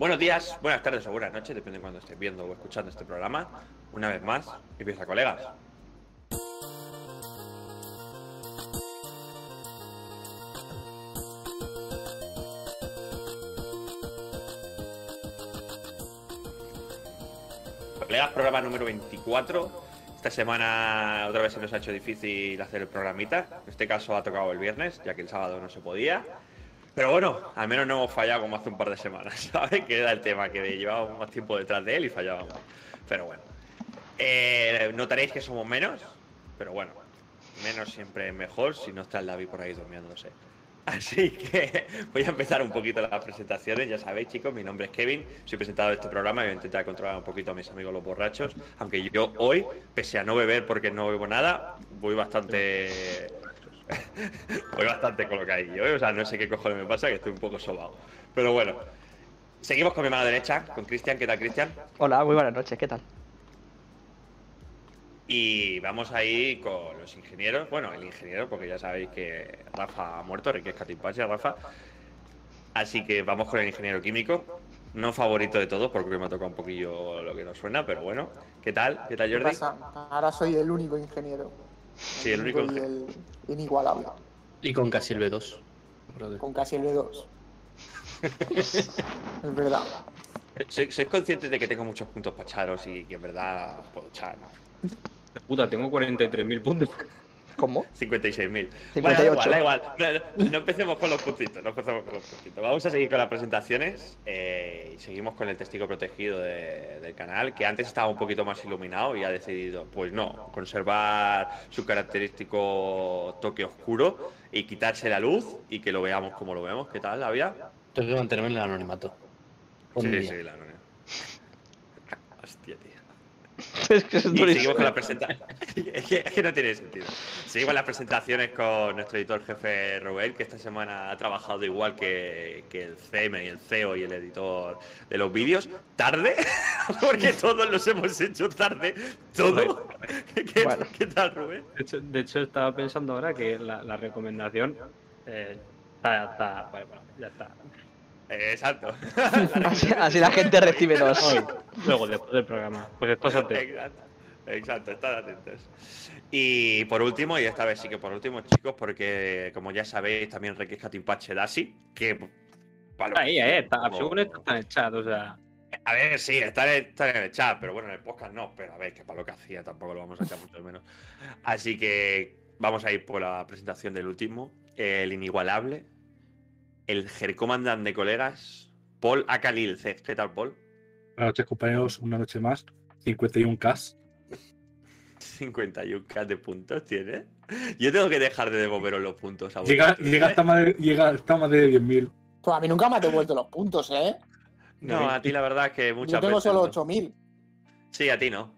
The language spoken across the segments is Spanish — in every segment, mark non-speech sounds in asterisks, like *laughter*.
Buenos días, buenas tardes o buenas noches, depende de cuando estés viendo o escuchando este programa. Una vez más, empieza colegas. Colegas, programa número 24. Esta semana otra vez se nos ha hecho difícil hacer el programita. En este caso ha tocado el viernes, ya que el sábado no se podía. Pero bueno, al menos no hemos fallado como hace un par de semanas, *laughs* ¿sabes? Que era el tema, que llevábamos más tiempo detrás de él y fallábamos. Pero bueno. Eh, notaréis que somos menos, pero bueno, menos siempre es mejor si no está el David por ahí durmiéndose. *laughs* Así que voy a empezar un poquito las presentaciones. Ya sabéis, chicos, mi nombre es Kevin, soy presentado de este programa y voy a intentar controlar un poquito a mis amigos los borrachos. Aunque yo hoy, pese a no beber porque no bebo nada, voy bastante *laughs* Voy bastante colocadillo, ¿eh? O sea, no sé qué cojones me pasa, que estoy un poco sobado. Pero bueno, seguimos con mi mano derecha, con Cristian. ¿Qué tal, Cristian? Hola, muy buenas noches, ¿qué tal? Y vamos ahí con los ingenieros. Bueno, el ingeniero, porque ya sabéis que Rafa ha muerto, Ricky Catimpache, Rafa. Así que vamos con el ingeniero químico. No favorito de todos, porque me ha tocado un poquillo lo que nos suena, pero bueno. ¿Qué tal? ¿Qué tal, Jordi? Ahora soy el único ingeniero. Sí, el único. Y el inigualable. Y con casi el B2. Con casi el B2. *laughs* es verdad. Sois conscientes de que tengo muchos puntos para echaros y que en verdad puedo echar, ¿no? Puta, tengo 43.000 puntos. ¿Cómo? 56.000. Bueno, da igual, da igual. No, empecemos con los puntitos, no empecemos con los puntitos. Vamos a seguir con las presentaciones eh, y seguimos con el testigo protegido del canal, que antes estaba un poquito más iluminado y ha decidido, pues no, conservar su característico toque oscuro y quitarse la luz y que lo veamos como lo vemos. ¿Qué tal, Avia? Tengo que mantenerme en el anonimato. sí, sí, el anonimato. *laughs* Hostia, tío. *laughs* es que es y seguimos con la presentación. *laughs* es, que, no tiene sentido. Seguimos las presentaciones con nuestro editor jefe Robert, que esta semana ha trabajado igual que, que el CM y el CEO y el editor de los vídeos. ¿Tarde? *laughs* Porque todos los hemos hecho tarde. ¿Todo? ¿Qué, Bueno. ¿qué tal, Rubén? De hecho, de hecho, estaba pensando ahora que la, la recomendación eh, está, está- bueno, bueno, ya está. Exacto. Así, *laughs* así la gente recibe dos. Hoy, luego, después del programa. Pues estás atento. Exacto, exacto, estad atentos. Y por último, y esta vez sí que por último, chicos, porque como ya sabéis, también Requesca Timpache Dasi, que. para lo Ahí, eh, está, como- según esto está en el chat, o sea. A ver, sí, está en, está en el chat, pero bueno, en el podcast no. Pero a ver, que para lo que hacía tampoco lo vamos a echar mucho de menos. Así que vamos a ir por la presentación del último, el inigualable, el Jercomandan de colegas, Paul Akalil. ¿Qué tal, Paul? Buenas noches, compañeros. Una noche más. 51K. 51k de puntos tiene. Yo tengo que dejar de devolveros los puntos a Llega, vosotros, llega, ¿eh? hasta más de, llega hasta más de 10.000. Pues a mí nunca me ha devuelto los puntos, ¿eh? No, a ti la verdad es que muchas Yo tengo veces solo no. 8000. Sí, a ti no.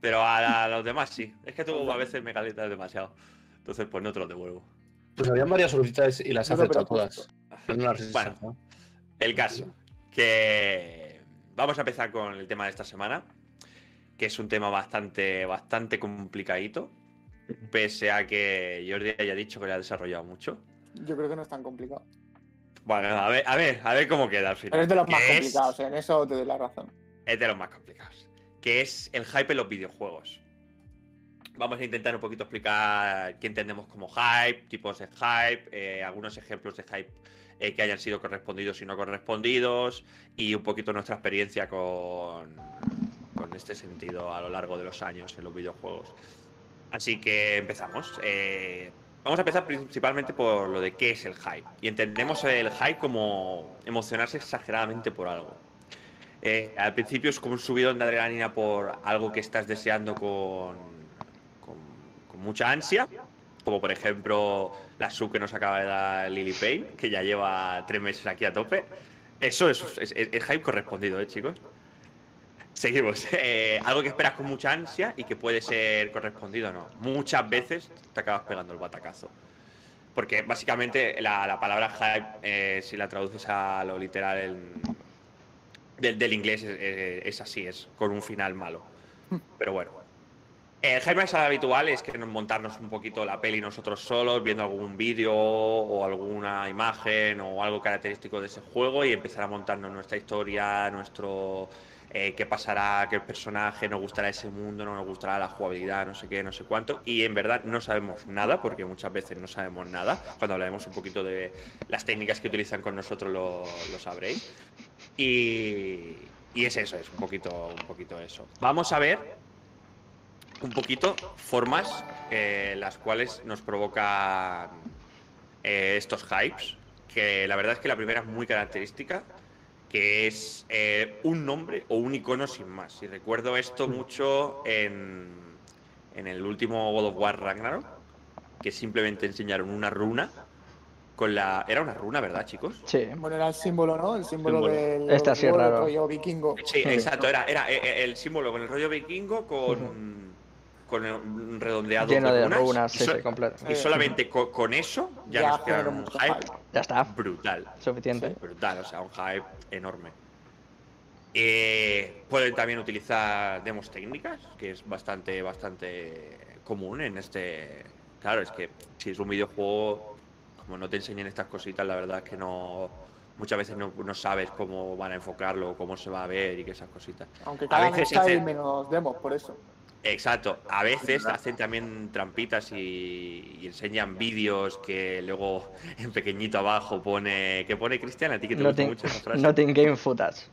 Pero a, a los demás sí. Es que tú a veces me calientas demasiado. Entonces, pues no te los devuelvo. Pues habían varias solicitudes y las No has todas. *laughs* No Bueno. El caso, que vamos a empezar con el tema de esta semana, que es un tema bastante, bastante complicadito, pese a que Jordi haya dicho que lo ha desarrollado mucho. Yo creo que no es tan complicado. Bueno, a ver, a ver, a ver cómo queda al final. Pero es de los más es- complicados, ¿eh? en eso te doy la razón. es de los más complicados. Que es el hype en los videojuegos. Vamos a intentar un poquito explicar qué entendemos como hype, tipos de hype, eh, algunos ejemplos de hype eh, que hayan sido correspondidos y no correspondidos, y un poquito nuestra experiencia con, con este sentido a lo largo de los años en los videojuegos. Así que empezamos. Eh, vamos a empezar principalmente por lo de qué es el hype. Y entendemos el hype como emocionarse exageradamente por algo. Eh, al principio es como un subidón de adrenalina por algo que estás deseando con, con, con mucha ansia, como por ejemplo la sub que nos acaba de dar Lily Payne, que ya lleva tres meses aquí a tope. Eso es, es, hype correspondido, ¿eh, chicos? Seguimos. *laughs* Eh, algo que esperas con mucha ansia y que puede ser correspondido o no. Muchas veces te acabas pegando el batacazo. Porque básicamente la, la palabra hype, eh, si la traduces a lo literal en- del, inglés, es así, es con un final malo. Pero bueno. El hype más habitual es que nos montarnos un poquito la peli nosotros solos, viendo algún vídeo o alguna imagen o algo característico de ese juego y empezar a montarnos nuestra historia, nuestro eh, qué pasará, qué personaje, nos gustará ese mundo, no nos gustará la jugabilidad, no sé qué, no sé cuánto. Y en verdad no sabemos nada, porque muchas veces no sabemos nada. Cuando hablaremos un poquito de las técnicas que utilizan con nosotros lo, lo sabréis. Y, y es eso, es un poquito, un poquito eso. Vamos a ver un poquito formas eh, las cuales nos provocan eh, estos hypes. Que la verdad es que la primera es muy característica, que es eh, un nombre o un icono sin más. Y recuerdo esto mucho en, en el último God of War Ragnarok, que simplemente enseñaron una runa con la. Era una runa, ¿verdad, chicos? Sí. Bueno, era el símbolo, ¿no? El símbolo Símbolo. del Este raro. rollo vikingo. Sí, exacto, era, era eh, el símbolo con el rollo vikingo con, con el- un redondeado Lleno de runas. runas, Y sí, so- sí, completo. Y solamente co- con, eso ya, Ya nos generó un hype hype. Ya está, brutal. suficiente. Brutal, o sea, un hype enorme. Eh, pueden también utilizar demos técnicas, que es bastante, bastante común en este. Claro, es que si es un videojuego, como no te enseñan estas cositas, la verdad es que no. Muchas veces no, no sabes cómo van a enfocarlo, cómo se va a ver y que esas cositas. Aunque A cada veces vez hay menos demos, por eso. Exacto, a veces hacen también trampitas y, y enseñan vídeos que luego *laughs* en pequeñito abajo pone. ¿Qué pone Cristian? A ti que te gusta Nothing, mucho esa frase. nothing game footage.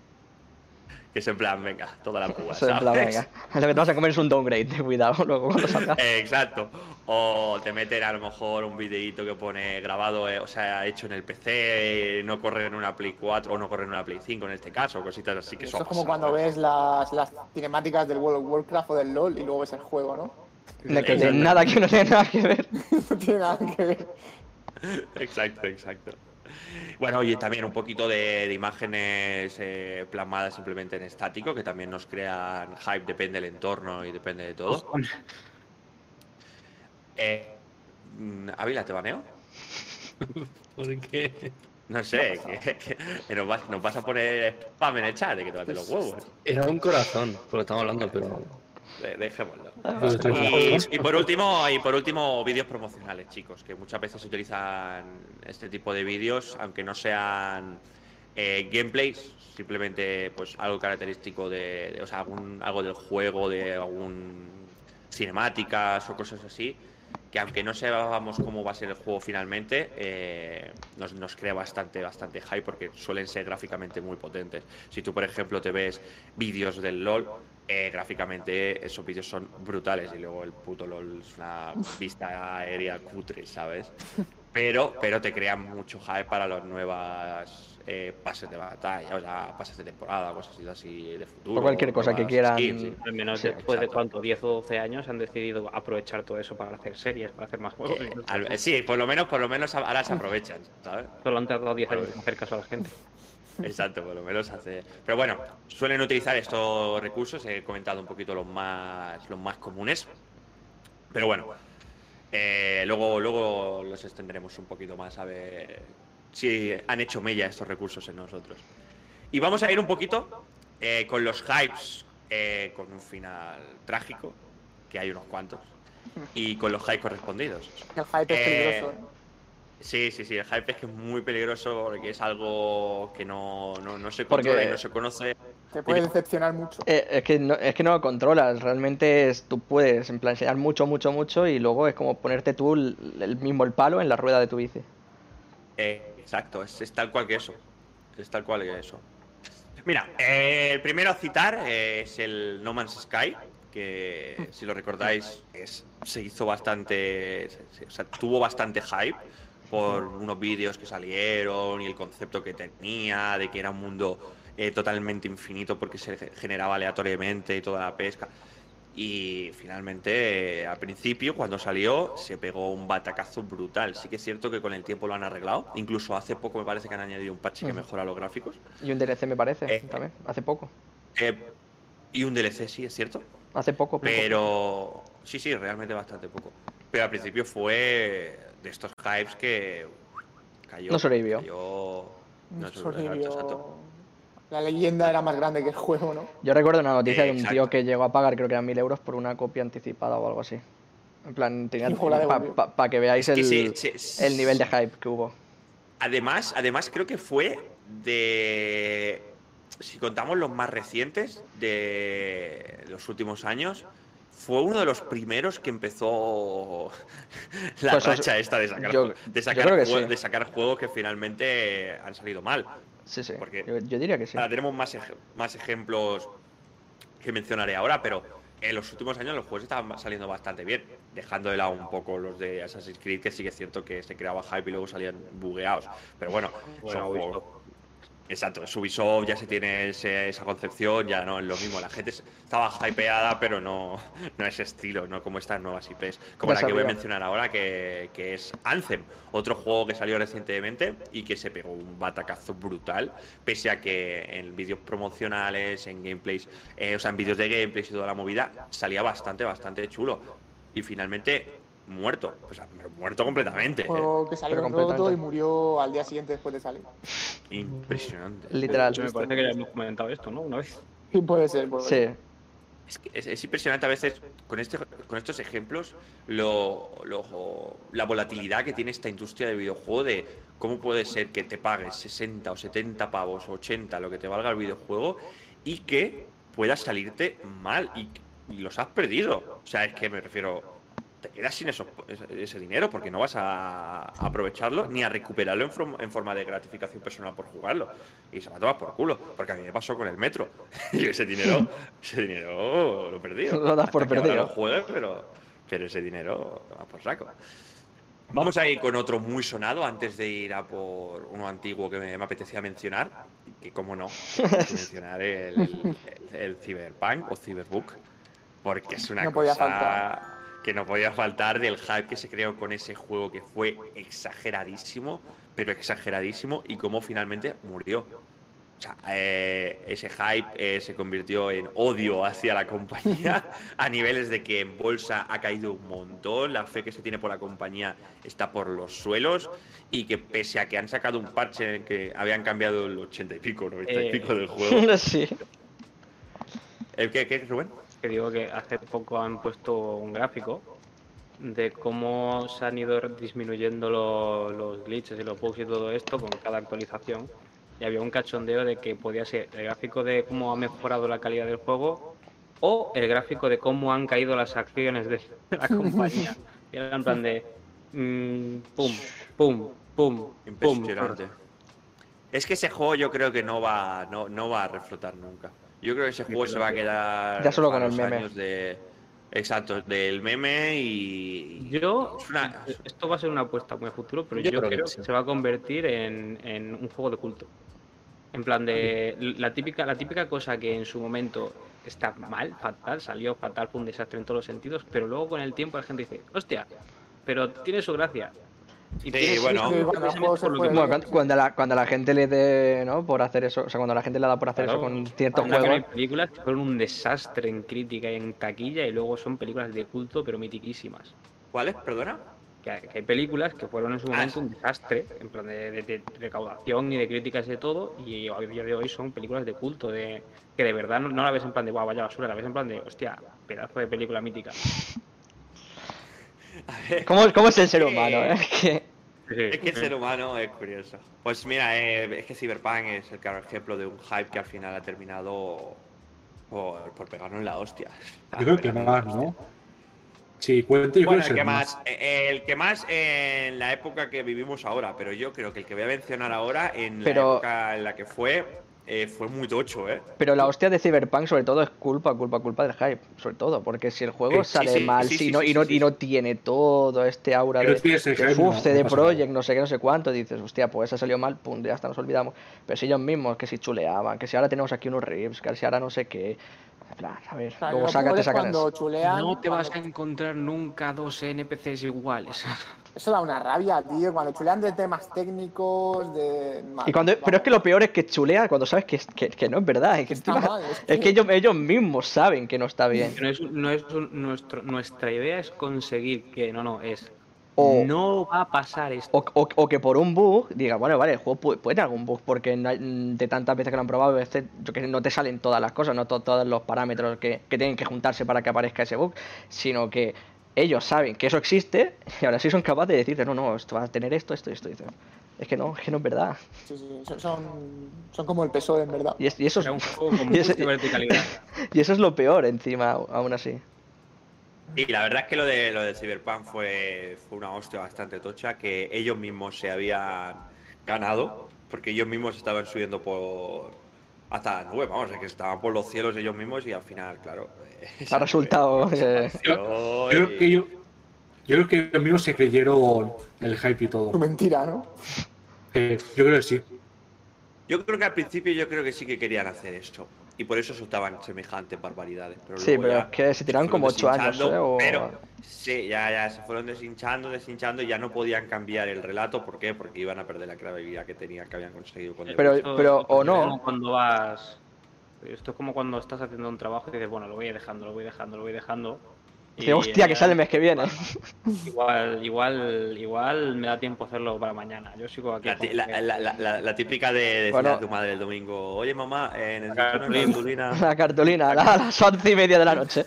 Que es en plan, venga, toda la púa, *laughs* Eso en plan, ¿sabes? venga. *laughs* Lo que te vas a comer es un downgrade, cuidado *laughs* luego cuando salga. Exacto. O te meten a lo mejor un videíto que pone grabado, eh, o sea, hecho en el PC, no corre en una Play 4 o no corre en una Play 5 en este caso, cositas así que Eso son. es como cuando ves las, las cinemáticas del World of Warcraft o del LoL y luego ves el juego, ¿no? De que de nada que no tiene nada que ver. No tiene nada que ver. Exacto, exacto. Bueno, y también un poquito de, de imágenes eh, plasmadas simplemente en estático, que también nos crean hype, depende del entorno y depende de todo. Eh, mm, Ávila, ¿te baneo? *laughs* ¿Por qué? No sé, que, que- que nos, vas, nos vas a poner spam en el chat de que te los huevos. Era un corazón, por lo que estamos hablando, pero. De- Dejémoslo. Pues Y, por último, y por último, vídeos promocionales, chicos, que muchas veces se utilizan este tipo de vídeos, aunque no sean eh, gameplays, simplemente pues algo característico de, de- o sea, algún, algo del juego, de algún cinemáticas o cosas así, que aunque no sepamos cómo va a ser el juego finalmente, eh, nos, nos crea bastante, bastante hype porque suelen ser gráficamente muy potentes. Si tú, por ejemplo, te ves vídeos del LOL, eh, gráficamente esos vídeos son brutales y luego el puto LOL es una *laughs* vista aérea cutre, ¿sabes? Pero, pero te crean mucho hype para las nuevas eh, pases de batalla, o sea, pases de temporada, cosas así de futuro. O cualquier cosa que quieran. skins, sí. Al menos Sí, después de cuánto, 10 o 12 años han decidido aprovechar todo eso para hacer series, para hacer más juegos. Que, al- sí, por lo menos, por lo menos ahora se *laughs* aprovechan, ¿sabes? Solo han tardado 10 años en hacer caso a la gente. *laughs* Exacto, por lo menos hace. Pero bueno, suelen utilizar estos recursos. He comentado un poquito los más, los más comunes. Pero bueno, eh, luego, luego los extenderemos un poquito más a ver si han hecho mella estos recursos en nosotros. Y vamos a ir un poquito eh, con los hypes eh, con un final trágico, que hay unos cuantos, y con los hypes correspondidos. El hype es Eh, peligroso. Sí, sí, sí, el hype es que es muy peligroso porque es algo que no, no, no se Porque- controla y no se conoce. Te puede decepcionar mucho. Eh, es, que no, es que no lo controlas, realmente es, tú puedes en plan enseñar mucho, mucho, mucho y luego es como ponerte tú el, el mismo el palo en la rueda de tu bici. Eh, exacto, es, es tal cual que eso. Es tal cual que eso. Mira, eh, el primero a citar eh, es el No Man's Sky, que si lo recordáis es, se hizo bastante, se- se- o sea, tuvo bastante hype por unos vídeos que salieron y el concepto que tenía de que era un mundo eh, totalmente infinito porque se ge- generaba aleatoriamente y toda la pesca. Y finalmente, eh, al principio, cuando salió, se pegó un batacazo brutal. Sí que es cierto que con el tiempo lo han arreglado. Incluso hace poco me parece que han añadido un parche que mejora los gráficos. Y un DLC me parece, Eh. también, hace poco. Y un DLC, sí, es cierto. Hace poco, poco. Pero sí, sí, realmente bastante poco. Pero al principio fue de estos hypes que cayó. No sobrevivió. cayó- no sobrevivió, exacto. La leyenda era más grande que el juego, ¿no? Yo recuerdo una noticia de un Exacto. tío que llegó a pagar, creo que eran mil euros por una copia anticipada o algo así. En plan, tenía para que veáis Es que el, sí, sí, el nivel de hype que hubo. Además, además creo que fue de. Si contamos los más recientes de los últimos años, fue uno de los primeros que empezó la Pues racha esta de sacar, yo- de sacar, sí. de sacar juegos que finalmente han salido mal. Sí, sí. Porque- Yo, yo diría que sí. Ahora tenemos más, ej- más ejemplos que mencionaré ahora, pero en los últimos años los juegos estaban saliendo bastante bien, dejando de lado un poco los de Assassin's Creed, que sí que es cierto que se creaba hype y luego salían bugueados. Pero bueno, Bueno, son Exacto, en Ubisoft ya se tiene ese- esa concepción, ya no es lo mismo. La gente es- estaba hypeada, pero no, no es estilo, no como estas nuevas IPs. Como Ya la que voy a mencionar ahora, que, que es Anthem, otro juego que salió recientemente y que se pegó un batacazo brutal, pese a que en vídeos promocionales, en gameplays, eh, o sea, en vídeos de gameplays y toda la movida, salía bastante, bastante chulo. Y finalmente, muerto, o sea, muerto completamente. eh. Juego que salió Pero roto y murió al día siguiente después de salir. Impresionante. Literal. Me parece que ya hemos comentado esto, ¿no? Una vez. Sí, puede ser. Puede ser. Sí. Es, que es, es impresionante a veces con, este, con estos ejemplos lo, lo- la volatilidad que tiene esta industria de videojuego de cómo puede ser que te pagues 60 o 70 pavos o 80 lo que te valga el videojuego y que pueda salirte mal y, y los has perdido. O sea, es que me refiero, te quedas sin esos- ese, dinero porque no vas a, aprovecharlo ni a recuperarlo en, forma- en forma de gratificación personal por jugarlo. Y se va a tomar por culo, porque a mí me pasó con el metro. *laughs* Y ese dinero, ese dinero lo he perdido. Lo das por Hasta perdido. lo pero, pero ese dinero va por saco. Vamos a ir con otro muy sonado antes de ir a por uno antiguo que me, me apetecía mencionar. Que, como no, mencionar el, el, el Cyberpunk o Cyberbook. Porque es una No podía cosa faltar. Que no podía faltar del hype que se creó con ese juego que fue exageradísimo, pero exageradísimo, y cómo finalmente murió. O sea, eh, ese hype eh, se convirtió en odio hacia la compañía *laughs* a niveles de que en bolsa ha caído un montón, la fe que se tiene por la compañía está por los suelos y que pese a que han sacado un parche en el que habían cambiado el 80 y pico, 90 y Eh. pico del juego. *laughs* sí. ¿El qué, qué, Rubén? Que digo que hace poco han puesto un gráfico de cómo se han ido disminuyendo lo- los glitches y los bugs y todo esto con cada actualización. Y había un cachondeo de que podía ser el gráfico de cómo ha mejorado la calidad del juego o el gráfico de cómo han caído las acciones de *laughs* la compañía. Y era en plan de mm, pum, pum, pum, pum. Impresionante. Es que ese juego yo creo que no va, no, no va a reflotar nunca. Yo creo que ese juego se va a quedar Ya solo con el meme. años de exacto del meme y Yo, es una- esto va a ser una apuesta muy a futuro, pero Yo yo, creo que creo sí. que se va a convertir en, en un juego de culto. En plan de la típica, la típica cosa que en su momento está mal, fatal, salió fatal, fue un desastre en todos los sentidos, pero luego con el tiempo la gente dice, hostia, pero tiene su gracia. Sí, bueno. Sí, cuando Bueno, la, cuando la gente le dé, ¿no? Por hacer eso, o sea, cuando la gente le da por hacer Claro, eso con ciertos hay juegos. películas que fueron un desastre en crítica y en taquilla y luego son películas de culto pero mitiquísimas. ¿Cuál es? Perdona. que hay, que hay películas que fueron en su Ah, momento un desastre, en plan de, de- de recaudación y de críticas y de todo, y a día de hoy son películas de culto, de que de verdad no, no la ves en plan de guau, vaya basura, la ves en plan de hostia, pedazo de película mítica. *laughs* A ver, ¿Cómo, cómo es el ser Eh, humano? eh? *laughs* Que- Es que el ser humano es curioso. Pues mira, eh, es que Cyberpunk es el claro ejemplo de un hype que al final ha terminado por, por pegarnos en la hostia. Yo creo que más, ¿no? Sí, cuento yo Bueno, creo el que más, eh, el que más en la época que vivimos ahora, pero yo creo que el que voy a mencionar ahora en Pero- la época en la que fue, eh, fue muy tocho, ¿eh? Pero la hostia de Cyberpunk sobre todo es culpa, culpa, culpa del hype, sobre todo, porque si el juego sí, sale sí, mal, sí, si no, sí, y, no, sí, y no tiene todo este aura Pero de, sí, ese de no- CD no. Projekt, no sé qué, no sé cuánto, dices, hostia, pues ese salió mal, pum, ya hasta nos olvidamos. Pero si ellos mismos, que si chuleaban, que si ahora tenemos aquí unos riffs, que si ahora no sé qué, plan, a ver, O sea, luego lo sácate, es chulean. No te vas a encontrar nunca dos NPCs iguales. Eso da una rabia, tío. Cuando chulean de temas técnicos, de. Y cuando, pero es que lo peor es que chulea cuando sabes que, que, que no es verdad, es que, Está encima- mal, es es que ellos, ellos mismos saben que no está bien. No es, no es un- nuestro, nuestra idea es conseguir que, no, no, es O, No va a pasar esto. o, o- o que por un bug diga, bueno, vale, el juego puede, puede tener algún bug, porque no hay- de tantas veces que lo han probado, a veces yo que no te salen todas las cosas, no to- todos los parámetros que, que tienen que juntarse para que aparezca ese bug, sino que ellos saben que eso existe *laughs* y ahora sí son capaces de decirte, no, no, esto va a tener esto, esto y esto. Y dices, es que no, es que no es verdad. Sí, sí, son, son, son como el PSOE, en verdad. Y, es- y eso, es, *laughs* *laughs* y eso es lo peor encima, aún así. Y la verdad es que lo de lo de Cyberpunk fue, fue una hostia bastante tocha que ellos mismos se habían ganado, porque ellos mismos estaban subiendo por hasta la nube, vamos, es que estaban por los cielos ellos mismos y al final, claro. eh, *laughs* Ha resultado, eh, Yo- Yo creo que yo, yo creo que ellos mismos se creyeron el hype y todo. Tu mentira, ¿no? Eh, yo creo que sí. Yo creo que al principio yo creo que sí que querían hacer esto. Y por eso soltaban semejantes barbaridades. Pero Sí, pero es que se tiraron como ocho años, deshinchando, ¿eh? O- Pero sí, ya, ya se fueron deshinchando, deshinchando y ya no podían cambiar el relato. ¿Por qué? Porque iban a perder la credibilidad que tenían, que habían conseguido con The Pero-. Esto- pero, esto o es no. como cuando vas. Esto es como cuando estás haciendo un trabajo y dices, bueno, lo voy dejando, lo voy dejando, lo voy dejando. Dice, hostia, que sale el mes que viene. *laughs* Igual, igual, igual me da tiempo hacerlo para mañana. Yo sigo aquí. La, la- la- la- la- la típica de Bueno. a tu madre el domingo, oye mamá, eh, necesito una Cartulina. *laughs* La cartulina a las once y media de la noche.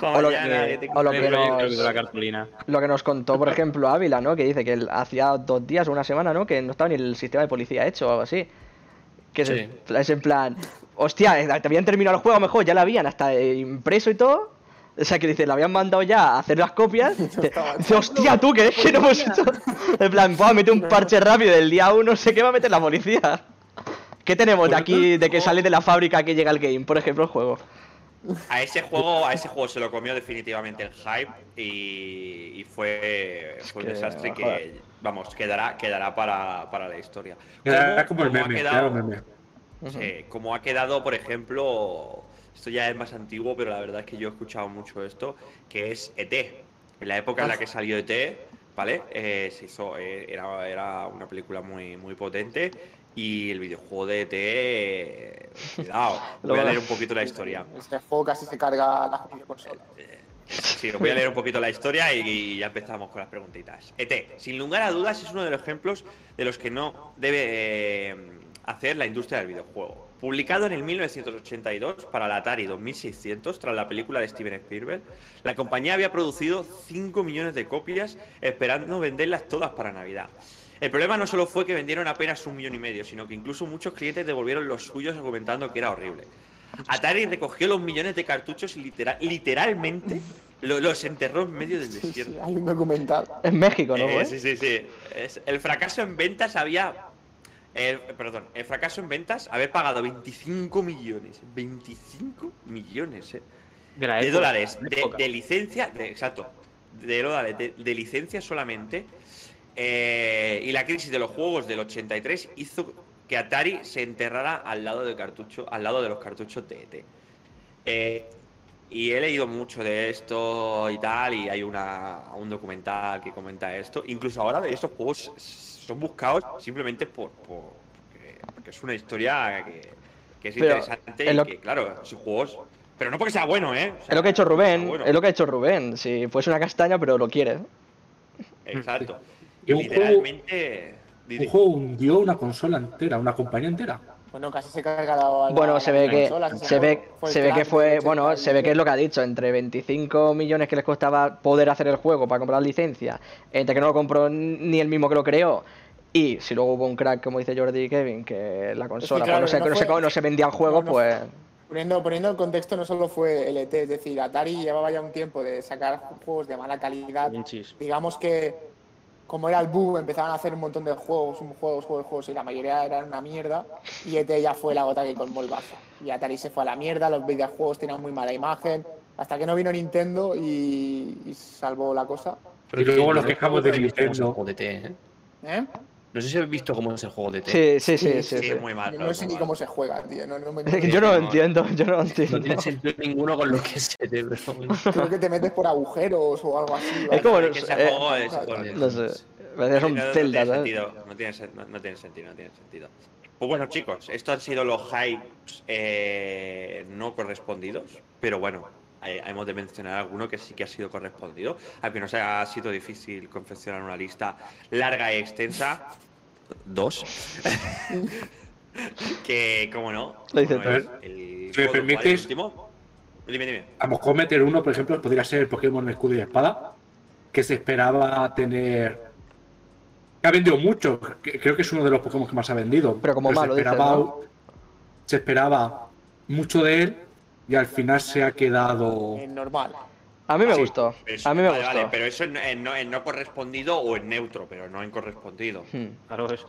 o lo que- que tengo o lo un que proyecto". nos-. Lo que contó, por ejemplo, Ávila, ¿no? Que dice que él hacía dos días o una semana, ¿no? Que no estaba ni el sistema de policía hecho o algo así. Que es, Sí. en- es en plan, hostia, eh, te habían terminado el juego mejor, ya lo habían hasta eh, impreso y todo. O sea, que dice, lo habían mandado ya a hacer las copias. *laughs* Dice, hostia, tú, que es que no hemos hecho. En plan, pues mete un parche rápido del día uno, sé que va a meter la policía. ¿Qué tenemos de aquí, de que sale de la fábrica que llega el game, por ejemplo, el juego? A ese juego, a ese juego se lo comió definitivamente el hype y, y fue, fue un que, desastre que, vamos, quedará, quedará para, para la historia. Como el ha quedado- meme. Sí, como ha quedado, por ejemplo, esto ya es más antiguo, pero la verdad es que yo he escuchado mucho esto, que es ET. En la época en la que salió ET, ¿vale? Eh, se hizo, eh, era, era una película muy, muy potente y el videojuego de ET, eh, cuidado, Lo *laughs* voy a leer un poquito la historia. Este juego casi se carga la consola. Sí, os voy a leer un poquito la historia y, y ya empezamos con las preguntitas. ET, sin lugar a dudas, es uno de los ejemplos de los que no debe eh, hacer la industria del videojuego. Publicado en el 1982 para la Atari 2600 tras la película de Steven Spielberg, la compañía había producido 5 millones de copias esperando venderlas todas para Navidad. El problema no solo fue que vendieron apenas un millón y medio, sino que incluso muchos clientes devolvieron los suyos argumentando que era horrible. Atari recogió los millones de cartuchos y literal- literalmente lo- los enterró en medio del Sí, sí, desierto. hay un documental. En México, ¿no? Eh, sí, sí, sí. Es- el fracaso en ventas había. Perdón, el fracaso en ventas haber pagado 25 millones. 25 millones, eh. De, De época, dólares la de, de licencia, de- exacto. De dólares de, de licencia solamente. eh, y la crisis de los juegos del 83 hizo que Atari se enterrara al lado del cartucho, al lado de los cartuchos de ET. Eh, y he leído mucho de esto y tal, y hay una, un documental que comenta esto. Incluso ahora estos juegos son buscados simplemente por, por- porque, porque es una historia que, que es Pero interesante en y lo- que, claro, son juegos. Pero no porque sea bueno, ¿eh? O sea, Es lo que ha hecho Rubén, bueno. es lo que ha hecho Rubén. Si fuese una castaña, pero lo quiere. Exacto. *laughs* Y Literalmente. Un juego hundió una consola entera, una compañía entera. Bueno, casi se carga la. la- Bueno, la se ve que consola, se ve, se ve que fue, bueno, 80, se ve que es lo que ha dicho, entre 25 millones que les costaba poder hacer el juego para comprar licencia, entre que no lo compró ni el mismo que lo creó, y si luego hubo un crack, como dice Jordi y Kevin, que la consola claro, pues no, se, no no, se, fue- no se vendían juegos, no, no pues Poniendo, poniendo el contexto, no solo fue el ET, es decir, Atari llevaba ya un tiempo de sacar juegos de mala calidad. Digamos que, como era el boom, empezaban a hacer un montón de juegos, un juegos, juegos, juegos, y la mayoría eran una mierda. Y ET ya fue la gota que colmó el vaso. Y Atari se fue a la mierda, los videojuegos tenían muy mala imagen. Hasta que no vino Nintendo y, y salvó la cosa. Y luego nos quejamos de es Nintendo. juego de T, ¿eh? ¿Eh? No sé si habéis visto cómo es el juego de T. sí, sí, sí, Sí, sí. Sí, sí. es muy mal. No sé ni cómo se juega, tío. No, no me- *laughs* Yo no entiendo, yo no lo No entiendo. tiene sentido ninguno con lo que es bueno. Creo que te metes por agujeros o algo así. Es como Es ese eh, juego es- no No sé, son No, tiene sentido, no tiene, no- tiene sentido, no tiene sentido. Pues bueno, chicos, estos han sido los hypes eh, no correspondidos, pero bueno, hemos de mencionar alguno que sí que ha sido correspondido, aunque nos ha sido difícil confeccionar una lista larga y extensa. Dos. *laughs* que, como no, ¿Me permites? último. Dime, dime. A lo mejor meter uno, por ejemplo, podría ser el Pokémon Escudo y Espada, que se esperaba tener. que ha vendido mucho, creo que es uno de los Pokémon que más ha vendido. Pero como malo, se dices, esperaba, ¿no? se esperaba mucho de él y al final se ha quedado. Eh, normal. A mí me Sí, gustó. eso- A mí me vale, gustó. vale, pero eso en, en no, en no correspondido o en neutro, pero no en correspondido. Hmm, Claro, eso.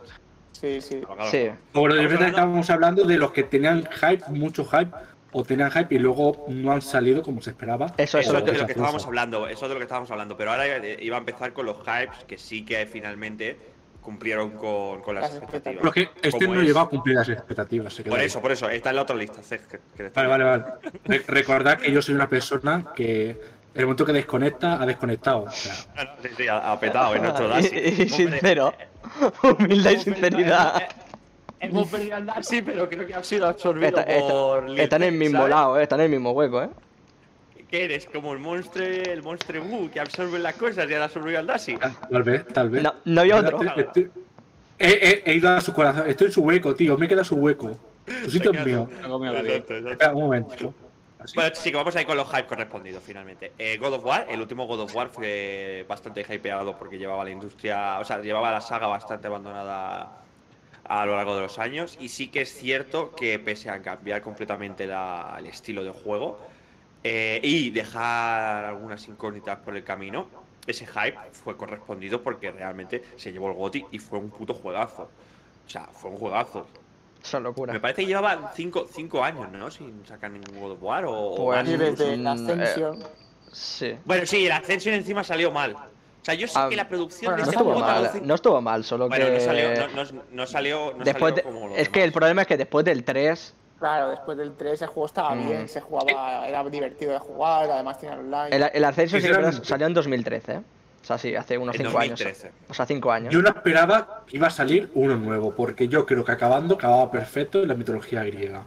Sí, sí. Claro, claro. Sí. Bueno, de hablando- estábamos hablando de los que tenían hype, mucho hype, o tenían hype y luego no han salido como se esperaba. Eso, Eso eso es lo de que- lo que estábamos hablando, eso es de lo que estábamos hablando, pero ahora iba a empezar con los hypes que sí que finalmente cumplieron con, con las Las expectativas. Pero es que este no es- lleva a cumplir las expectativas. se Por ahí. eso, por eso, está en la otra lista. Que- que Vale, vale, vale. Re- recordad que yo soy una persona que el momento que desconecta, ha desconectado. O sea, Ah, no, Sí, sí, ha, petado en nuestro. *laughs* Y, y Hombre, sincero. Humildad y sinceridad. Hemos perdido al Dashi, pero creo que ha sido absorbido Está- está- por. están en el mismo ¿sabes? lado, eh, están en el mismo hueco, eh. ¿Qué eres? Como el monstruo, el monstruo Wu que absorbe las cosas y ahora absorbido al Dashi. tal vez, tal vez. No, no había otro. Estoy- estoy- he, he- he ido a su corazón. Estoy en su hueco, tío. Me queda su hueco. Su sitio es mío. Un momento. Así. Bueno, chicos, vamos a ir con los hype correspondidos finalmente. Eh, God of War, el último God of War fue bastante hypeado porque llevaba la industria, o sea, llevaba la saga bastante abandonada a lo largo de los años. Y sí que es cierto que pese a cambiar completamente la- el estilo de juego eh, y dejar algunas incógnitas por el camino, ese hype fue correspondido porque realmente se llevó el GOTY y fue un puto juegazo. O sea, fue un juegazo. Eso es Me locura. parece que llevaban cinco, cinco años, ¿no? Sin sacar ningún God of War o, o Pues desde la Mm, Ascension. Sí. Bueno, sí, la Ascension encima salió mal. O sea, yo sé Ah, que la producción bueno, de No este estuvo juego mal, no estuvo mal, solo Bueno, que. no salió, no, no- no salió, después como Es que el problema es que después del 3, Claro, después del 3 el juego estaba Mm. bien, se jugaba, era divertido de jugar, además tenía online. el, el sí Sinceramente- salió en 2013, ¿eh? O sea, sí, hace unos En 5 años. 2013. O sea, 5 años. Yo no esperaba que iba a salir uno nuevo, porque yo creo que acabando acababa perfecto en la mitología griega.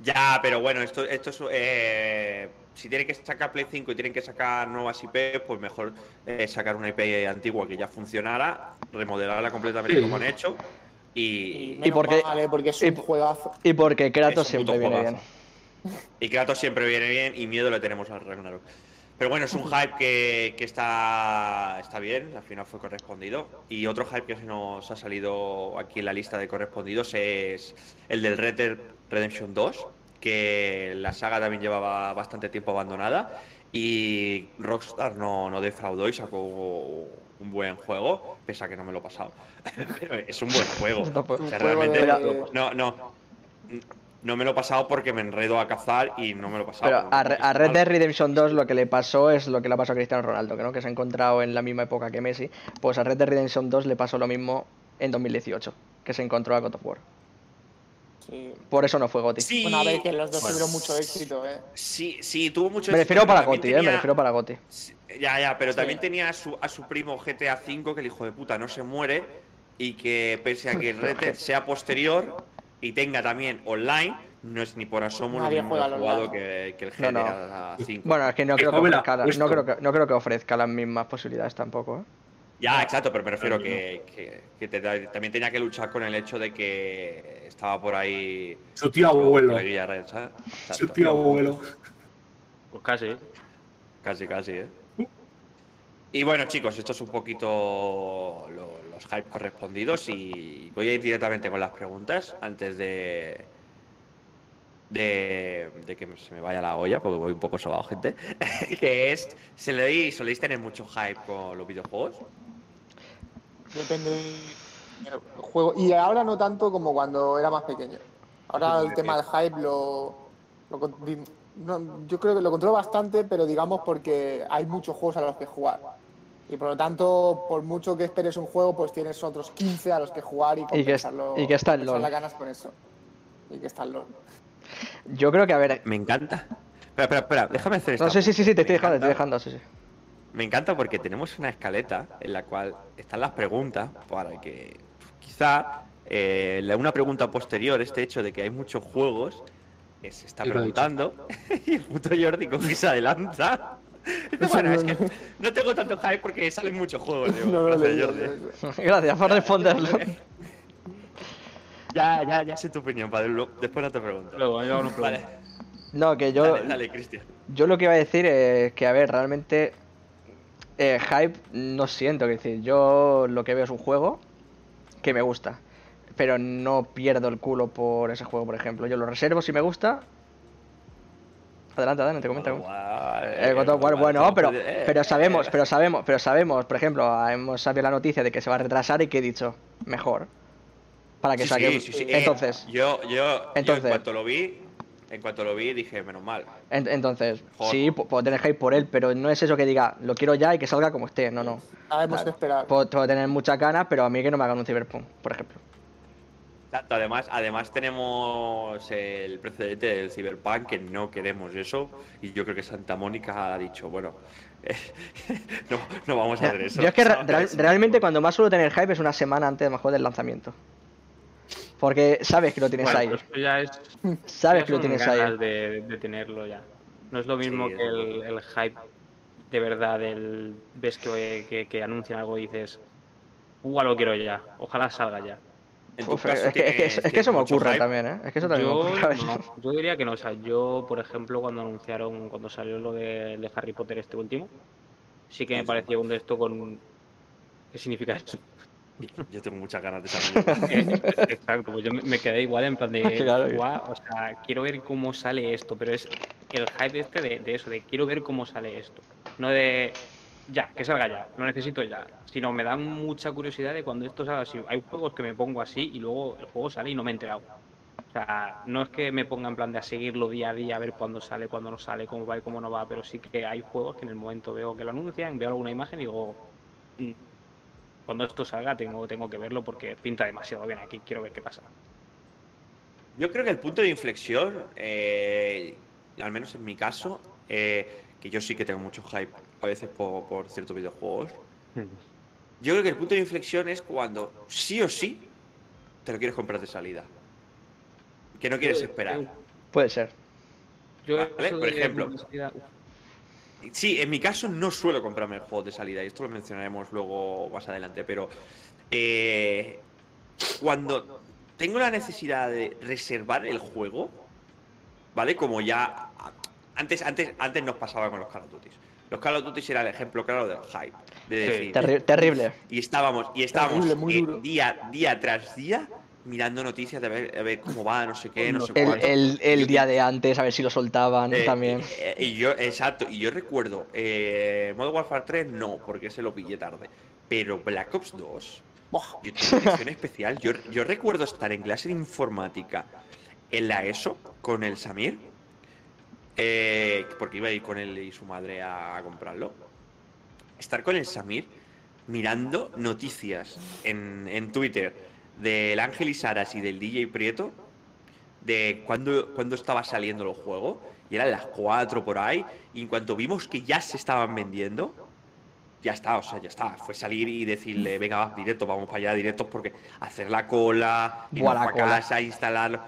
Ya, pero bueno, esto, esto es. eh, si tienen que sacar Play 5 y tienen que sacar nuevas IP, pues mejor eh, sacar una IP antigua que ya funcionara, remodelarla completamente Sí. como han hecho. Y, Y, menos porque- mal, eh, porque es y un por- juegazo. Y porque Kratos siempre viene juegazo. bien. y Kratos siempre viene bien y miedo le tenemos al Ragnarok. Pero bueno, es un hype que, que está, está bien, al final fue correspondido. Y otro hype que se nos ha salido aquí en la lista de correspondidos es el del Red Dead Redemption 2, que la saga también llevaba bastante tiempo abandonada. Y Rockstar no, no defraudó y sacó un buen juego, pese a que no me lo he pasado. *laughs* Pero es un buen juego. No, pues- O sea, Un juego realmente de- no, no. No me lo he pasado porque me enredo a cazar y no me lo he pasado. Pero a, no Re- me a Red. Dead Redemption 2 lo que le pasó es lo que le pasado a Cristiano Ronaldo, que, ¿no? que se ha encontrado en la misma época que Messi. Pues a Red Dead Redemption 2 le pasó lo mismo en 2018, que se encontró a God of War. Sí. Por eso no fue Goti. Sí, Bueno, a ver, que los dos bueno, tuvieron mucho éxito, eh. Sí, sí, tuvo mucho Me refiero éxito, para pero también Goti, eh, me tenía- refiero para Goti. Ya, ya, pero Sí. también tenía a su, a su primo GTA V, que el hijo de puta no se muere, y que pese a que el Red Dead sea posterior y tenga también online, no es ni por asomo lo mismo jugado que, que el No, no. GTA V. Bueno, es que no creo que, ofrezca, la- no, creo que, no creo que ofrezca las mismas posibilidades tampoco, ¿eh? Ya, exacto, pero me refiero que, que, que te también tenía que luchar con el hecho de que estaba por ahí. Su tío abuelo. Su tío abuelo. Pues casi. Casi, casi, ¿eh? Y bueno, chicos, esto es un poquito lo- los hypes correspondidos y voy a ir directamente con las preguntas antes de. De, de que se me vaya la olla, porque voy un poco sobado, gente. *laughs* que es, ¿se le soléis tener mucho hype con los videojuegos? Depende del juego. Y ahora no tanto como cuando era más pequeño. Ahora el tema del hype lo. no, yo creo que lo controlo bastante, pero digamos porque hay muchos juegos a los que jugar. Y por lo tanto, por mucho que esperes un juego, pues tienes otros 15 a los que jugar y Y que es- compensarlo. y que está el LOL. las ganas con eso. Y que está el LOL. Yo creo que, a ver. Me encanta. Espera, espera, espera, déjame hacer esto. No, sí, sí, sí, sí, te estoy dejando, te estoy dejando, sí, sí. Me encanta porque tenemos una escaleta en la cual están las preguntas para que quizá eh, la- una pregunta posterior, este hecho de que hay muchos juegos, eh, se está preguntando *laughs* y el puto Jordi con que se adelanta. *laughs* Bueno, es que no tengo tanto hype porque salen muchos juegos. *laughs* digo, No, gracias, no, Jordi. Gracias por responderlo. Ya, ya, ya sé tu opinión, padre. Después no te pregunto. Luego, yo no Vale, No, que yo, dale, dale, Cristian. yo lo que iba a decir es que, a ver, realmente eh, hype no siento. Que decir, yo lo que veo es un juego que me gusta, pero no pierdo el culo por ese juego, por ejemplo. Yo lo reservo si me gusta. Adelante, adelante, comenta. comenta. Eh, God of War, bueno, pero, eh, pero sabemos, pero sabemos, pero sabemos, por ejemplo, hemos sabido la noticia de que se va a retrasar y que he dicho, mejor. Para que Sí, saque. sí, sí, sí. Eh, Entonces, yo, yo, yo Entonces. en cuanto lo vi, en cuanto lo vi dije, menos mal. en- entonces, Joder. sí, pu- puedo tener hype por él, pero no es eso que diga, lo quiero ya y que salga como esté, no, no. Sabemos Claro. que esperar. Puedo, puedo tener muchas ganas, pero a mí que no me hagan un Cyberpunk, por ejemplo. Exacto, además, además tenemos el precedente del Cyberpunk que no queremos eso y yo creo que Santa Mónica ha dicho, bueno, eh, *laughs* no, no vamos a hacer eso. Yo es que re- ¿sabes? *laughs* real- realmente cuando más suelo tener hype es una semana antes mejor del lanzamiento. Porque sabes que lo tienes Bueno, ahí. pero esto ya es. Sabes ya que lo tienes ahí. De, de tenerlo ya. No es lo mismo Sí, que el, el hype de verdad del ves que, que, que anuncian algo y dices, ¡uh, lo quiero ya! Ojalá salga ya. En tu Uf, caso es, que, es, que, tienes- es que eso me ocurre hype. también, ¿eh? Es que eso también me Yo, ocurre. a veces. no, yo diría que no. O sea, yo, por ejemplo, cuando anunciaron, cuando salió lo de, de Harry Potter este último, sí que me pareció un de esto con. ¿Qué significa eso? *laughs* Yo tengo muchas ganas de saber. *laughs* Exacto, pues yo me- me quedé igual en plan de, *laughs* Claro. "Guau", o sea, quiero ver cómo sale esto, pero es el hype este de, de eso, de quiero ver cómo sale esto, no de ya, que salga ya, lo necesito ya, sino me da mucha curiosidad de cuando esto salga así. Hay juegos que me pongo así y luego el juego sale y no me he enterado. O sea, no es que me ponga en plan de a seguirlo día a día, a ver cuándo sale, cuándo no sale, cómo va y cómo no va, pero sí que hay juegos que en el momento veo que lo anuncian, veo alguna imagen y digo, "Mm, cuando esto salga tengo, tengo que verlo porque pinta demasiado bien aquí, quiero ver qué pasa. Yo creo que el punto de inflexión, eh, al menos en mi caso, eh, que yo sí que tengo mucho hype a veces por, por ciertos videojuegos, yo creo que el punto de inflexión es cuando sí o sí te lo quieres comprar de salida. Que no quieres esperar. Puede ser. Yo, Vale, eso por ejemplo. Sí, en mi caso no suelo comprarme el juego de salida y esto lo mencionaremos luego más adelante, pero eh, cuando tengo la necesidad de reservar el juego, ¿vale? Como ya antes, antes, antes nos pasaba con los Call of Duty. Los Call of Duty era el ejemplo claro del hype, de Sí. decir, Terri- terrible. y estábamos, y estábamos Terrible, muy eh, duro. día, día tras día mirando noticias de ver, a ver cómo va, no sé qué, no sé El, cuánto. el, el Yo- día de antes, a ver si lo soltaban eh, también. eh, y yo, exacto, y yo recuerdo, eh, Modern Warfare 3 no, porque se lo pillé tarde. Pero Black Ops 2, Buah, yo tuve una edición especial. Yo, yo recuerdo estar en clase de informática en la ESO con el Samir, eh, porque iba a ir con él y su madre a, a comprarlo. Estar con el Samir mirando noticias en, en Twitter del Ángel y Saras y del DJ Prieto de cuándo, cuándo estaba saliendo el juego. Y eran las 4 por ahí. Y en cuanto vimos que ya se estaban vendiendo, ya está, o sea, ya está. Fue salir y decirle, venga, va, directo, vamos para allá, directos, porque hacer la cola, ir Buah, la para cola. casa, instalarlo.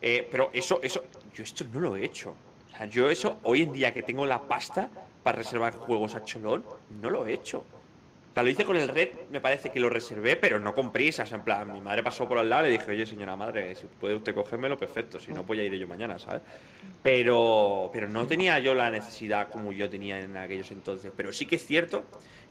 Eh, pero eso, eso, yo esto no lo he hecho. O sea, yo eso, hoy en día que tengo la pasta para reservar juegos a cholón, no lo he hecho. O sea, lo hice con el Red, me parece que lo reservé, pero no con prisas. En plan, mi madre pasó por al lado y le dije, oye, señora madre, si puede usted cogérmelo, perfecto. Si no, pues ya iré yo mañana, ¿sabes? Pero, pero no tenía yo la necesidad como yo tenía en aquellos entonces. Pero sí que es cierto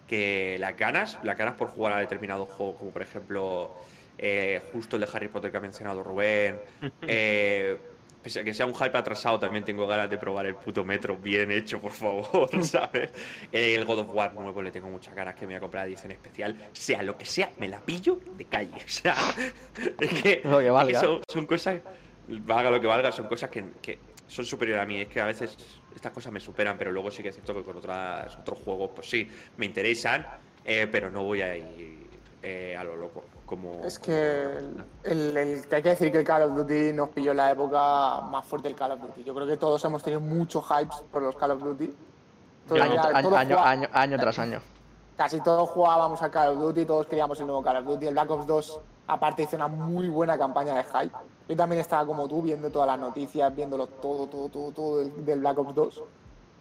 que las ganas, las ganas por jugar a determinado juego, como por ejemplo, eh, justo el de Harry Potter que ha mencionado Rubén, *laughs* eh, pese a que sea un hype atrasado, también tengo ganas de probar el puto metro bien hecho, por favor, *laughs* ¿sabes? El God of War nuevo le tengo muchas ganas que me voy a comprar la edición especial, sea lo que sea, me la pillo de calle. *laughs* O sea, es que, Lo que es valga. son, son cosas, valga lo que valga, son cosas que, que son superiores a mí. Es que a veces estas cosas me superan, pero luego sí que es cierto que con otras, otros juegos, pues sí, me interesan, eh, pero no voy a ir eh, a lo loco. Como, es que el, el- hay que decir que el Call of Duty nos pilló la época más fuerte del Call of Duty. Yo creo que todos hemos tenido mucho hype por los Call of Duty. Todos Año, ya- año, año, año, año tras año. Casi todos jugábamos a Call of Duty, todos queríamos el nuevo Call of Duty. El Black Ops 2, aparte, hizo una muy buena campaña de hype. Yo también estaba como tú, viendo todas las noticias, viéndolo todo, todo, todo, todo del, del Black Ops 2.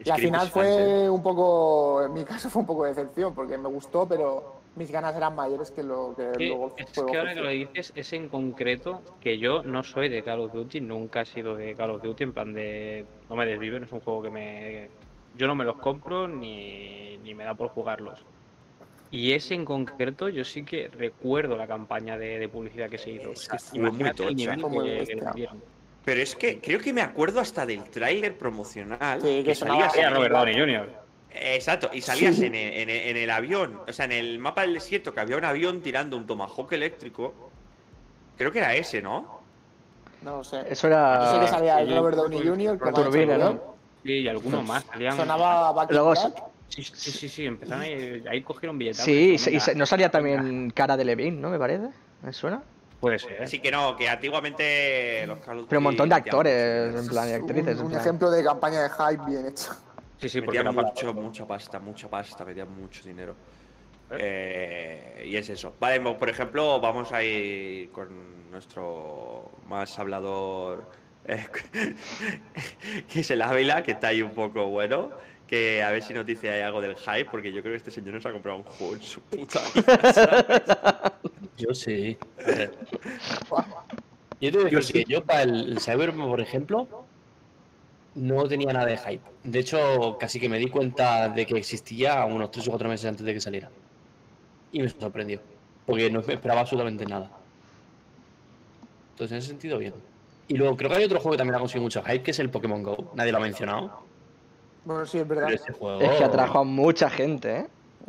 Es y al final fue un poco, en mi caso fue un poco de decepción, porque me gustó, pero mis ganas eran mayores que lo que Que- luego es que ahora que lo dices, es en concreto que yo no soy de Call of Duty, nunca he sido de Call of Duty, en plan de. No me desvivo, no es un juego que me. Yo no me los compro ni, ni me da por jugarlos. Y ese en concreto, yo sí que recuerdo la campaña de, de publicidad que se hizo. Es que fue muy tocha. que- que. Pero es que creo que me acuerdo hasta del tráiler promocional. Sí, que salías Era en- Robert Downey Jr. Exacto, y salías en, el, en el- en el avión, o sea, en el mapa del desierto, que había un avión tirando un tomahawk eléctrico. Creo que era ese, ¿no? No lo sé. Eso era. que salía el Robert Downey Jr. como Turbina, ¿no? Sí, y algunos más salían. Sonaba Back Luego. Sí, sí, sí, sí, empezaron ahí, ahí cogieron billetes. Sí, y se- y se- no salía también cara de Levine, ¿no? Me parece. ¿Me suena? Puede ser. Así que no, que antiguamente los Call of Pero un montón de actores, en plan, y actrices. Un, un plan. ejemplo de campaña de hype bien hecho. Sí, sí, Metían mucho, mucha pasta, mucha pasta, metían mucho dinero. Eh, y es eso. Vale, por ejemplo, vamos a ir con nuestro más hablador, eh, *laughs* que es el Ávila, que está ahí un poco bueno. Que a ver si nos dice algo del hype, porque yo creo que este señor nos ha comprado un juego en su puta vida, ¿sabes? Yo sí. Ver. Yo te a Yo para el, el Cyberpunk, por ejemplo, no tenía nada de hype. De hecho, casi que me di cuenta de que existía unos 3 o 4 meses antes de que saliera. Y me sorprendió. Porque no me esperaba absolutamente nada. Entonces, en ese sentido, bien. Y luego, creo que hay otro juego que también ha conseguido mucho hype, que es el Pokémon Go. Nadie lo ha mencionado. Bueno, sí, es verdad. Pero ese juego... Es que atrajo a mucha gente, ¿eh?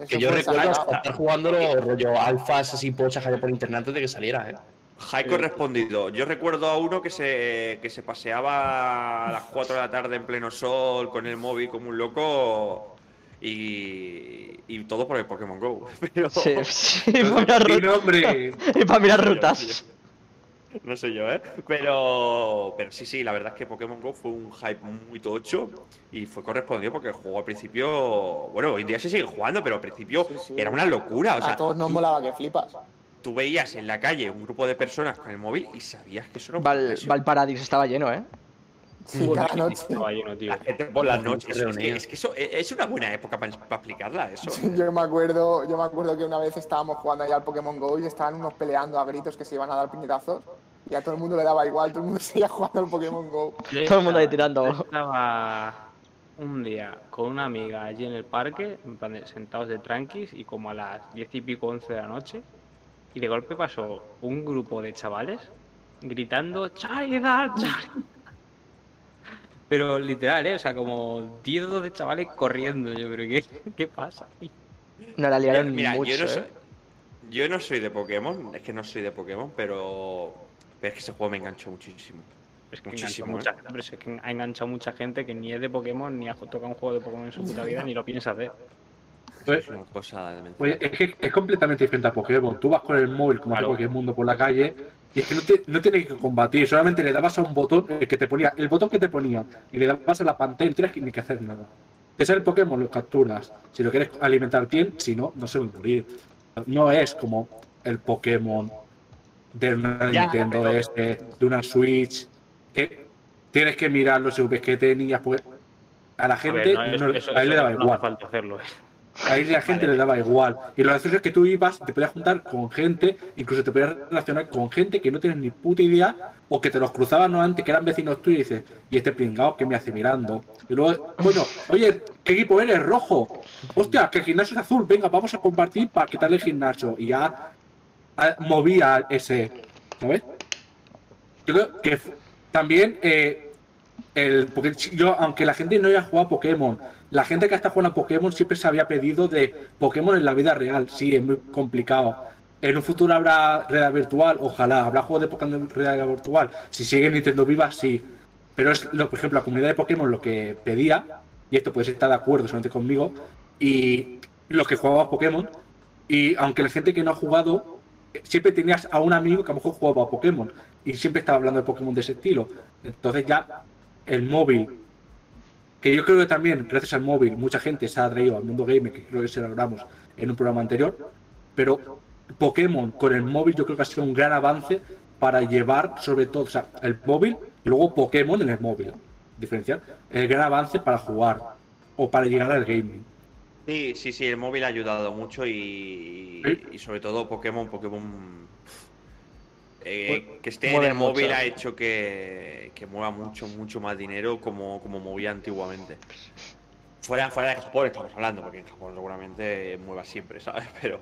Que yo recuerdo estar jugándolo rollo alfas así pochas allá por internet antes de que saliera, ¿eh? Hype correspondido. Yo recuerdo a uno que se, que se paseaba a las 4 de la tarde en pleno sol con el móvil como un loco y, y todo por el Pokémon Go. *laughs* Pero Sí, *laughs* sí, para mirar, Mi ru- nombre. y para mirar rutas. No sé yo, ¿eh? Pero, pero sí, sí, la verdad es que Pokémon Go fue un hype muy tocho y fue correspondido porque el juego al principio, bueno, hoy en día se sigue jugando, pero al principio Sí, sí. era una locura. O sea, a todos nos molaba que flipas. Tú veías en la calle un grupo de personas con el móvil y sabías que eso un Val. Valparadis estaba lleno, ¿eh? Sí, cada noche. Estaba lleno, tío. Por las noches. Es que, es que eso es es una buena época para, para explicarla, eso. Yo me acuerdo, yo me acuerdo que una vez estábamos jugando allá al Pokémon Go y estaban unos peleando a gritos que se iban a dar puñetazos y a todo el mundo le daba igual, todo el mundo *laughs* seguía jugando al Pokémon Go. Yo Todo el mundo ahí tirando. yo Estaba un día con una amiga allí en el parque, en plan de- sentados de tranquis, y como a las diez y pico, once de la noche, y de golpe pasó un grupo de chavales gritando Charizard, Charizard". *laughs* Pero literal, ¿eh? O sea, como 10 o 12 chavales corriendo. Yo, pero ¿qué, qué pasa? No la liaron Mira, mucho, yo, no soy, ¿eh? yo no soy de Pokémon, es que no soy de Pokémon, pero, pero es que ese juego me enganchó muchísimo. Es que Muchísimo, enganchó ¿eh? mucha, pero es que ha enganchado mucha gente que ni es de Pokémon, ni ha tocado un juego de Pokémon en su puta vida, ni lo piensa hacer. Pues, Es una cosa de Oye, es que es completamente diferente a Pokémon. Tú vas con el móvil como Claro. cualquier mundo por la calle y es que no, te, no tienes que combatir, solamente le dabas a un botón el que te ponía, el botón que te ponía y le dabas a la pantalla y no tienes que- ni que hacer nada. Es el Pokémon, lo capturas. Si lo quieres alimentar bien, si no, no se va a morir. No es como el Pokémon de una Ya, Nintendo pero- este, de una Switch, que tienes que mirar los Vs que tenías, pues a la A gente ver, no, eso- no- eso- a él le daba no hace igual. falta hacerlo. Ahí la gente le daba igual. Y lo gracioso es que tú ibas, te podías juntar con gente, incluso te podías relacionar con gente que no tienes ni puta idea, o que te los cruzaban no antes, que eran vecinos tuyos, y dices, y este pringao que me hace mirando. Y luego, bueno, oye, ¿qué equipo eres? Rojo. Hostia, que el gimnasio es azul, venga, vamos a compartir para quitarle el gimnasio. Y ya movía ese. ¿Sabes? Yo creo que también eh, el porque yo, aunque la gente no haya jugado Pokémon, la gente que está jugando a Pokémon siempre se había pedido de Pokémon en la vida real. Sí, es muy complicado. En un futuro habrá realidad virtual, ojalá. Habrá juegos de Pokémon en realidad virtual. Si sigue Nintendo viva, sí. Pero es, lo, por ejemplo, la comunidad de Pokémon lo que pedía, y esto puedes estar de acuerdo solamente conmigo, y los que jugaban Pokémon, y aunque la gente que no ha jugado, siempre tenías a un amigo que a lo mejor jugaba a Pokémon, y siempre estaba hablando de Pokémon de ese estilo. Entonces ya el móvil, que yo creo que también, gracias al móvil, mucha gente se ha atraído al mundo gamer, que creo que se lo hablamos en un programa anterior, pero Pokémon con el móvil yo creo que ha sido un gran avance para llevar sobre todo, o sea, el móvil y luego Pokémon en el móvil. Diferenciar. El gran avance para jugar o para llegar al gaming. Sí, sí, sí, el móvil ha ayudado mucho y, Sí. y sobre todo Pokémon, Pokémon eh, Mu- que esté en el móvil mucho. ha hecho que, que mueva mucho, mucho más dinero como, como movía antiguamente. Fuera, fuera de Japón estamos hablando, porque en Japón seguramente mueva siempre, ¿sabes? *laughs* Pero,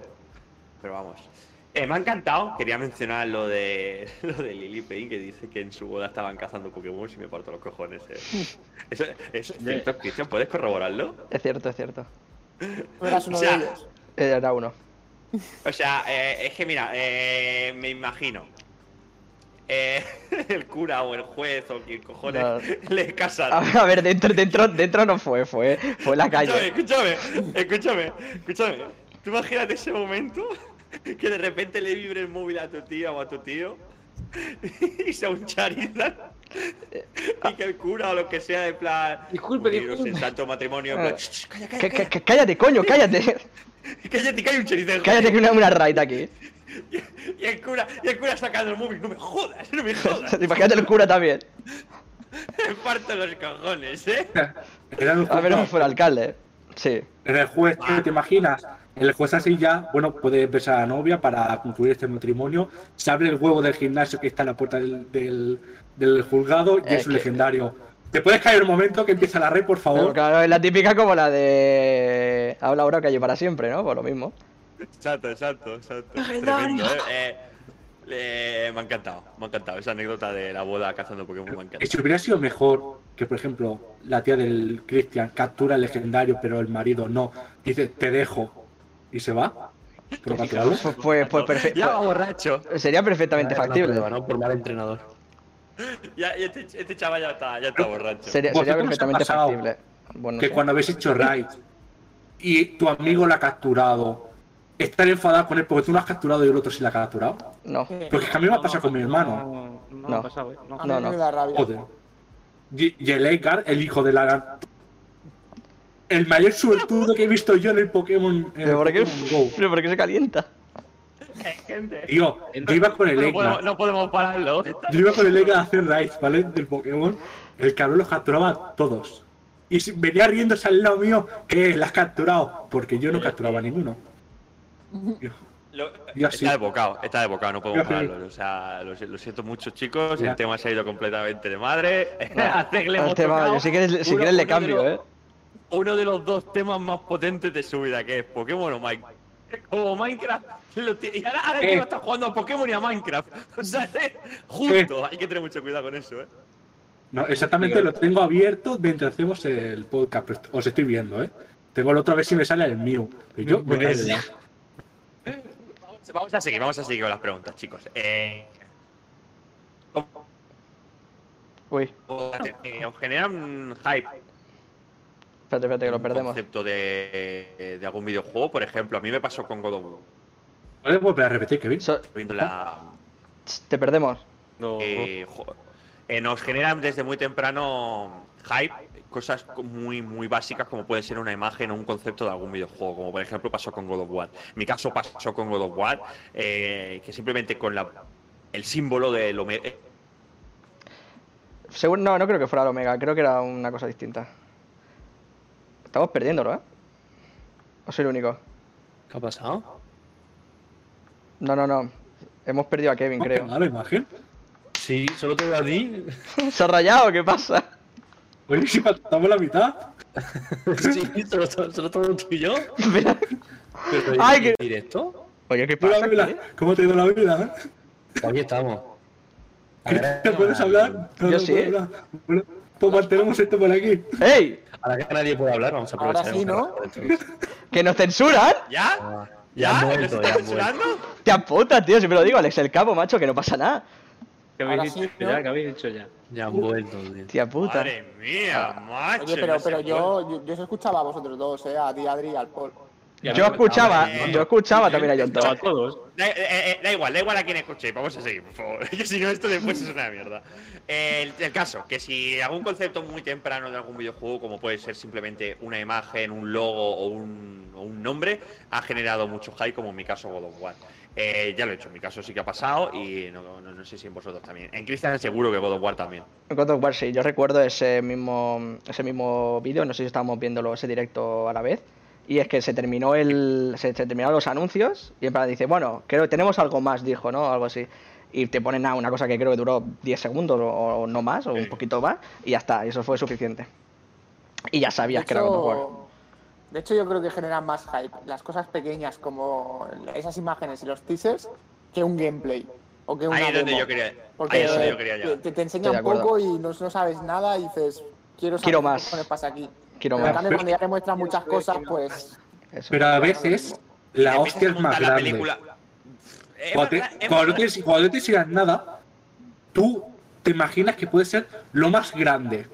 pero vamos. Eh, me ha encantado, quería mencionar lo de *laughs* lo de Lily Payne, que dice que en su boda estaban cazando Pokémon y me parto los cojones. eh. *laughs* Eso, eso es cierto, Cristian, ¿puedes corroborarlo? Es cierto, es cierto. Tú eras uno O sea, de ellos. Era uno. O sea, eh, es que mira, eh, me imagino. Eh, *laughs* el cura o el juez o quien cojones No. *laughs* le casan. A ver, dentro, dentro, dentro no fue, fue, fue la calle. escúchame, escúchame, escúchame. Tú imagínate ese momento *laughs* que de repente le vibre el móvil a tu tía o a tu tío y sea un Charizard y que el cura o lo que sea de plan Disculpe, en disculpe. santo matrimonio en plan, Eh, "Ch, ch, calla, Cá- calla, cá- calla, cá- Cállate, coño, cállate. cállate que hay un Charizard Cállate que una, una raid aquí. Y el cura y el cura sacando el móvil no me jodas no me jodas *laughs* Imagínate el cura también. *laughs* me parto los cojones eh A ver, juez, fue el alcalde. Sí. era el juez, tío, ¿te imaginas? El juez así ya, bueno, puede besar a la novia para concluir este matrimonio. Se abre el huevo del gimnasio que está en la puerta del, del, del juzgado y Es es un que- legendario. ¿Te puedes caer un momento que empieza la red, por Pero favor? claro, es la típica como la de. Habla ahora que hay para siempre, ¿no? Por lo mismo. Exacto, exacto, exacto. Tremendo, ¿eh? Eh, eh, me ha encantado, me ha encantado. Esa anécdota de la boda cazando Pokémon me ha encantado. si hubiera sido mejor que, por ejemplo, la tía del Christian captura el legendario, pero el marido no, dice, te dejo, y se va. Pues, pues, pues perfecto. Ya va borracho. Sería perfectamente factible. ¿no? Por mal entrenador. Ya, este, este chaval ya está, ya está borracho. Sería, perfectamente factible. Bueno, que sí. cuando habéis hecho raid y tu amigo la ha capturado, estar enfadado con él porque tú lo has capturado y el otro sí la ha capturado. No. Porque es que a mí me ha pasado con mi hermano. No, no, No. ha pasado, ¿eh? No. No, me no. da rabia. Joder. Y, y el Edgar, el hijo de la. El mayor suertudo que he visto yo en el Pokémon. En el ¿Pero por qué? Pokémon Go. ¿Pero por qué se calienta? Gente. Tío, yo iba con el No podemos, Edgar. no podemos pararlo. Yo iba con el Edgar a hacer raids, ¿vale? Del Pokémon. El cabrón los capturaba a todos. Y venía riéndose al lado mío, que las has capturado. Porque yo no capturaba a ninguno. Lo- está sí. desbocado, está desbocado, no podemos pararlo. O sea, lo, si- lo siento mucho, chicos. Ya. El tema se ha ido completamente de madre. *laughs* *laughs* Tema, yo si quieres, si uno- quieres le cambio, los- ¿eh? Uno de los dos temas más potentes de su vida, que es Pokémon o Minecraft. Como Minecraft. lo tiene- y ahora, ahora Eh. está jugando a Pokémon y a Minecraft. *laughs* O sea, es justo. Hay que tener mucho cuidado con eso, ¿eh? No, exactamente lo tengo abierto mientras hacemos el podcast. Os estoy viendo, ¿eh? Tengo el otro a ver si me sale el mío. Y yo, me. Vamos- a seguir, vamos a seguir con las preguntas, chicos. Eh, ¿cómo- Uy, eh, ¿Os generan hype espérate, espérate que lo un perdemos. concepto de, de algún videojuego? Por ejemplo, a mí me pasó con God of War. ¿Puedes volver a repetir, Kevin? So- Viendo la, te perdemos. No, eh, jo- eh, nos generan desde muy temprano hype, cosas co- muy, muy básicas como puede ser una imagen o un concepto de algún videojuego, como por ejemplo pasó con God of War. En mi caso pasó con God of War, eh, que simplemente con la, el símbolo de lo Seguro, no, no creo que fuera el Omega, creo que era una cosa distinta. Estamos perdiéndolo, ¿eh? ¿O soy el único? ¿Qué ha pasado? No, no, no. Hemos perdido a Kevin, creo. ¿A la imagen? Sí, solo te veo a ti. *laughs* ¿Se ha rayado? ¿Qué pasa? Buenísima, estamos la mitad. *laughs* sí, solo, solo todo tú y yo. Espera. Pero Ay, ¿en que- directo? Oye, ¿qué pasa? ¿Cómo te ha ido la vida? eh? Aquí estamos. *laughs* ¿Te puedes hablar? No, Yo no sí. hablar. Bueno, pues mantenemos esto por aquí. ¡Ey! Ahora que nadie puede hablar, vamos a Ahora aprovechar. sí, ¿no? *laughs* ¿Que nos censuran? ¿Ya? Ah, ¿Ya? Ya han ¿Nos vuelto, está ya han censurando? Te puta, tío, siempre lo digo, Alex el Capo, macho, que no pasa nada. ¿Qué habéis dicho sí, ¿no? ya? ¿Qué habéis dicho ya? Ya han vuelto, tío. Tía puta. Madre mía, macho. Oye, pero, pero yo, yo, yo os escuchaba a vosotros dos, ¿eh? A ti, Adri y al Paul. Yo escuchaba, eh, yo escuchaba también a John Todd. todos. Da, eh, eh, da igual, da igual a quien escuche. Vamos a seguir, por favor. *laughs* Que si no, esto después es una mierda. El, el caso, que si algún concepto muy temprano de algún videojuego, como puede ser simplemente una imagen, un logo o un, o un nombre, ha generado mucho hype, como en mi caso God of War. Eh, ya lo he hecho, en mi caso sí que ha pasado y no, no- no sé si en vosotros también. En Cristian seguro que God of War también. En God of War, sí, yo recuerdo ese mismo, ese mismo vídeo, no sé si estábamos viéndolo ese directo a la vez, y es que se terminó el, se, se terminaron los anuncios y en plan dice, bueno, creo que tenemos algo más, dijo, ¿no? Algo así. Y te ponen a una cosa que creo que duró 10 segundos o, o no más, o un poquito más, y ya está, y eso fue suficiente. Y ya sabías que era God of War. De hecho, yo creo que generan más hype las cosas pequeñas como esas imágenes y los teasers que un gameplay. O que una Ahí es donde yo quería, Porque ahí es donde yo quería llegar. te, te enseña un poco y no, no sabes nada y dices, quiero saber Quiero qué más. cojones pasa aquí. Quiero Pero en más. cambio, cuando ya te muestran muchas cosas, pues. Eso. Pero a veces la hostia es más grande. película. Cuando, te- cuando no te enseñan nada, tú te imaginas que puede ser lo más grande.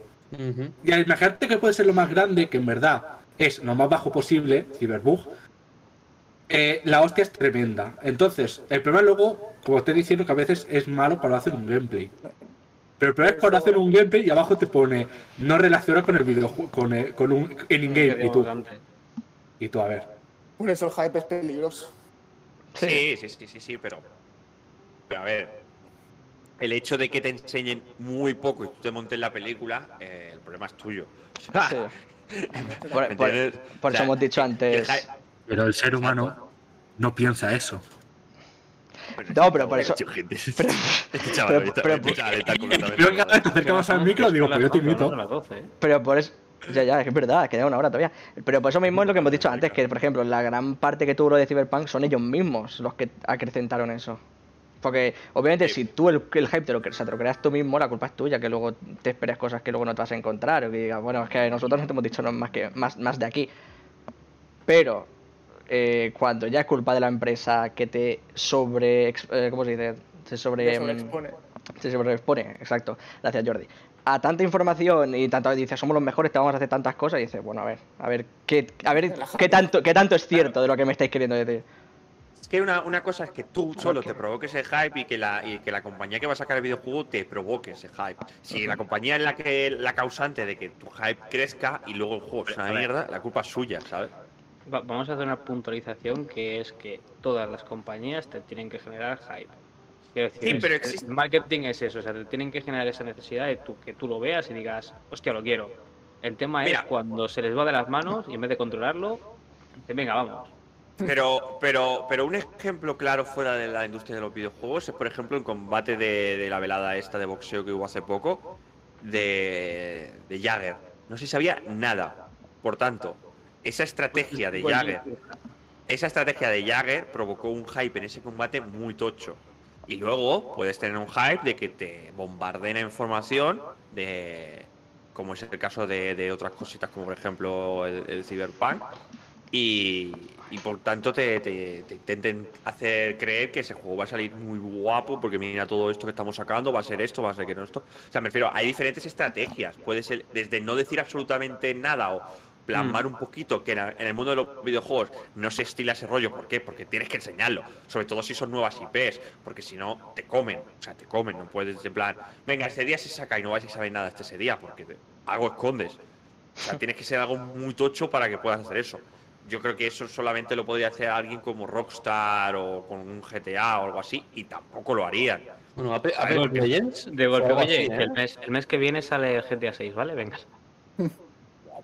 Y al imaginarte que puede ser lo más grande, que en verdad es lo más bajo posible, Cyberbug, eh, la hostia es tremenda. Entonces, el problema luego, como estoy diciendo, que a veces es malo para hacer un gameplay. Pero el problema es cuando hacen un gameplay y abajo te pone no relaciona con el videojuego, con, el- con un en in-game. Y tú, y tú, a ver. Por eso el hype es peligroso. Sí, sí, sí, sí, sí, pero. Pero a ver. El hecho de que te enseñen muy poco y tú te montes la película, eh, el problema es tuyo. O sea, Sí. ¿me *laughs* Por, por- entiendes? por O eso hemos dicho antes. Pero el ser humano no piensa eso. No, pero por eso- Gente, *laughs* *laughs* Este pero- chaval, pero- está- pero- este chaval está completamente Pero cada vez te acercabas al micro, digo, pero yo te invito. A las 12, ¿eh? Pero por eso. Ya, ya, es verdad, queda una hora todavía. Pero por eso mismo es lo que hemos dicho antes, que por ejemplo, la gran parte que tuvo lo de Cyberpunk son ellos mismos los que acrecentaron eso. Porque obviamente Sí. si tú el, el hype te lo, o sea, te lo creas tú mismo, la culpa es tuya, que luego te esperes cosas que luego no te vas a encontrar, o que digas, bueno, es que nosotros no te hemos dicho no más que más, más de aquí. Pero eh, cuando ya es culpa de la empresa que te sobre... eh, ¿Cómo se dice? Se sobre... Mm, sobreexpone. se sobreexpone, exacto. Gracias, Jordi. A tanta información y tanto dice, somos los mejores, te vamos a hacer tantas cosas, y dice, bueno, a ver, a ver, qué, a ver, qué tanto, qué tanto es cierto de lo que me estáis queriendo decir. Es que una, una cosa es que tú solo te provoques el hype y que, la, y que la compañía que va a sacar el videojuego te provoque ese hype. Si la compañía es la que la causante de que tu hype crezca y luego el juego es una mierda, la culpa es suya, ¿sabes? Va- vamos a hacer una puntualización que es que todas las compañías te tienen que generar hype. Quiero decir, Sí, pero el existe- marketing es eso, o sea, te tienen que generar esa necesidad de tú, que tú lo veas y digas, hostia, lo quiero. El tema Mira. es cuando se les va de las manos y en vez de controlarlo, dicen, venga, vamos. Pero, pero, pero un ejemplo claro fuera de la industria de los videojuegos es, por ejemplo, el combate de, de la velada esta de boxeo que hubo hace poco de, de Jagger. No se sabía nada. Por tanto, esa estrategia de Jagger esa estrategia de Jagger provocó un hype en ese combate muy tocho. Y luego puedes tener un hype de que te bombardeen información de como es el caso de, de otras cositas como por ejemplo el, el Cyberpunk y, y por tanto te, te- te intenten hacer creer que ese juego va a salir muy guapo porque mira todo esto que estamos sacando, va a ser esto, va a ser que no esto. O sea, me refiero, hay diferentes estrategias. Puede ser desde no decir absolutamente nada o plasmar un poquito que en el mundo de los videojuegos no se estila ese rollo. ¿Por qué? Porque tienes que enseñarlo. Sobre todo si son nuevas IPs. Porque si no, te comen. O sea, te comen. No puedes, en plan, venga, este día se saca y no vais a saber nada este ese día. Porque algo escondes. O sea, tienes que ser algo muy tocho para que puedas hacer eso. Yo creo que eso solamente lo podría hacer alguien como Rockstar o con un GTA o algo así. Y tampoco lo harían. Bueno, A Legends. De golpe, oye, así, que ¿eh? el, mes, el mes que viene sale GTA 6, ¿vale? Venga.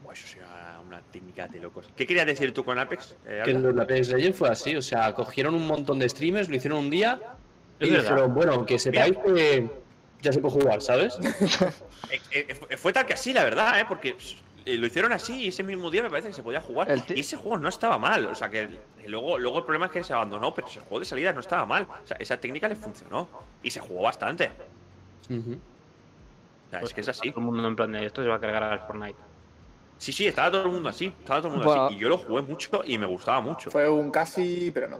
Pues eso sería una técnica de locos. ¿Qué querías decir tú con Apex? Eh, Que el Apex Legends fue así, o sea, cogieron un montón de streamers, lo hicieron un día Es y verdad. dijeron, bueno, que sepáis que ya se puede jugar, ¿sabes? *laughs* Eh, eh, fue- tal que así, la verdad, ¿eh? Porque lo hicieron así y ese mismo día me parece que se podía jugar. Y ese juego no estaba mal. O sea, que luego, luego el problema es que se abandonó, pero ese juego de salida no estaba mal. O sea, esa técnica le funcionó. Y se jugó bastante. Ujú. O sea, es que es así. Todo el mundo en plan de esto se va a cargar al Fortnite. Sí, sí, estaba todo el mundo así. Estaba todo el mundo Bueno. así. Y yo lo jugué mucho y me gustaba mucho. Fue un casi, pero no.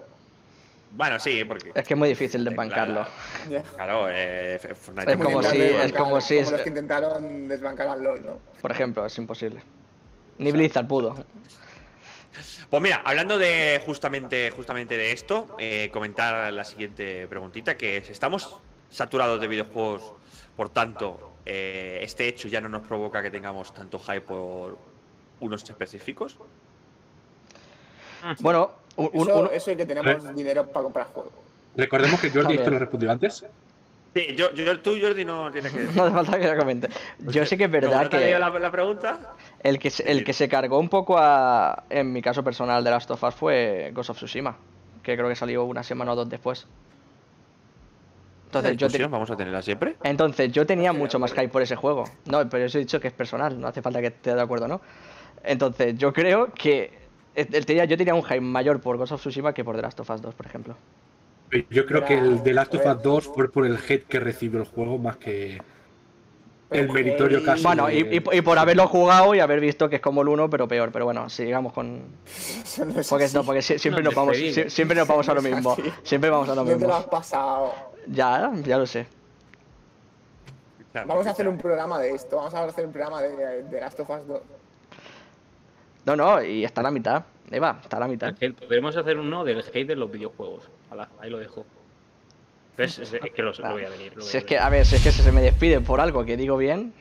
Bueno, sí, porque. Es que es muy difícil de bancarlo. Ya. Claro, eh, Fortnite Es como si- es como si Como es- los que intentaron desbancar al LOL, ¿no? Por ejemplo, es imposible. Ni Blizzard pudo. Pues mira, hablando de justamente, justamente de esto, eh, comentar la siguiente preguntita, que es, ¿estamos saturados de videojuegos? Por tanto, eh, este hecho ya no nos provoca que tengamos tanto hype por unos específicos. Bueno, Un- Eso, un- eso y que tenemos dinero para comprar juegos. Recordemos que Jordi esto lo respondió antes. Sí, yo, yo, tú, Jordi, no tienes que *laughs* decir. No hace falta que lo comente. Yo sí que es verdad no que la, la pregunta? el que, se- el que se cargó un poco a, en mi caso personal de Last of Us fue Ghost of Tsushima, que creo que salió una semana o dos después. Entonces yo, te- ¿Discusión vamos a tenerla siempre? entonces yo tenía mucho más hype por ese juego. No, pero eso he dicho que es personal, no hace falta que esté de acuerdo, ¿no? Entonces yo creo que el- el tenía- yo tenía un hype mayor por Ghost of Tsushima que por The Last of Us 2, por ejemplo. Yo creo que el The Last of Us 2 fue por el hate que recibió el juego más que el meritorio caso. Bueno, y, de- y- y por haberlo jugado y haber visto que es como el 1, pero peor. Pero bueno, sigamos con. No Porque, no, porque sie- siempre, No, nos vamos, siempre nos vamos a lo mismo. Siempre vamos a lo No te lo mismo. has pasado. Ya, ya lo sé. Vamos a hacer un programa de esto. Vamos a hacer un programa de, de Last of Us 2. No, no, y está a la mitad. Eva, está a la mitad. Podemos hacer uno del hate de los videojuegos. Ahí lo dejo. ¿Ves? Es, que lo, lo voy a venir. voy Si a es que, a ver, si es que se me despide por algo que digo bien.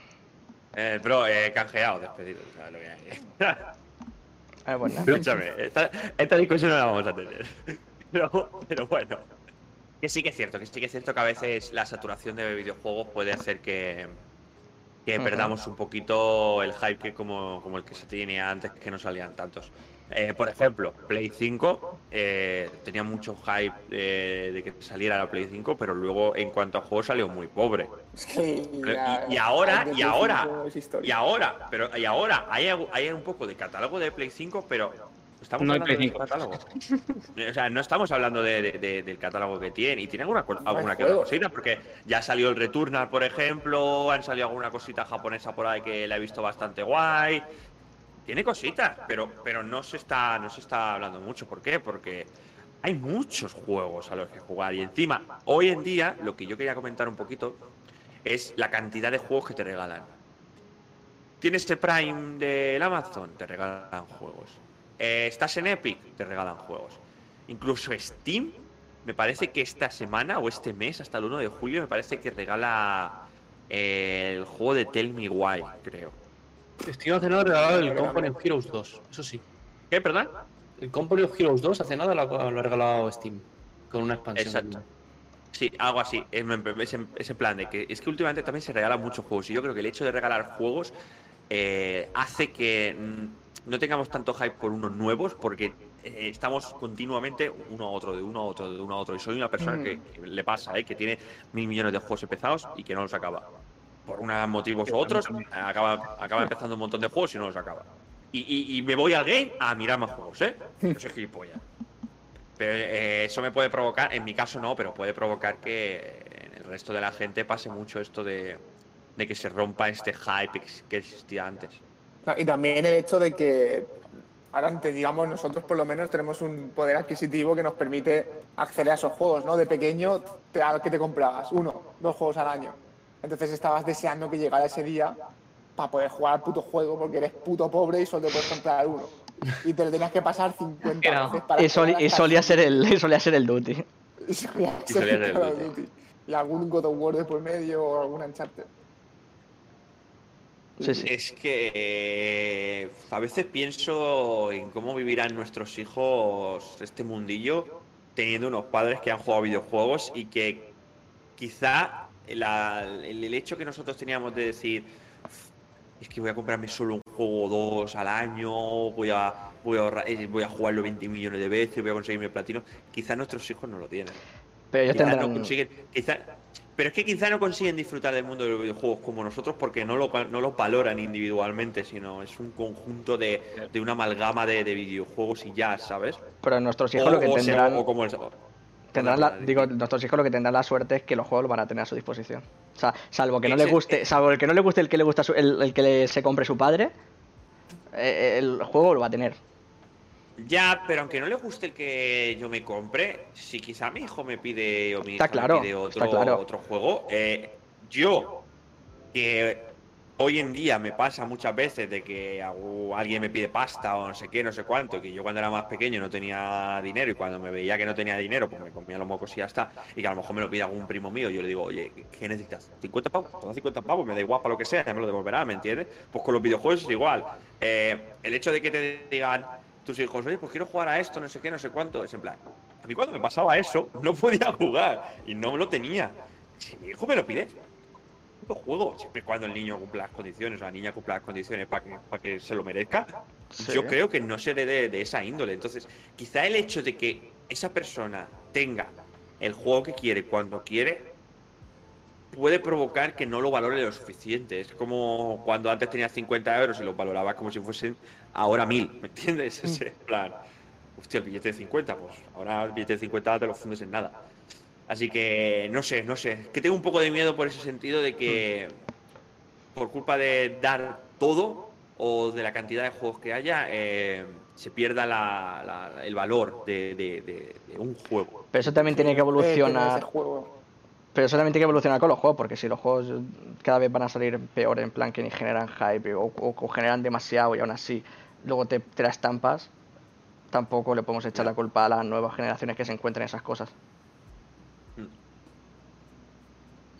Eh, bro, eh, canjeado, despedido. o sea, lo. *laughs* Ah, nada. Escúchame, esta, esta discusión no la vamos a tener. *laughs* Pero, pero bueno. Que sí que es cierto, que sí que es cierto que a veces la saturación de videojuegos puede hacer que, que perdamos un poquito el hype que como, como el que se tenía antes, que no salían tantos. Eh, por ejemplo, Play 5 eh, tenía mucho hype eh, de que saliera la Play 5, pero luego en cuanto a juegos salió muy pobre. Es que ya- y ahora, y ahora, 5 es historia. Y ahora, pero y ahora hay, hay un poco de catálogo de Play 5, pero estamos No hay hablando Play de 5. catálogo. *laughs* o sea, no estamos hablando de- de- de- del catálogo que tiene y tiene alguna, alguna que otra cosita, porque ya salió el Returnal, por ejemplo, han salido alguna cosita japonesa por ahí que la he visto bastante guay. Tiene cositas, pero, pero no se está, no se está hablando mucho. ¿Por qué? Porque hay muchos juegos a los que jugar. Y encima, hoy en día, lo que yo quería comentar un poquito es la cantidad de juegos que te regalan. Tienes este Prime del Amazon, te regalan juegos. Eh, estás en Epic, te regalan juegos. Incluso Steam, me parece que esta semana o este mes, hasta el 1 de julio, me parece que regala eh, el juego de Tell Me Why, creo. Steam hace nada regalado el Company of Heroes 2, eso sí. ¿Qué, perdón? El Company of Heroes 2 hace nada lo ha, lo ha regalado Steam. Con una expansión. Exacto. Sí, algo así. Es en- plan de que es que últimamente también se regalan muchos juegos. Y yo creo que el hecho de regalar juegos eh, hace que mm, no tengamos tanto hype por unos nuevos porque eh, estamos continuamente uno a otro, de uno a otro, de uno a otro. Y soy una persona Mm. que, que le pasa, ¿eh? que tiene mil millones de juegos empezados y que no los acaba. Por unos motivos u otros, acaba, acaba empezando un montón de juegos y no los acaba. Y, y- y me voy al game a mirar más juegos, ¿eh? No soy gilipollas. Pero eh, eso me puede provocar, en mi caso no, pero puede provocar que en el resto de la gente pase mucho esto de, de que se rompa este hype que existía antes. No, Y también el hecho de que, ahora te digamos, nosotros por lo menos tenemos un poder adquisitivo que nos permite acceder a esos juegos, ¿no? De pequeño, te, a que te comprabas uno, dos juegos al año. Entonces estabas deseando que llegara ese día para poder jugar al puto juego porque eres puto pobre y solo te puedes comprar uno. Y te lo tenías que pasar 50 Era- veces para Y, jugar y solía ser el, y *laughs* solía ser el Duty. y solía Y ser solía ser el. Duty. Y algún God of War de por medio o algún Uncharted. Sí, sí. Es que eh, a veces pienso en cómo vivirán nuestros hijos este mundillo teniendo unos padres que han jugado videojuegos y que quizá la- el, el hecho que nosotros teníamos de decir es que voy a comprarme solo un juego o dos al año, voy a, voy a, ahorrar- eh, voy a jugarlo 20 millones de veces, voy a conseguirme platino, quizá nuestros hijos no lo tienen. Pero ellos Quizá tendrán. no consiguen, quizá- pero es que quizá no consiguen disfrutar del mundo de los videojuegos como nosotros porque no lo, no lo valoran individualmente, sino es un conjunto de, de una amalgama de, de videojuegos y ya, ¿sabes? Pero nuestros hijos O- lo que o tendrán. o como el- Tendrán la- digo, di- nuestros hijos lo que tendrán la suerte es que los juegos lo van a tener a su disposición. O sea, salvo que no le guste, salvo el que no le guste el que le gusta su- el, el que le- se compre su padre, eh, el juego lo va a tener. Ya, pero aunque no le guste el que yo me compre, si quizá mi hijo me pide o mi Está claro, me pide otro, está claro. otro juego, eh, yo, que hoy en día me pasa muchas veces de que alguien me pide pasta o no sé qué, no sé cuánto, que yo cuando era más pequeño no tenía dinero y cuando me veía que no tenía dinero, pues me comía los mocos y ya está, y que a lo mejor me lo pide algún primo mío, yo le digo, oye, ¿qué necesitas? ¿50 pavos? Toma 50 pavos, me da igual para lo que sea, ya me lo devolverá, ¿me entiendes? Pues con los videojuegos es igual. Eh, el hecho de que te digan, tus hijos, oye, pues quiero jugar a esto, no sé qué, no sé cuánto. Es en plan, a mí cuando me pasaba eso, no *laughs* podía jugar y no lo tenía. Si mi hijo me lo pide, lo juego, siempre cuando el niño cumpla las condiciones o la niña cumpla las condiciones para que, para que se lo merezca. Sí. Yo creo que no seré de, de esa índole. Entonces, quizá el hecho de que esa persona tenga el juego que quiere cuando quiere puede provocar que no lo valore lo suficiente. Es como cuando antes tenía 50 euros y los valoraba como si fuesen ahora 1000, ¿me entiendes? Mm. *laughs* Ese plan, hostia, el billete de 50, pues ahora el billete de 50 te lo fundes en nada. Así que no sé, no sé. Que tengo un poco de miedo por ese sentido de que por culpa de dar todo o de la cantidad de juegos que haya, eh, se pierda la- la- el valor de, de- de- de un juego. Pero eso también tiene que Eh, tiene evolucionar. juego. Pero eso también tiene que evolucionar con los juegos, porque si los juegos cada vez van a salir peor, en plan que ni generan hype o, o- o generan demasiado y aún así luego te, te la estampas, tampoco le podemos echar la culpa a las nuevas generaciones que se encuentren esas cosas.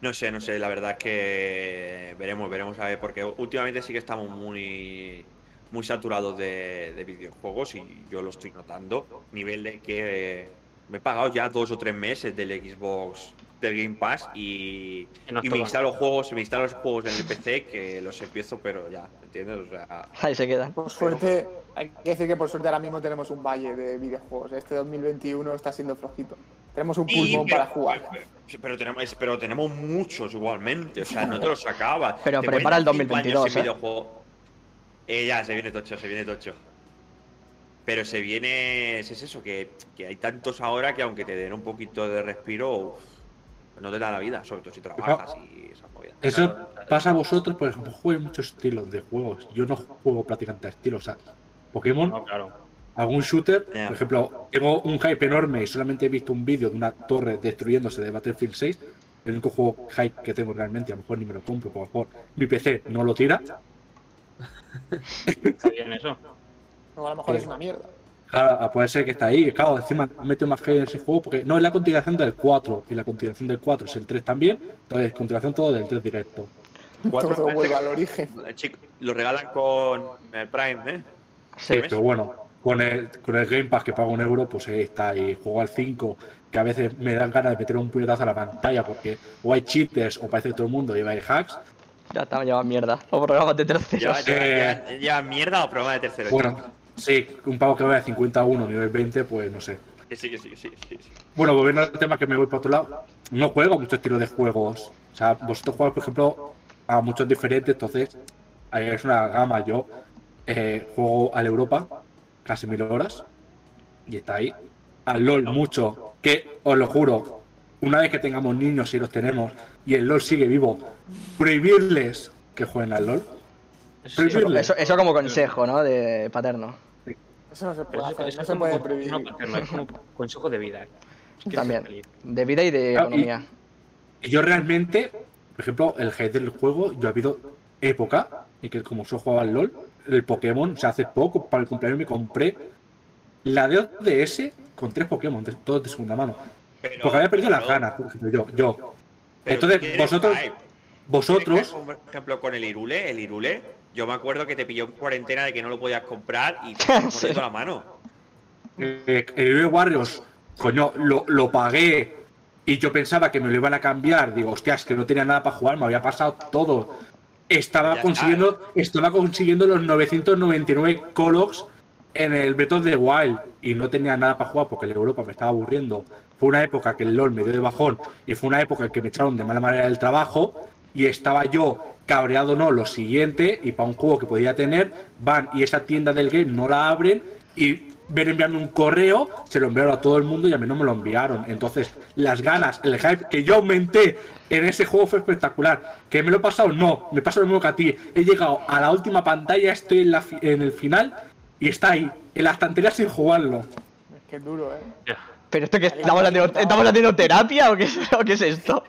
No sé, no sé, la verdad es que veremos, veremos a ver, porque últimamente sí que estamos muy, muy saturados de, de videojuegos y yo lo estoy notando. Nivel de que me he pagado ya dos o tres meses del Xbox, del Game Pass y, me instalo juegos, me instalo los juegos en el PC que los empiezo, pero ya, ¿entiendes? O sea, Ahí se quedan. Por suerte, hay que decir que por suerte ahora mismo tenemos un valle de videojuegos. Este 2021 está siendo flojito. Tenemos un pulmón pero- para jugar. Pero tenemos, pero tenemos muchos igualmente, o sea, no te los acabas. *laughs* Pero Te prepara el pueden cinco 2022, años sin ¿eh? Eh, ya, se viene tocho, se viene tocho. Pero se viene, es eso, que, que hay tantos ahora que aunque te den un poquito de respiro, uf, no te da la vida, sobre todo si trabajas y esas movidas. Eso pasa a vosotros, por ejemplo, juego muchos estilos de juegos. Yo no juego prácticamente a estilos. O sea, Pokémon, No, claro. algún shooter, por ejemplo, tengo un hype enorme y solamente he visto un vídeo de una torre destruyéndose de Battlefield 6. El único juego hype que tengo realmente, a lo mejor ni me lo compro, lo mejor mi PC no lo tira. *laughs* Está bien eso. No, a lo mejor es una mierda. Claro, puede ser que está ahí. Claro, encima mete más hype en ese juego porque no es la continuación del 4 y la continuación del 4 es el 3 también. Entonces, continuación todo del 3 directo. Cuatro Todo vuelve al origen. Chico, lo regalan con el Prime, ¿eh? Sí. Pero bueno, con el, con el Game Pass que pago un euro, pues ahí está. Y juego al 5, que a veces me dan ganas de meter un puñetazo a la pantalla porque o hay cheaters o parece que todo el mundo lleva ahí hacks. Ya estamos llevando mierda. O programas de terceros. Lleva, lleva- Eh, lleva- lleva mierda o programa de tercero. Bueno, sí, un pavo que vaya de 51, nivel 20, pues no sé. Sí, sí, sí, sí, sí. Bueno, volviendo al tema que me voy para otro lado, no juego muchos estilos de juegos. O sea, vosotros jugáis, por ejemplo, a muchos diferentes, entonces es una gama. Yo eh, juego al Europa casi mil horas y está ahí. Al LOL mucho, que os lo juro, una vez que tengamos niños, si los tenemos, y el LOL sigue vivo, prohibirles que jueguen al LOL. Eso, eso- eso como consejo, ¿no? De paterno. Eso no se puede eso, hacer, eso no se puede prohibir. no, paterno, es como *laughs* consejo de vida. Es que También. De vida y de y- economía. Y yo realmente, por ejemplo, el hate del juego, yo ha habido época en que como yo jugaba al LOL, el Pokémon, o sea, hace poco para el cumpleaños me compré la de ODS con tres Pokémon, todos de segunda mano. Pero- Porque había perdido las ganas, por ejemplo, yo, yo. Entonces, vosotros, vosotros, Por ejemplo, con el Irule, el Irule, yo me acuerdo que te pilló en cuarentena de que no lo podías comprar y *laughs* te Sí. la mano. eh, el Hero Warriors, coño, lo, lo pagué y yo pensaba que me lo iban a cambiar. Digo, hostia, es que no tenía nada para jugar, me había pasado todo. Estaba Ya consiguiendo, estaba consiguiendo los 999 Colox en el Breath of the Wild y no tenía nada para jugar porque el Europa me estaba aburriendo. Fue una época que el LOL me dio de bajón y fue una época en que me echaron de mala manera del trabajo y estaba yo cabreado no lo siguiente y para un juego que podía tener van y esa tienda del game no la abren y ven enviando un correo, se lo enviaron a todo el mundo y a mí no me lo enviaron. Entonces, las ganas, el hype que yo aumenté en ese juego fue espectacular. ¿Que me lo he pasado? No, me pasa lo mismo que a ti. He llegado a la última pantalla, estoy en, la fi- en el final y está ahí, en la estantería sin jugarlo. Es que es duro, ¿eh? ¿Pero esto qué es? ¿Estamos haciendo, ¿estamos haciendo terapia o qué, o qué es esto?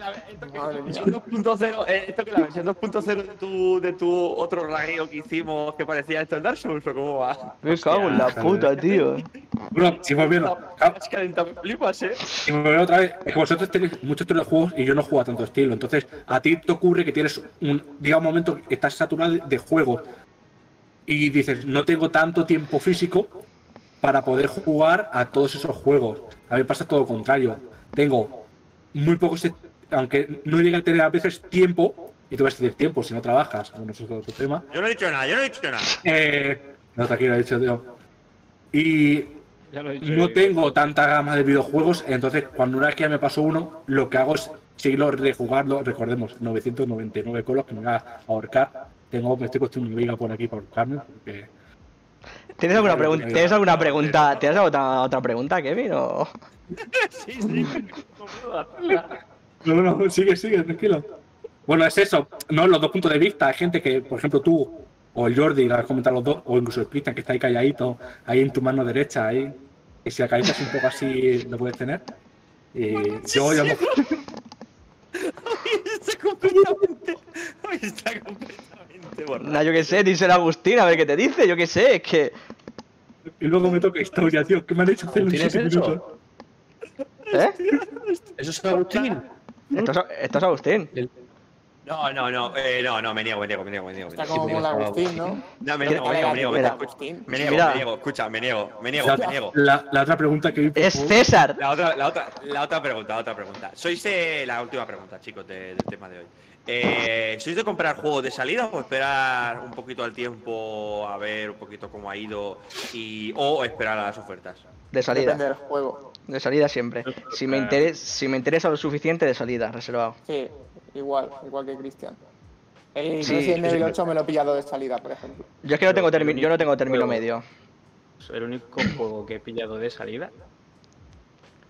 Madre mía. 2.0, eh, esto que la versión 2.0 de tu, de tu otro ragueo que hicimos que parecía esto en Dark Souls o cómo va. Me cago en la puta, tío. Bueno, si volviendo, claro, Es que me flipas, eh. Me otra vez, es que vosotros tenéis muchos estilos de juegos y yo no juego a tanto estilo. Entonces, a ti te ocurre que tienes un, llega un momento que estás saturado de, juegos y dices, no tengo tanto tiempo físico para poder jugar a todos esos juegos. A mí me pasa todo lo contrario. Tengo muy pocos, aunque no llega a tener a veces tiempo, y tú vas a decir tiempo si no trabajas, bueno, eso es otro tema. Yo no he dicho nada, yo no he dicho nada. Eh, no, tranquilo, he dicho, tío. Y Ya lo he dicho no yo. tengo tanta gama de videojuegos, entonces cuando una vez que ya me pasó uno, lo que hago es seguirlo, rejugarlo, recordemos, 999 colos que me voy a ahorcar. Tengo, me estoy construyendo una viga por aquí para ahorcarme, porque ¿Tienes alguna pregunta? ¿Tienes alguna pregunta? ¿Tienes otra, otra pregunta, Kevin? O... *laughs* Sí, sí. *laughs* No, no, no, sigue, sigue, tranquilo. Bueno, es eso, no los dos puntos de vista. Hay gente que, por ejemplo, tú o el Jordi, lo has comentado los dos, o incluso el Cristian, que está ahí calladito, ahí en tu mano derecha, ahí. Y si acaritas un poco así, lo puedes tener. Y yo ya *laughs* Está completamente. Hoy está completamente borrado. Nah, yo qué sé, díselo a Agustín, a ver qué te dice, yo qué sé, es que... Y luego me toca historia, tío, que me han hecho hacer en ¿Tienes 7 eso? minutos. ¿Eh? ¿Eso es Agustín? Esto es, esto es Agustín. No, no, no, eh, no, no, me niego, me niego, me niego, me niego. me Está niego. como mola Agustín, ¿no? No, me niego, me niego, me niego, me niego. Me niego, me niego, escucha, me niego, me niego, La, me niego. la, la otra pregunta que vi, por Es favor. César. La otra, la otra, la otra pregunta, la otra pregunta. ¿Sois eh, la última pregunta, chicos, de- del tema de hoy? Eh, ¿Sois de comprar juegos de salida o esperar un poquito al tiempo a ver un poquito cómo ha ido y o esperar a las ofertas? De salida. Depende del juego. De salida siempre. Si me, interes- si me interesa lo suficiente, de salida, reservado. Sí, igual, igual que Cristian. El Sí, Resident sí, Evil sí. 8 me lo he pillado de salida, por ejemplo. Yo es que no tengo, yo no tengo término Juego. medio. El único juego que he pillado de salida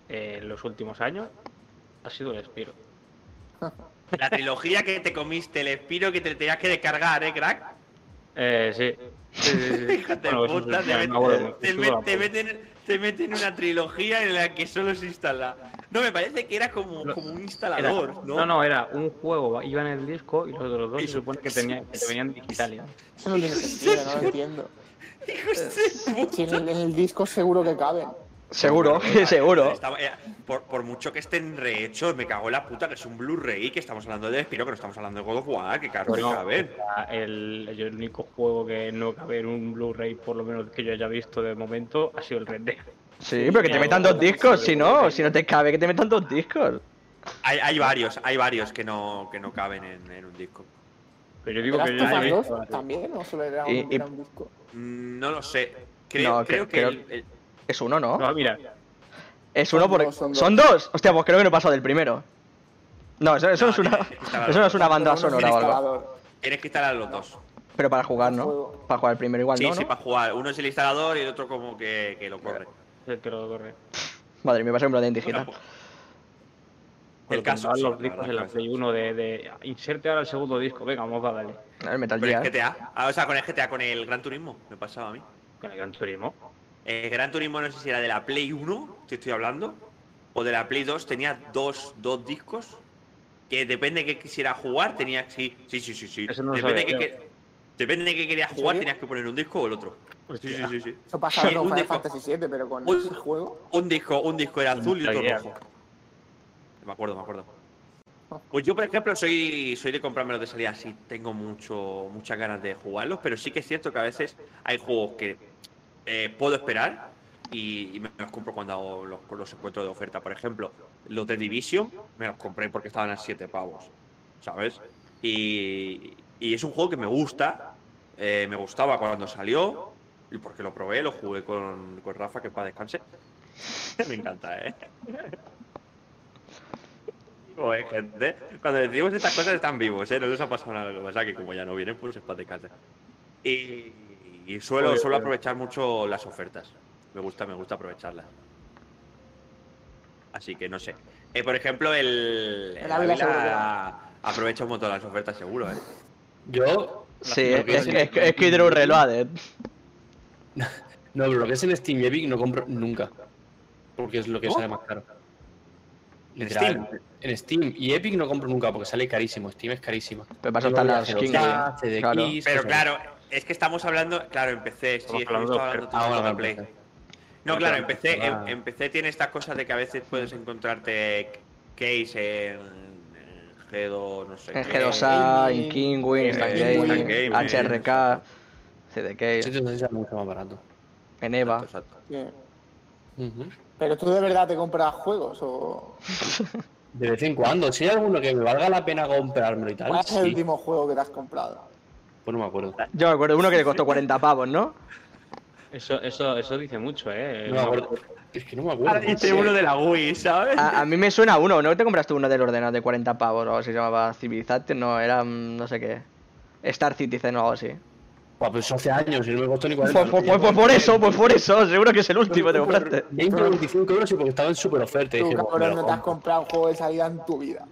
eh, en los últimos años ha sido el Spiro. *laughs* La trilogía que te comiste, el espiro que te tenías que descargar, ¿eh, crack? Eh, sí. Sí, sí, sí. *laughs* Hija de Bueno, eso puta, te, me te estuvo met- la te polla. meten, te meten una trilogía en la que solo se instala. No, me parece que era como, como un Era- instalador, ¿no? no, no, era un juego, iba en el disco y los otros dos se supone que, tenía, que te *laughs* venían digitales. Eso no tiene sentido, no lo entiendo. Hijos de puta. Si en el, en el disco seguro que caben. Seguro, *laughs* seguro. estaba- eh, por, por mucho que estén rehechos, me cago en la puta que es un Blu-ray, que estamos hablando de Espiro, que no estamos hablando de God of War, que claro que Bueno, cabe. o sea, el, único juego que no cabe en un Blu-ray, por lo menos que yo haya visto de momento, ha sido el Red Dead. Sí, pero que te metan dos discos, si no, si no te cabe, que te metan dos discos. Hay, hay varios, hay varios que no, que no caben en, en un disco. Pero yo digo ¿Era que. 2 también o solo era un, Y- y- era un disco? Mm, No lo sé. Creo, No, creo que- que. creo- el- el- Es uno, ¿no? No, mira, Es uno dos, son ¿Son dos. Hostia, pues creo que no he pasado del primero. No, eso, eso No, no es una. *laughs* Eso no es una banda sonora o algo. tienes que instalar los dos. Pero para jugar, ¿no? Para jugar el primero igual, sí, ¿no? sí, ¿no? para jugar. Uno es el instalador y el otro como que, que lo corre. es el que lo corre. Madre mía, va a ser un en digital. Bueno, el caso. sí, los discos verdad en la sí. Play 1 de, de inserte ahora el segundo disco, venga, vamos a darle. Ver, Metal Gear. el GTA. Ah, o sea, con el GTA, con el Gran Turismo, me pasaba a mí. Con el Gran Turismo. El Gran Turismo, no sé si era de la Play 1, te estoy hablando, o de la Play 2, tenía dos, dos discos que depende de qué quisiera jugar, tenía. Sí, sí, sí, sí. sí. Eso no depende, de sabía yo. que- depende de qué querías ¿En jugar, tenías que poner un disco o el otro. Sí, sí, sí, sí. Eso pasaba Sí, con un Final disco. Fantasy VII, pero con Un- ese juego. Un disco, un disco era azul y otro rojo. Me acuerdo, me acuerdo. Pues yo, por ejemplo, soy, soy de comprármelos de salida así. Tengo mucho, muchas ganas de jugarlos, pero sí que es cierto que a veces hay juegos que eh, puedo esperar y, y me los compro cuando hago los, los encuentros de oferta. Por ejemplo, los de Division me los compré porque estaban a 7 pavos, ¿sabes? Y, y es un juego que me gusta, eh, me gustaba cuando salió y porque lo probé, lo jugué con, con Rafa, que para descanse. *laughs* me encanta, ¿eh? *laughs* Joder, gente. Cuando decimos estas cosas están vivos, ¿eh? No les ha pasado nada. Lo que pasa que como ya no vienen, pues es para de casa. Y, y suelo, suelo joder. aprovechar mucho las ofertas. Me gusta, me gusta aprovecharlas. Así que no sé. Eh, por ejemplo, el, El Ávila Ávila aprovecha un montón las ofertas, seguro, ¿eh? Yo. Sí, es, que es, es, es que Hydro Reloaded. *laughs* No, pero lo que es en Steam y Epic no compro nunca. Porque es lo que sale más caro. ¿En Literal, Steam? En Steam y Epic no compro nunca porque sale carísimo. Steam es carísimo. Pero para las skins. Claro. Pero claro, es que estamos hablando. Claro, empecé. Sí, Estamos es que hablando hablando Ah, todo de Play. No, claro, empecé, em- empecé tiene estas cosas de que a veces puedes encontrarte case en, en G2, no sé En qué. G2A, en Kingwin, Gaming, HRK. CDK, Sí, es mucho más barato. en EVA. Exacto. Ujú. Pero tú de verdad te compras juegos o. De vez en cuando, si hay alguno que me valga la pena comprármelo y tal, ¿Cuál es el sí. último juego que te has comprado? Pues no me acuerdo. Yo me acuerdo de uno que le costó 40 pavos, ¿no? Eso, eso, eso dice mucho, ¿eh? No me acuerdo. Es que no me acuerdo. Ahora dice uno de la Wii, ¿sabes? A, a mí me suena uno, ¿no te compraste uno del ordenador de 40 pavos o algo así? Se llamaba Civilization, no, era mm, no sé qué. Star Citizen o algo así. Pues eso hace años y no me costó ni Pues, 40. pues- pues- pues por eso, pues por eso, seguro que es el último que te compraste. 20 o 25 euros y porque estaba en super oferta. Y Tú, dije, cabrón, no te has comprado un juego de salida en tu vida.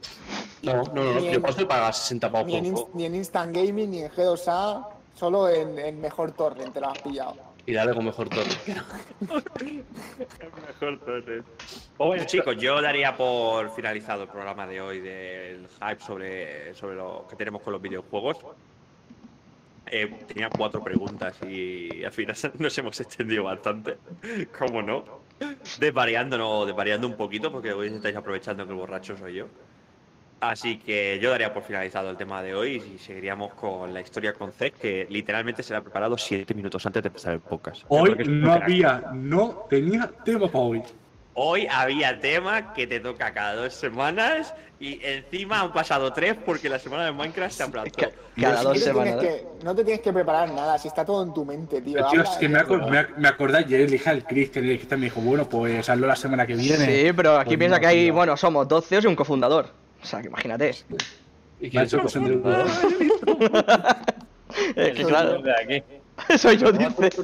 No, no, no, yo paso y pagar 60 pavos Ni por en, ni Instant Gaming, ni en G2A, solo en, en Mejor Torrent te lo has pillado. Y dale con mejor todo. *laughs* Mejor Pues bueno, chicos, yo daría por finalizado el programa de hoy del hype sobre, sobre lo que tenemos con los videojuegos. Eh, tenía cuatro preguntas y al final *laughs* nos hemos extendido bastante. ¿Cómo no? Desvariándonos, desvariando un poquito, porque hoy estáis aprovechando que el borracho soy yo. Así que yo daría por finalizado el tema de hoy y seguiríamos con la historia con Z, que literalmente se la ha preparado siete minutos antes de empezar el podcast. Hoy que no había, no tenía tema para hoy. Hoy había tema que te toca cada dos semanas y encima han pasado tres porque la semana de Minecraft se aplazó. Ca- Cada dos semanas. que, no te tienes que preparar nada, si está todo en tu mente, tío. Es que me, ac- me acordé ayer, le dije al el Cristian me dijo, bueno, pues hazlo la semana que viene. Sí, pero aquí Pues piensa no, que hay, tío. bueno, somos dos CEOs y un cofundador. O sea, que imagínate. Y Me ha hecho cosa de duda. Es que claro, soy yo, ¿Cómo dice.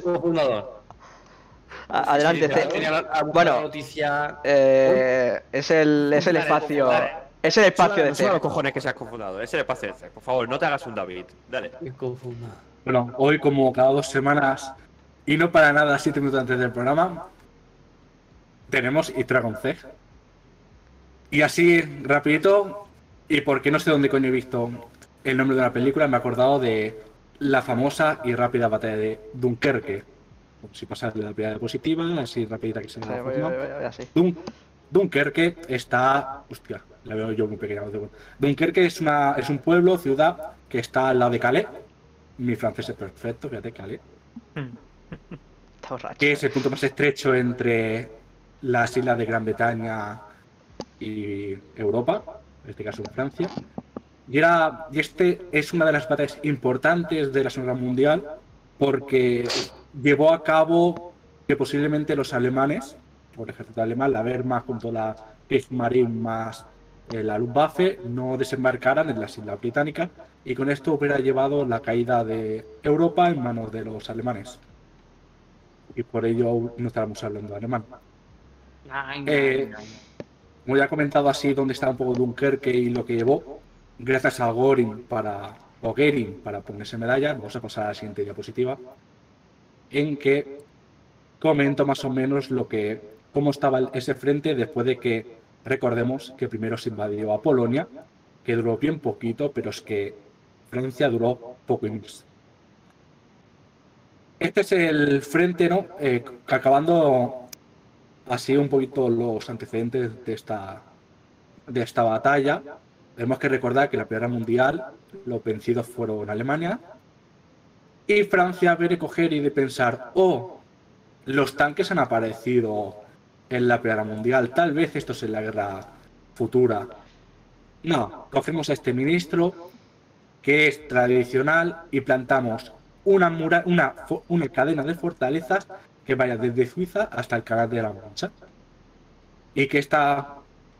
Adelante, Bueno. noticia. Eh, es el, es el espacio. Es el espacio de No son los cojones que se has confundado, es el espacio de C. Por favor, no te hagas un David. Dale. Bueno, hoy como cada dos semanas y no para nada siete minutos antes del programa, tenemos Historia con C. Y así, rapidito, y porque no sé dónde coño he visto el nombre de la película, me he acordado de la famosa y rápida batalla de Dunkerque. Si pasas de la primera diapositiva, así rapidita que se me. Dun- Dunkerque está. Hostia, la veo yo muy pequeña. no Dunkerque es, una, es un pueblo, ciudad, que está al lado de Calais. Mi francés es perfecto, fíjate, Calais. *laughs* Que es el punto más estrecho entre las islas de Gran Bretaña y Europa, en este caso en Francia. Y, era, y este es una de las batallas importantes de la Segunda Guerra Mundial porque llevó a cabo que posiblemente los alemanes, por el ejército alemán, la Wehrmacht junto a la Kriegsmarine más eh, la Luftwaffe, no desembarcaran en las Islas Británicas y con esto hubiera llevado la caída de Europa en manos de los alemanes. Y por ello no estábamos hablando alemán. Eh, como ya he comentado así dónde está un poco Dunkerque y lo que llevó, gracias a Goring para, o Goering para ponerse medalla, vamos a pasar a la siguiente diapositiva, en que comento más o menos lo que, cómo estaba ese frente después de que, recordemos que primero se invadió a Polonia, que duró bien poquito, pero es que Francia duró poco y más. Este es el frente, ¿no? Eh, acabando así un poquito los antecedentes de esta, de esta batalla. Tenemos que recordar que la Primera Mundial, los vencidos fueron Alemania y Francia ve de coger y de pensar, oh, los tanques han aparecido en la Primera Mundial, tal vez esto es en la guerra futura. No, cogemos a este ministro que es tradicional y plantamos una, mura- una, una cadena de fortalezas que vaya desde Suiza hasta el Canal de la Mancha. Y que estas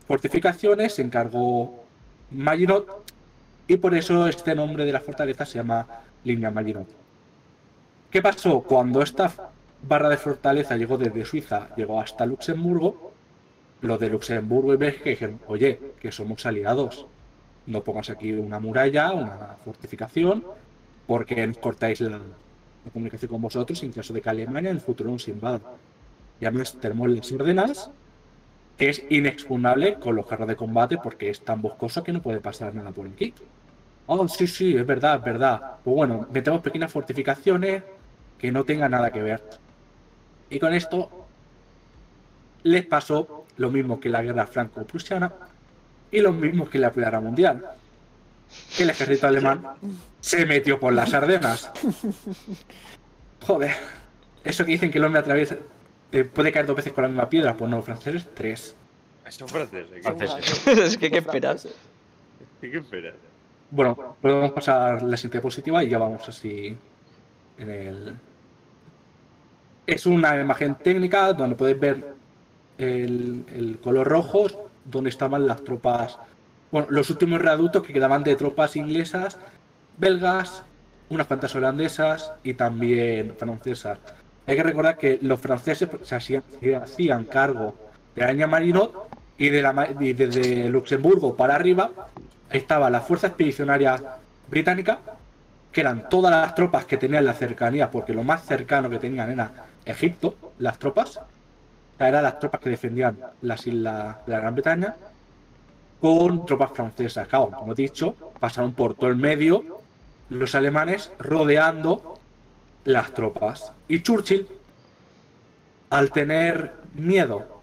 fortificaciones se encargó Maginot y por eso este nombre de la fortaleza se llama línea Maginot. ¿Qué pasó? Cuando esta barra de fortaleza llegó desde Suiza, llegó hasta Luxemburgo, los de Luxemburgo y Bélgica dijeron, oye, que somos aliados, no pongas aquí una muralla, una fortificación, porque cortáis la, la comunicación con vosotros en caso de que Alemania en el futuro nos invada. Y además tenemos las órdenes, es inexpugnable con los carros de combate porque es tan boscoso que no puede pasar nada por aquí. Oh, sí, sí, es verdad, es verdad. Pues bueno, metemos pequeñas fortificaciones que no tengan nada que ver. Y con esto les pasó lo mismo que la guerra franco-prusiana y lo mismo que la Primera Mundial. Que el ejército alemán se metió por las Ardenas. Joder. Eso que dicen que el hombre atraviesa. eh, puede caer dos veces con la misma piedra. Pues no, los franceses, tres. Son franceses. Franceses. *laughs* es que, ¿qué esperas? ¿Qué, qué esperas? Bueno, podemos pasar la siguiente diapositiva y ya vamos así en el... Es una imagen técnica donde podéis ver el, el color rojo donde estaban las tropas, bueno, los últimos reductos que quedaban de tropas inglesas, belgas, unas cuantas holandesas y también francesas. Hay que recordar que los franceses se hacían, se hacían cargo de línea Marinot y, de desde Luxemburgo para arriba estaba la fuerza expedicionaria británica, que eran todas las tropas que tenían la cercanía, porque lo más cercano que tenían era Egipto, las tropas, o eran las tropas que defendían las islas de la Gran Bretaña, con tropas francesas. Como he dicho, pasaron por todo el medio los alemanes rodeando las tropas. Y Churchill, al tener miedo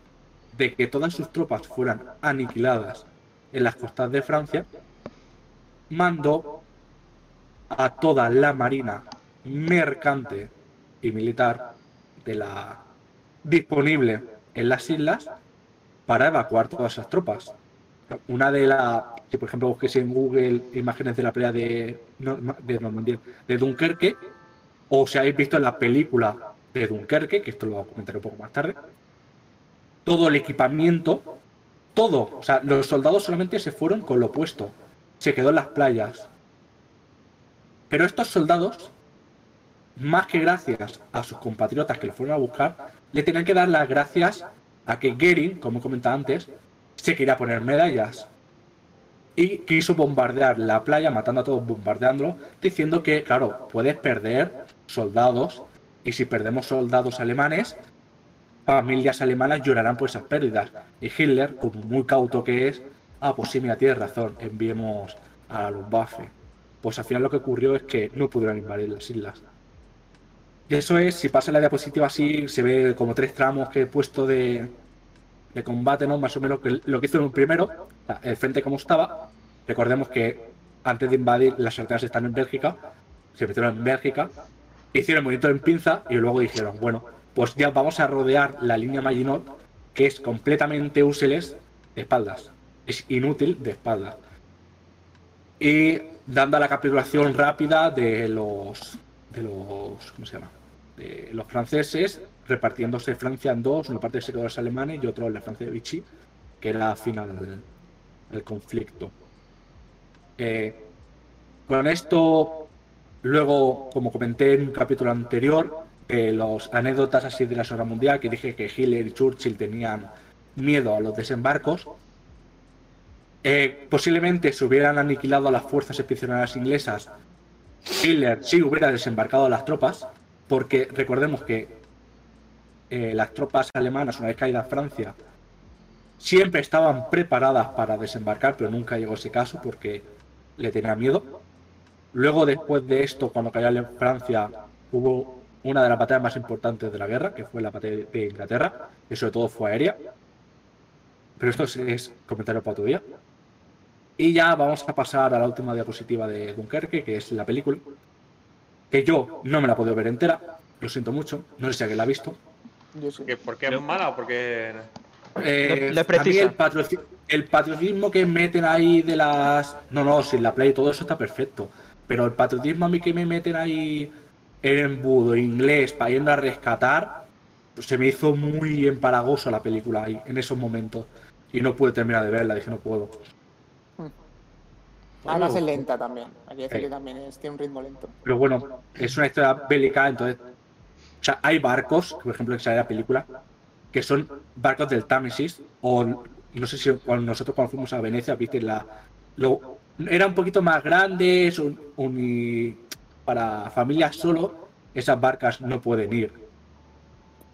de que todas sus tropas fueran aniquiladas en las costas de Francia, mandó a toda la marina mercante y militar de la disponible en las islas para evacuar todas esas tropas. Una de las, si por ejemplo busquéis en Google imágenes de la pelea de, de Normandía, de Dunkerque, o si habéis visto en la película de Dunkerque, que esto lo voy a comentar un poco más tarde, todo el equipamiento, todo, o sea, los soldados solamente se fueron con lo puesto, se quedó en las playas. Pero estos soldados, más que gracias a sus compatriotas que lo fueron a buscar, le tenían que dar las gracias a que Goering, como he comentado antes, se quería poner medallas. Y quiso bombardear la playa, matando a todos, bombardeándolo, diciendo que, claro, puedes perder soldados, y si perdemos soldados alemanes, familias alemanas llorarán por esas pérdidas. Y Hitler, como muy cauto que es, ah, pues sí, mira, tienes razón, enviemos a la Luftwaffe. Pues al final lo que ocurrió es que no pudieron invadir las islas. Y eso es, si pasa la diapositiva así, se ve como tres tramos que he puesto de, de combate, ¿no? Más o menos lo que hizo un primero, el frente como estaba. Recordemos que antes de invadir las sartenes están en Bélgica, se metieron en Bélgica, hicieron el movimiento en pinza y luego dijeron, bueno, pues ya vamos a rodear la línea Maginot, que es completamente useless de espaldas. Es inútil de espaldas. Y dando la capitulación rápida de los de los ¿cómo se llama? de los franceses repartiéndose Francia en dos, una parte se quedó los alemanes y otro la Francia de Vichy, que era final del, conflicto. Eh, con esto, luego, como comenté en un capítulo anterior, eh, los anécdotas así de la Guerra Mundial, que dije que Hitler y Churchill tenían miedo a los desembarcos, eh, posiblemente se hubieran aniquilado a las fuerzas expedicionarias inglesas, Hitler sí hubiera desembarcado a las tropas, porque recordemos que eh, las tropas alemanas, una vez caída Francia, siempre estaban preparadas para desembarcar, pero nunca llegó ese caso porque le tenía miedo. Luego, después de esto, cuando cayó Francia, hubo una de las batallas más importantes de la guerra, que fue la batalla de Inglaterra, que sobre todo fue aérea. Pero esto es, es comentario para otro día. Y ya vamos a pasar a la última diapositiva de Dunkerque, que es la película. Que yo no me la he podido ver entera, lo siento mucho, no sé si alguien la ha visto. Yo sí. ¿Qué- ¿Por qué es mala o por qué.? Eh, a mí el, patriotismo que meten ahí de las. No, no, sin la play y todo eso está perfecto. Pero el patriotismo a mí que me meten ahí en embudo inglés para irme a rescatar, pues se me hizo muy empalagoso la película ahí, en esos momentos. Y no pude terminar de verla, dije no puedo. Además es lenta también. Hay que decir que también es, tiene un ritmo lento. Pero bueno, es una historia bélica, entonces. O sea, hay barcos, por ejemplo, en esa película, que son barcos del Támesis, o no sé si cuando nosotros cuando fuimos a Venecia, viste, la, lo, era un poquito más grandes, un- uni- para familias solo, esas barcas no pueden ir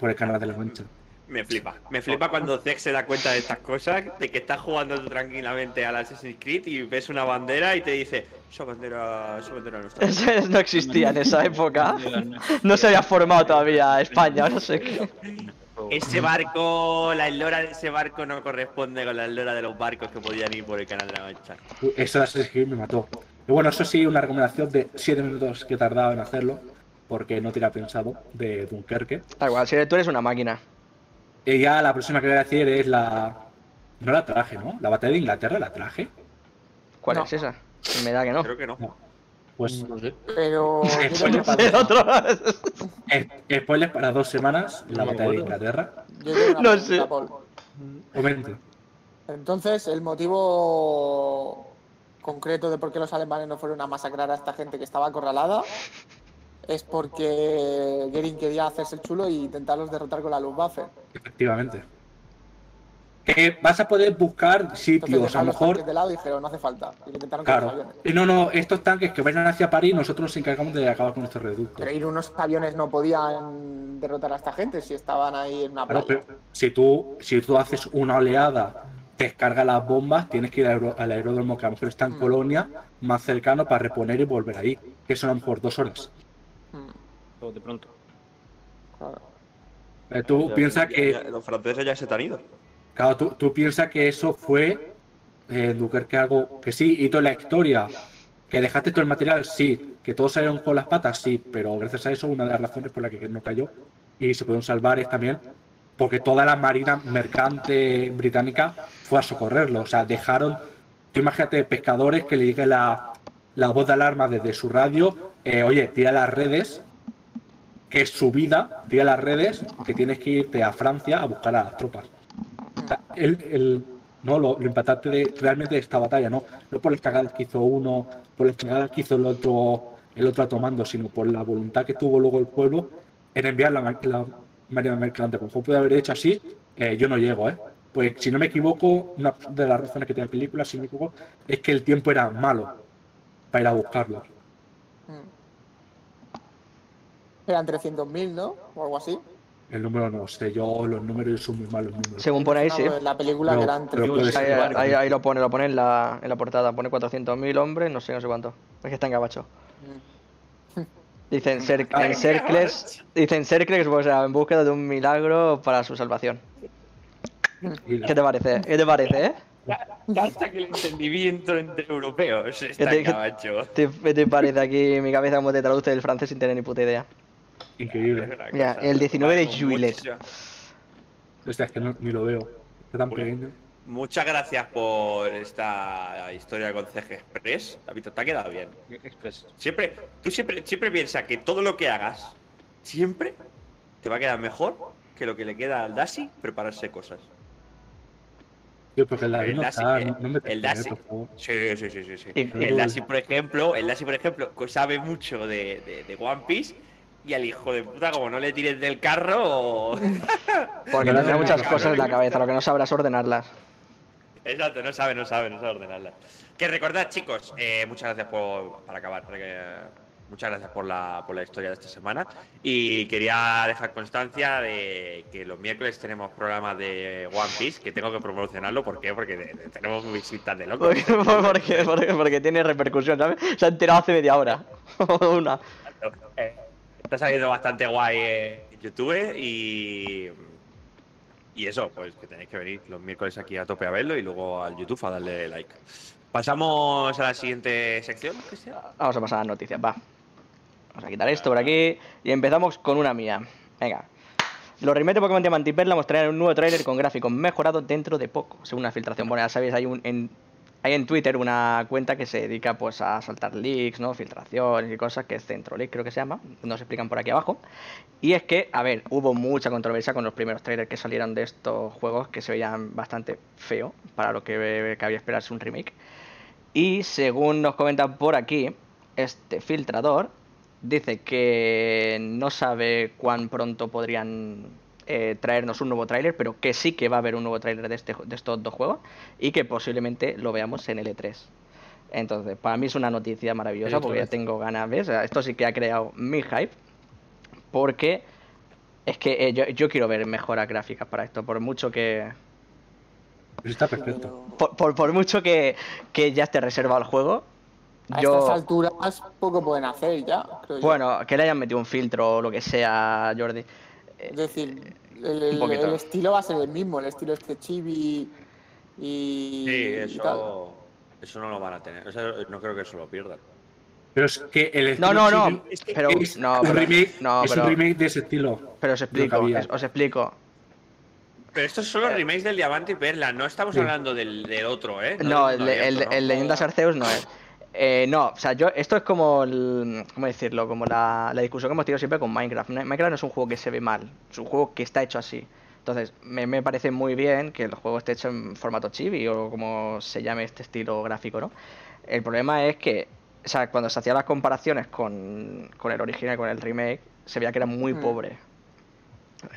por el canal de la Mancha. Me flipa. Me flipa cuando Zex se da cuenta de estas cosas, de que estás jugando tú tranquilamente al Assassin's Creed y ves una bandera y te dice, esa bandera, esa bandera no está. *laughs* Ese no existía en esa época. *laughs* No se había formado todavía España, no sé qué. Ese barco, la eslora de ese barco no corresponde con la eslora de los barcos que podían ir por el canal de la Mancha. Eso de Assassin's Creed me mató. Y bueno, eso sí, una recomendación de 7 minutos que tardaba en hacerlo. porque no tenía pensado de Dunkerque. Da igual, si tú eres una máquina. Y ya la próxima que voy a decir es la. No la traje, ¿no? La batalla de Inglaterra la traje. ¿Cuál No. es esa? Me da que no. Creo que no. Pues No sé. Pero. *laughs* Eh, yo tengo- spoiler El otro. es- spoiler para dos semanas, la batalla de. Inglaterra. yo No sé. Comente. Entonces, el motivo concreto de por qué los alemanes no fueron a masacrar a esta gente que estaba acorralada es porque Goering quería hacerse el chulo e intentarlos derrotar con la Luftwaffe. Efectivamente. Que vas a poder buscar Entonces, sitios, a lo mejor. de lado y dijeron, no hace falta. Y Claro. no, no, estos tanques que vayan hacia París, nosotros nos encargamos de acabar con estos reductos. Pero ir unos aviones no podían derrotar a esta gente si estaban ahí en una Claro, playa. pero si tú, si tú haces una oleada, descarga las bombas, tienes que ir al aeródromo que a lo mejor está en Mm. Colonia, más cercano para reponer y volver ahí. Que son a lo mejor dos horas. Todo de pronto. claro. Eh, tú Ya- piensas ya- que, ya- los franceses ya se te han ido. claro, tú, tú piensas que eso fue eh, Dunkerque algo que sí, y toda la historia. Que dejaste todo el material, sí. Que todos salieron con las patas, sí. Pero gracias a eso, una de las razones por la que no cayó y se pudieron salvar es también porque toda la marina mercante británica fue a socorrerlo. O sea, dejaron, tú imagínate, pescadores que le llegue la, la voz de alarma desde su radio, eh, oye, tira las redes, que es su vida, tira las redes, que tienes que irte a Francia a buscar a las tropas. O sea, el, el- no, lo, lo impactante realmente de esta batalla, no, no por las cagadas que hizo uno, por las cagadas que hizo el otro, el otro tomando, sino por la voluntad que tuvo luego el pueblo en enviar la, la marina mercante. Como puede haber hecho así, eh, yo no llego, ¿eh? Pues si no me equivoco, una de las razones que tiene la película, si me equivoco, es que el tiempo era malo para ir a buscarlos. Mm. Eran 300.000, ¿no? O algo así. El número no sé, yo los números son muy malos números. Según por ahí, sí. No, en la película Pero- que eran pero 300.000. puede ser. Ahí, ahí- ahí lo pone, lo pone en la, en la portada. Pone 400.000 hombres, no sé, no sé cuánto. Es que está en gabacho. Mm. Dicen, cer en Cercles, dicen Cercles, pues, en búsqueda de un milagro para su salvación. ¿Qué te parece? ¿Qué te parece, eh? Hasta que el entendimiento entre europeos ¿Qué está te- en cabacho. ¿Te- ¿Qué te parece aquí mi cabeza como te traduce del francés sin tener ni puta idea? Increíble. El 19 de muchísima- O sea, es que no- ni lo veo. Está tan Bueno. pequeño. Muchas gracias por esta historia con CG Express. David, te ha quedado bien. Express. Siempre, tú siempre, siempre piensas que todo lo que hagas, siempre te va a quedar mejor que lo que le queda al Dashi prepararse cosas. Tío, porque el El no Dashi, está, eh, no, me el te Dashi. por favor. Sí, sí, sí, sí. sí. El Dashi, por ejemplo, el Dashi, por ejemplo, sabe mucho de, de- de One Piece. Y al hijo de puta, como no le tires del carro. *laughs* Porque tendrá muchas cosas en la cabeza, lo que no sabrás ordenarlas. Exacto, no sabe, no sabe, no sabe ordenarla. Que recordad, chicos, eh, muchas gracias por. Para acabar, eh, muchas gracias por la, por la historia de esta semana. Y quería dejar constancia de que los miércoles tenemos programas de One Piece, que tengo que promocionarlo. ¿Por qué? Porque de- de- tenemos visitas de locos. *laughs* Porque, porque, porque, porque tiene repercusión, ¿sabes? Se ha enterado hace media hora. *laughs* O una. Eh, Está saliendo bastante guay eh, YouTube y. Y eso, pues que tenéis que venir los miércoles aquí a tope a verlo y luego al YouTube a darle like. Pasamos a la siguiente sección. Vamos a pasar a las noticias, va. Vamos a quitar esto por aquí y empezamos con una mía. Venga. Los remakes de Pokémon Diamante y Perla mostrarán un nuevo tráiler con gráficos mejorados dentro de poco, según una filtración. Bueno, ya sabéis, hay un hay en Twitter una cuenta que se dedica pues a soltar leaks, ¿no? Filtraciones y cosas, que es Centro Leak, creo que se llama. Nos explican por aquí abajo. Y es que, a ver, hubo mucha controversia con los primeros trailers que salieron de estos juegos que se veían bastante feo para lo que cabía esperarse un remake. Y según nos comentan por aquí, este filtrador dice que no sabe cuán pronto podrían eh, traernos un nuevo tráiler, pero que sí que va a haber un nuevo tráiler de, este, de estos dos juegos y que posiblemente lo veamos en L3. Entonces, para mí es una noticia maravillosa Otra porque ya tengo ganas, ¿ves? O sea, Esto sí que ha creado mi hype porque es que eh, yo, yo quiero ver mejoras gráficas para esto, por mucho que, está perfecto. Por, por- por mucho que, que ya esté reservado el juego, a yo... estas alturas poco pueden hacer ya, creo yo. Bueno, que le hayan metido un filtro o lo que sea, Jordi. Es decir, el, el- el estilo va a ser el mismo, el estilo este chibi y, Sí, y tal. eso, eso no lo van a tener. No creo que eso lo pierdan. Pero es que el No, estilo no, no. chibi Es Pero, es no, un pero, remake, no, es pero, un remake de ese estilo. pero os explico, es- os explico. Pero estos son los remakes del Diamante y Perla, no estamos Sí. hablando del, del otro, ¿eh? No, el, mundo el, ¿no? el Leyendas Arceus no es. Eh, no, o sea, yo, esto es como el, ¿cómo decirlo? Como la, la discusión que hemos tenido siempre con Minecraft. Ne- Minecraft no es un juego que se ve mal, es un juego que está hecho así. Entonces, me, me parece muy bien que el juego esté hecho en formato chibi o como se llame este estilo gráfico, ¿no? El problema es que, o sea, cuando se hacían las comparaciones con, con el original, con el remake, se veía que era muy Mm. pobre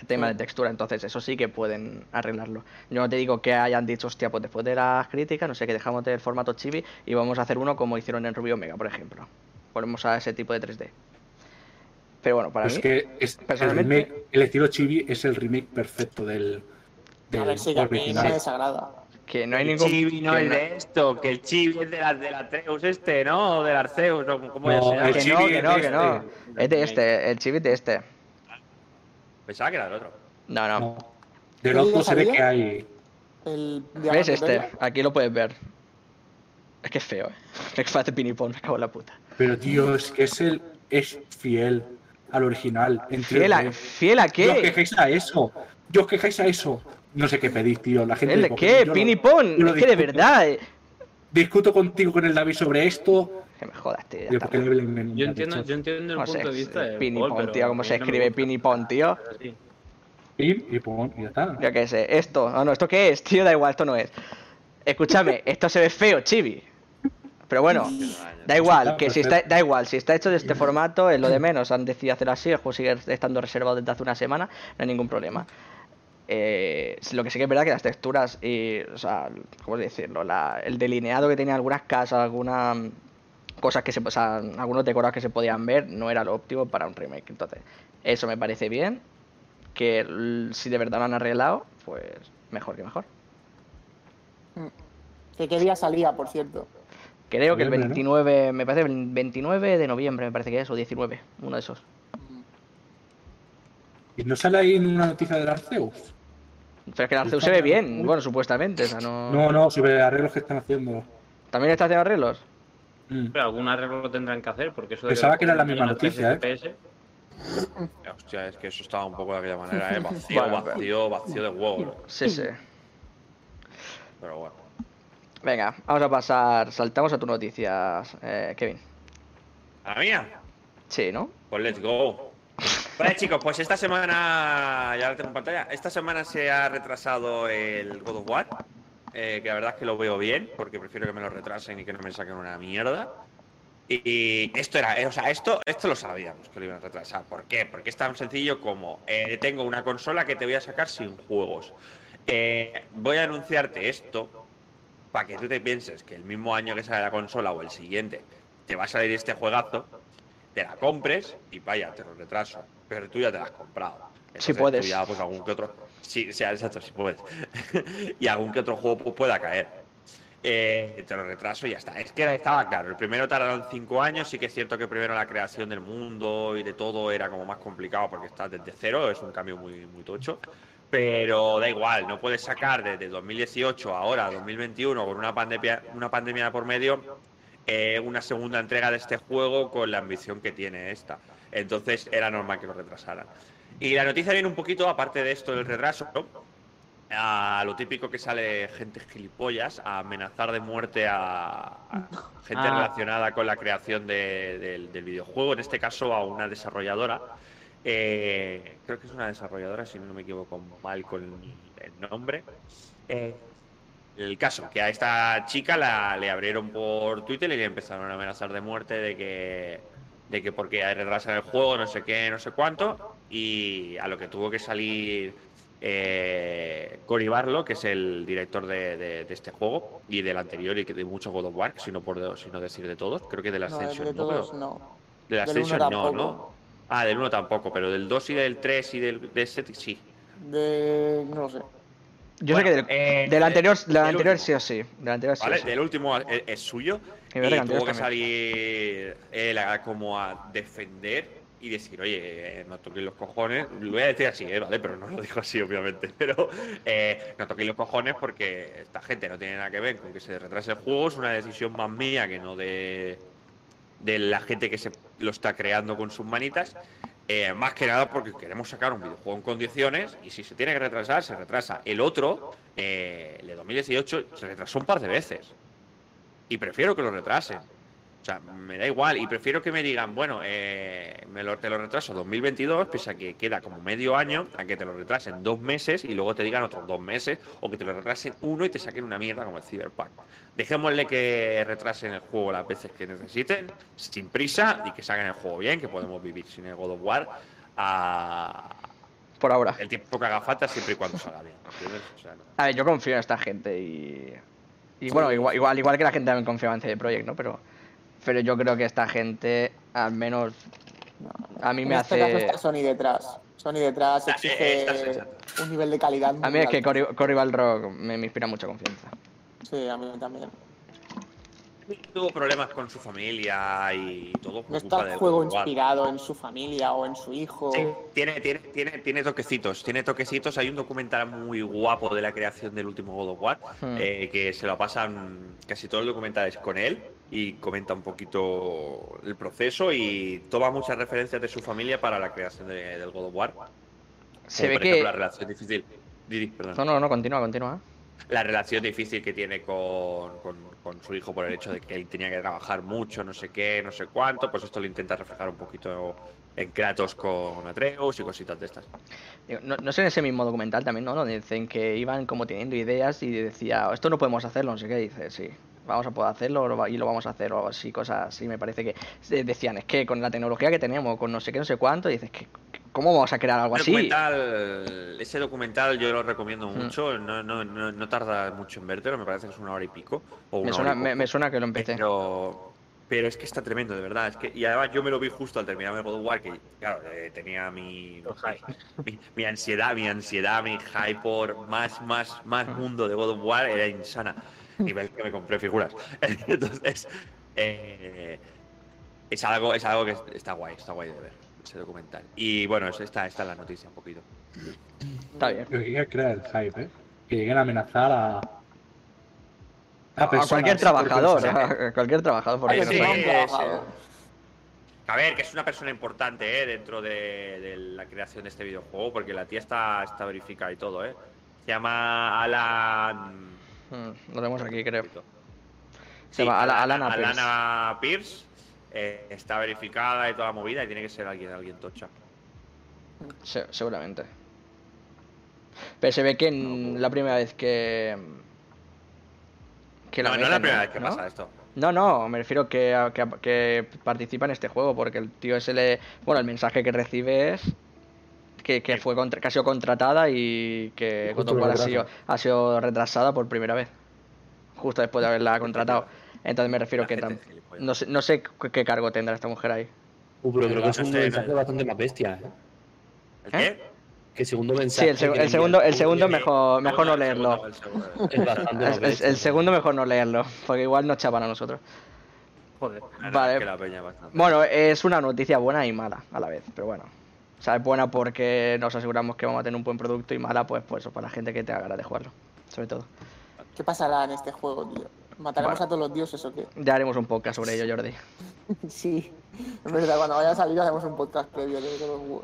tema de textura, entonces eso sí que pueden arreglarlo. Yo no te digo que hayan dicho, hostia, pues después de las críticas, no sé, que dejamos del formato chibi y vamos a hacer uno como hicieron en Rubio Omega, por ejemplo. Ponemos a ese tipo de 3D. Pero bueno, para Pues mí, que es, el, personalmente- remake, el estilo chibi es el remake perfecto del, del A ver si a mí no original. me desagrada. que no hay el ningún... chibi no es no- de esto, que el chibi es de la, del Atreus este, ¿no? O del Arceus, ¿no? ¿cómo No, se llama? el que chibi no, que no, que no. este. Es de este, el chibi es de este. Pensaba que era del otro. No, no. No. Del ¿Qué otro se ve que hay. El ¿Ves este? Aquí lo puedes ver. Es que es feo, eh. *laughs* De pinipón, me cago en la puta. Pero tío, es que es el es fiel al original. ¿Fiel a, 3D. fiel a Yo os qué? quejáis a eso. Yo os quejáis a eso. No sé qué pedís, tío. La gente ¿El de qué? Pinipón. Es que de verdad. Discuto contigo con el David sobre esto. Que me jodas, tío. Yo entiendo, yo entiendo el No sé, punto de vista de Paul, pero tío, cómo se no escribe gusta. Pinipón, tío. Pim y pon, y ya está. Yo qué sé, esto. Ah, no, ¿esto qué es? Tío, da igual, esto no es. Escúchame, *laughs* esto se ve feo, chibi. Pero bueno, da igual, que si está, da igual, si está hecho de este formato, es lo de menos. Han decidido hacerlo así, el juego sigue estando reservado desde hace una semana, no hay ningún problema. Eh, lo que sí que es verdad que las texturas y, o sea, ¿cómo decirlo? La- el delineado que tenía algunas casas, algunas mm, cosas que se, o sea, algunos decorados que se podían ver, no era lo óptimo para un remake. Entonces, eso me parece bien. Que si de verdad lo han arreglado, pues mejor que mejor. ¿Que ¿Qué día salía, por cierto? Creo que el Noviembre, ¿no? 29, me parece el 29 de noviembre, me parece que es, o 19, uno de esos. ¿Y no sale ahí en una noticia del Arceus? Pero es que el Arceus se ve bien, bueno, supuestamente, o sea, no... No, no, sobre arreglos que están haciendo. ¿También está haciendo arreglos? Mm. Pero algún arreglo lo tendrán que hacer, porque eso de Pensaba que era la misma noticia, ¿eh? 3 FPS, Hostia, es que eso estaba un poco de aquella manera, ¿eh? *laughs* Vacío, vacío, vacío de huevo. Sí, sí. Pero bueno. Venga, vamos a pasar, saltamos a tu noticias, eh, Kevin. ¿A la mía? Sí, ¿no? Pues let's go. Vale, chicos, pues esta semana, ya lo tengo en pantalla, esta semana se ha retrasado el God of War, eh, que la verdad es que lo veo bien, porque prefiero que me lo retrasen y que no me saquen una mierda. Y, y esto era, eh, o sea, esto, esto lo sabíamos que lo iban a retrasar. ¿Por qué? Porque es tan sencillo como eh, tengo una consola que te voy a sacar sin juegos. Eh, voy a anunciarte esto para que tú te pienses que el mismo año que sale la consola o el siguiente te va a salir este juegazo, te la compres y vaya, te lo retraso. Pero tú ya te la has comprado. Entonces, puedes. Tú ya, pues algún que otro. Sí, sí, exacto, sí puedes. *laughs* y algún que otro juego pueda caer. Eh, te lo retraso y ya está. Es que estaba claro. El primero tardaron cinco años. Sí que es cierto que primero la creación del mundo y de todo era como más complicado porque estás desde cero. Es un cambio muy, muy tocho. Pero da igual, no puedes sacar desde 2018 a ahora, 2021, con una pandemia, una pandemia por medio, eh, una segunda entrega de este juego con la ambición que tiene esta. Entonces era normal que lo retrasaran. Y la noticia viene un poquito, aparte de esto del retraso, a lo típico que sale gente gilipollas a amenazar de muerte a, a gente Ah. relacionada con la creación de- del, del videojuego, en este caso a una desarrolladora. Eh, creo que es una desarrolladora, si no me equivoco mal con el nombre. Eh, el caso, que a esta chica la, le abrieron por Twitter y le empezaron a amenazar de muerte de que, de que porque hay retraso en el juego, no sé qué, no sé cuánto, y a lo que tuvo que salir eh, Cory Barlow, que es el director de, de- de este juego y del anterior y que de muchos God of War, si no, por, si no decir de todos, creo que de la No, Ascension de no, todos no. de la Del Ascension no. ¿no? Ah, del 1 tampoco, pero del 2 y del 3 y del de ese sí. De. no sé. Yo Bueno, sé que del, eh, del anterior, del anterior último. sí o sí. Del anterior sí ¿Vale? sí. Del último es, es suyo. Y Y, tuvo que salir él a- como a defender y decir, oye, eh, no toquéis los cojones. Lo voy a decir así, ¿eh? ¿vale? Pero no lo dijo así, obviamente. *laughs* Pero eh, no toquéis los cojones porque esta gente no tiene nada que ver con que se retrase el juego. Es una decisión más mía que no de de la gente que se lo está creando con sus manitas. Eh, más que nada porque queremos sacar un videojuego en condiciones y si se tiene que retrasar, se retrasa. El otro, eh, el de 2018, se retrasó un par de veces. Y prefiero que lo retrasen. O sea, me da igual. Y prefiero que me digan, bueno, eh, me lo, te lo retraso 2022, pese a que queda como medio año, a que te lo retrasen dos meses y luego te digan otros dos meses, o que te lo retrasen uno y te saquen una mierda como el Cyberpunk. Dejémosle que retrasen el juego las veces que necesiten, sin prisa, y que saquen el juego bien, que podemos vivir sin el God of War a Por ahora. el tiempo que haga falta, siempre y cuando salga bien. O sea, no. A ver, yo confío en esta gente y. Y bueno, igual, igual, igual que la gente también confiaba en CD Projekt, ¿no? Pero, pero yo creo que esta gente, al menos. A mí me en este caso hace. está Sony detrás. Sony detrás eh, exige sensato. un nivel de calidad muy A mí es que. Cory, Cory Balrog me, me inspira mucha confianza. Sí, a mí también. Tuvo problemas con su familia y todo No está el juego inspirado en su familia o en su hijo. Sí, tiene, tiene, tiene, tiene toquecitos, tiene toquecitos. Hay un documental muy guapo de la creación del último God of War, Hmm. eh, que se lo pasan casi todo el documental es con él y comenta un poquito el proceso y toma muchas referencias de su familia para la creación de- del God of War. Se Como ve por que. ejemplo, la relación difícil. Didi, perdón. No, no, no, continúa, continúa. La relación difícil que tiene con, con- con su hijo por el hecho de que él tenía que trabajar mucho, no sé qué, no sé cuánto, pues esto lo intenta reflejar un poquito en Kratos con Atreus y cositas de estas. No, no sé en ese mismo documental también, ¿no? Donde dicen que iban como teniendo ideas y decía, esto no podemos hacerlo, no sé qué. Dice, sí, vamos a poder hacerlo y lo vamos a hacer o así, cosas así. Me parece que decían, es que con la tecnología que tenemos, con no sé qué, no sé cuánto, dices, que ¿cómo vamos a crear algo así? documental, ese documental yo lo recomiendo Mm. mucho, no, no, no, no tarda mucho en vértelo, me parece que es una hora y pico. O una Me hora suena, y me, me suena que lo empecé. Pero, pero es que está tremendo, de verdad. Es que, y además yo me lo vi justo al terminar el God of War, que claro, eh, tenía mi, mi, mi ansiedad, mi ansiedad, mi hype por más, más, más mundo de God of War era insana. *laughs* Nivel que me compré figuras. *laughs* Entonces, eh, es algo, es algo que está guay, está guay de ver, ese documental. Y bueno, es- esta, esta es la noticia un poquito. Está bien. Pero que quiera crear el hype, ¿eh? Que lleguen a amenazar a. A personas cualquier trabajador, a cualquier trabajador. Porque no sí, trabajador. A ver, que es una persona importante ¿eh? dentro de, de la creación de este videojuego, porque la tía está, está verificada y todo, ¿eh? Se llama Alan. Mm, Lo tenemos aquí, creo. Se llama Ala- Alana Pierce. Alana Pierce. eh, está verificada y toda la movida y tiene que ser alguien, alguien tocha. Se- seguramente. Pero se ve que en la primera vez que. que No, no es la primera vez que ¿no? pasa esto. No, no, me refiero que, que, a- que participa en este juego, porque el tío ese le. Bueno, el mensaje que recibe es que, que fue contra- que ha sido contratada y que War ha sido, ha sido retrasada por primera vez. Justo después de haberla contratado. Entonces me refiero La que tam- no sé, no sé qué cargo tendrá esta mujer ahí. Uh, pero creo que es un mensaje bastante más bestia, ¿eh? ¿El qué? Que segundo Sí, mensaje. el, seg- que le el segundo, el segundo Sí, mejor, mejor no el segundo, leerlo. *laughs* el segundo. Mejor no leerlo, porque igual nos chapan a nosotros. Joder. Vale. es que la peña es bastante. Bueno, es una noticia buena y mala a la vez, pero bueno. O sea, es buena porque nos aseguramos que vamos a tener un buen producto y mala, pues, pues para la gente que te haga ganas de jugarlo, sobre todo. ¿Qué pasará en este juego, tío? ¿Mataremos Bueno. a todos los dioses o qué? Ya haremos un podcast sobre ello, Jordi. *laughs* sí. Es verdad, cuando vaya a salir hacemos un podcast previo de God of War.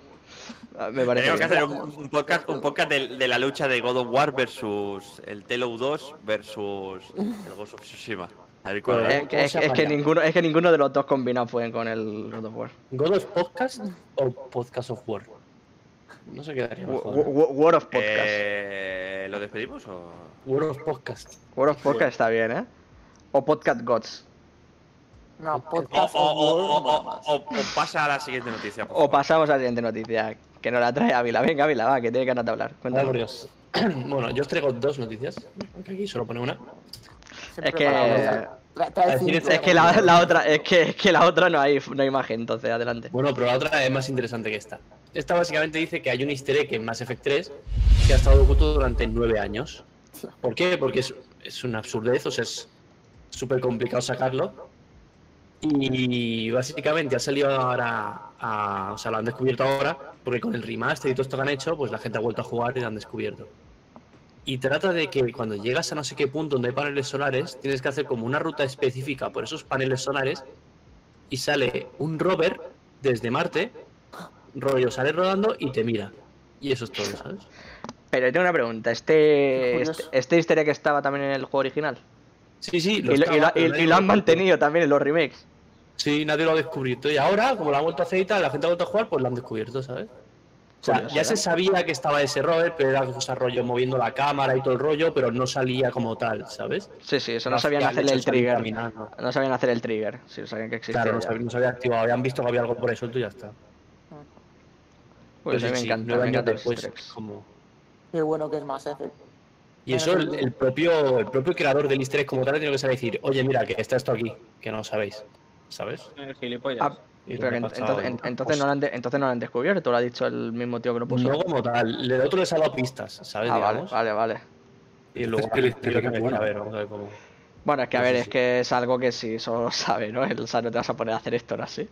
Ah, Me parece Tenemos que hacer un, un podcast, un podcast de, de la lucha de God of War versus el Telo 2 versus el Ghost of Tsushima. Es que, es es que ninguno, es que ninguno de los dos combinados pueden con el God of War. ¿God of Podcast o Podcast of War? No sé qué daría mejor. War of Podcast. Eh, ¿Lo despedimos o...? War of Podcast. War of Podcast está bien, ¿eh? O Podcast Gods. No, O, podcast o- o- o- o- o- o pasa a la siguiente noticia. por O favor. pasamos a la siguiente noticia, que nos la trae Ávila. Venga, Ávila, va, que tiene ganas de hablar. Cuéntanos. *clears throat* bueno, yo os traigo dos noticias. Aunque aquí solo pone una. Es que-. Es que la, la otra, es que, es que la otra no hay, no hay imagen, entonces adelante. Bueno, pero la otra es más interesante que esta. Esta básicamente dice que hay un easter egg en Mass Effect 3 que ha estado oculto durante nueve años. ¿Por qué? Porque es, es una absurdez, o sea, es súper complicado sacarlo. Y básicamente ha salido ahora, a- o sea, lo han descubierto ahora, porque con el remaster y todo esto que han hecho, pues la gente ha vuelto a jugar y lo han descubierto. Y trata de que cuando llegas a no sé qué punto donde hay paneles solares, tienes que hacer como una ruta específica por esos paneles solares y sale un rover desde Marte, rollo sale rodando y te mira. Y eso es todo, ¿sabes? Pero tengo una pregunta. ¿Este, este, este easter egg estaba también en el juego original? Sí, sí, Y lo, y estaba, y- y lo han mantenido también en los remakes. Sí, nadie lo ha descubierto. Y ahora, como lo han vuelto a hacer y tal, la gente ha vuelto a jugar, pues lo han descubierto, ¿sabes? O sea, ya ¿eh? se sabía que estaba ese rover, pero era cosa rollo moviendo la cámara y todo el rollo, pero no salía como tal, ¿sabes? Sí, sí, eso no sabían hecho el trigger. caminando. No sabían hacer el trigger. Sí, sabían que existía. Claro, no había, no se había activado, habían visto que había algo por ahí suelto y ya está. Pues me sí, encanta, nueve me los después, easter eggs. como... Qué bueno que es más Effect. Y eso el, el propio, el propio creador del easter egg como tal tiene que saber decir, oye, mira, que está esto aquí, que no sabéis, ¿sabes? El gilipollas. Ah, Y pero que le ha ent- pasado entonces, no lo han de- entonces no lo han descubierto, lo ha dicho el mismo tío que lo puso. No como tal, el otro les ha dado pistas, ¿sabes? ah, vale, Digamos. vale, vale. Y luego Es que que bueno. a ver, vamos a ver cómo. Bueno, es que a Sí, ver, sí, es sí. que es algo que si solo lo *laughs* sabe, ¿no? El, o sea, no te vas a poner a hacer esto ahora sí.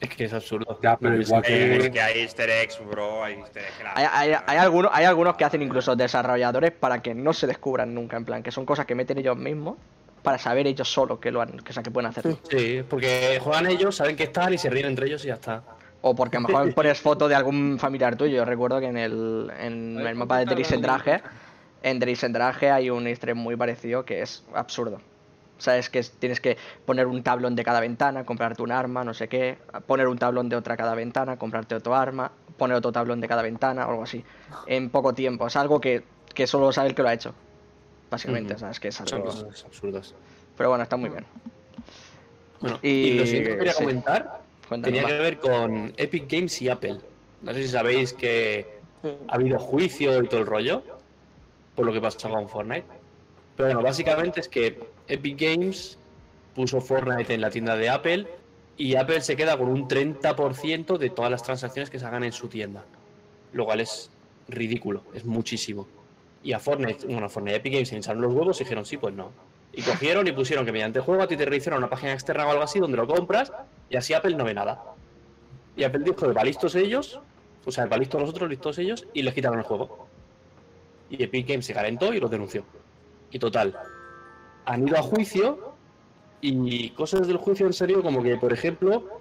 Es que es absurdo. Ya, pero No, igual es que- es que hay easter eggs, bro, hay easter eggs. Hay, hay- hay algunos, hay algunos que hacen incluso desarrolladores para que no se descubran nunca, en plan, que son cosas que meten ellos mismos para saber ellos solos que lo han, que, o sea, que pueden hacerlo. Sí, porque juegan ellos, saben que están y se ríen entre ellos y ya está. O porque a lo mejor *laughs* pones foto de algún familiar tuyo. Yo recuerdo que en el, en el mapa de Drisendrage, en Drisendrage hay un egg muy parecido que es absurdo. Sabes que es- tienes que poner un tablón de cada ventana, comprarte un arma, no sé qué, poner un tablón de otra cada ventana, comprarte otro arma, poner otro tablón de cada ventana, o algo así. En poco tiempo. Es algo que, que solo sabe el que lo ha hecho. Básicamente, sabes que es Son algo. cosas absurdas. Pero bueno, está muy bien. Bueno, Y- y, lo siguiente que quería sí. comentar Cuéntanos, tenía va. que ver con Epic Games y Apple. No sé si sabéis que ha habido juicio y todo el rollo por lo que pasó con Fortnite. Pero bueno, básicamente es que Epic Games puso Fortnite en la tienda de Apple y Apple se queda con un 30% de todas las transacciones que se hagan en su tienda. Lo cual es ridículo, es muchísimo. Y a Fortnite, bueno, a Fortnite Epic Games se hincharon los huevos y dijeron sí, pues no. Y cogieron y pusieron que mediante juego a ti te a una página externa o algo así donde lo compras y así Apple no ve nada. Y Apple dijo, va listos ellos, o sea, va listos nosotros, listos ellos, y les quitaron el juego. Y Epic Games se calentó y los denunció. Y total, han ido a juicio y cosas del juicio en serio como que, por ejemplo,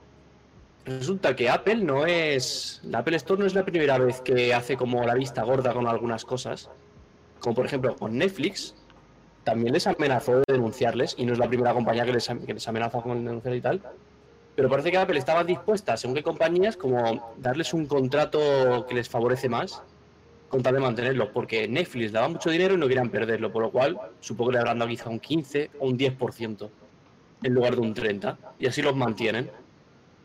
resulta que Apple no es... La Apple Store no es la primera vez que hace como la vista gorda con algunas cosas. Como por ejemplo con Netflix, también les amenazó de denunciarles y no es la primera compañía que les, que les amenaza con denunciar y tal. Pero parece que Apple estaba dispuesta, según qué compañías, como darles un contrato que les favorece más con tal de mantenerlo, porque Netflix daba mucho dinero y no querían perderlo, por lo cual supongo que le habrán dado quizá un 15 o un 10% en lugar de un 30%, y así los mantienen.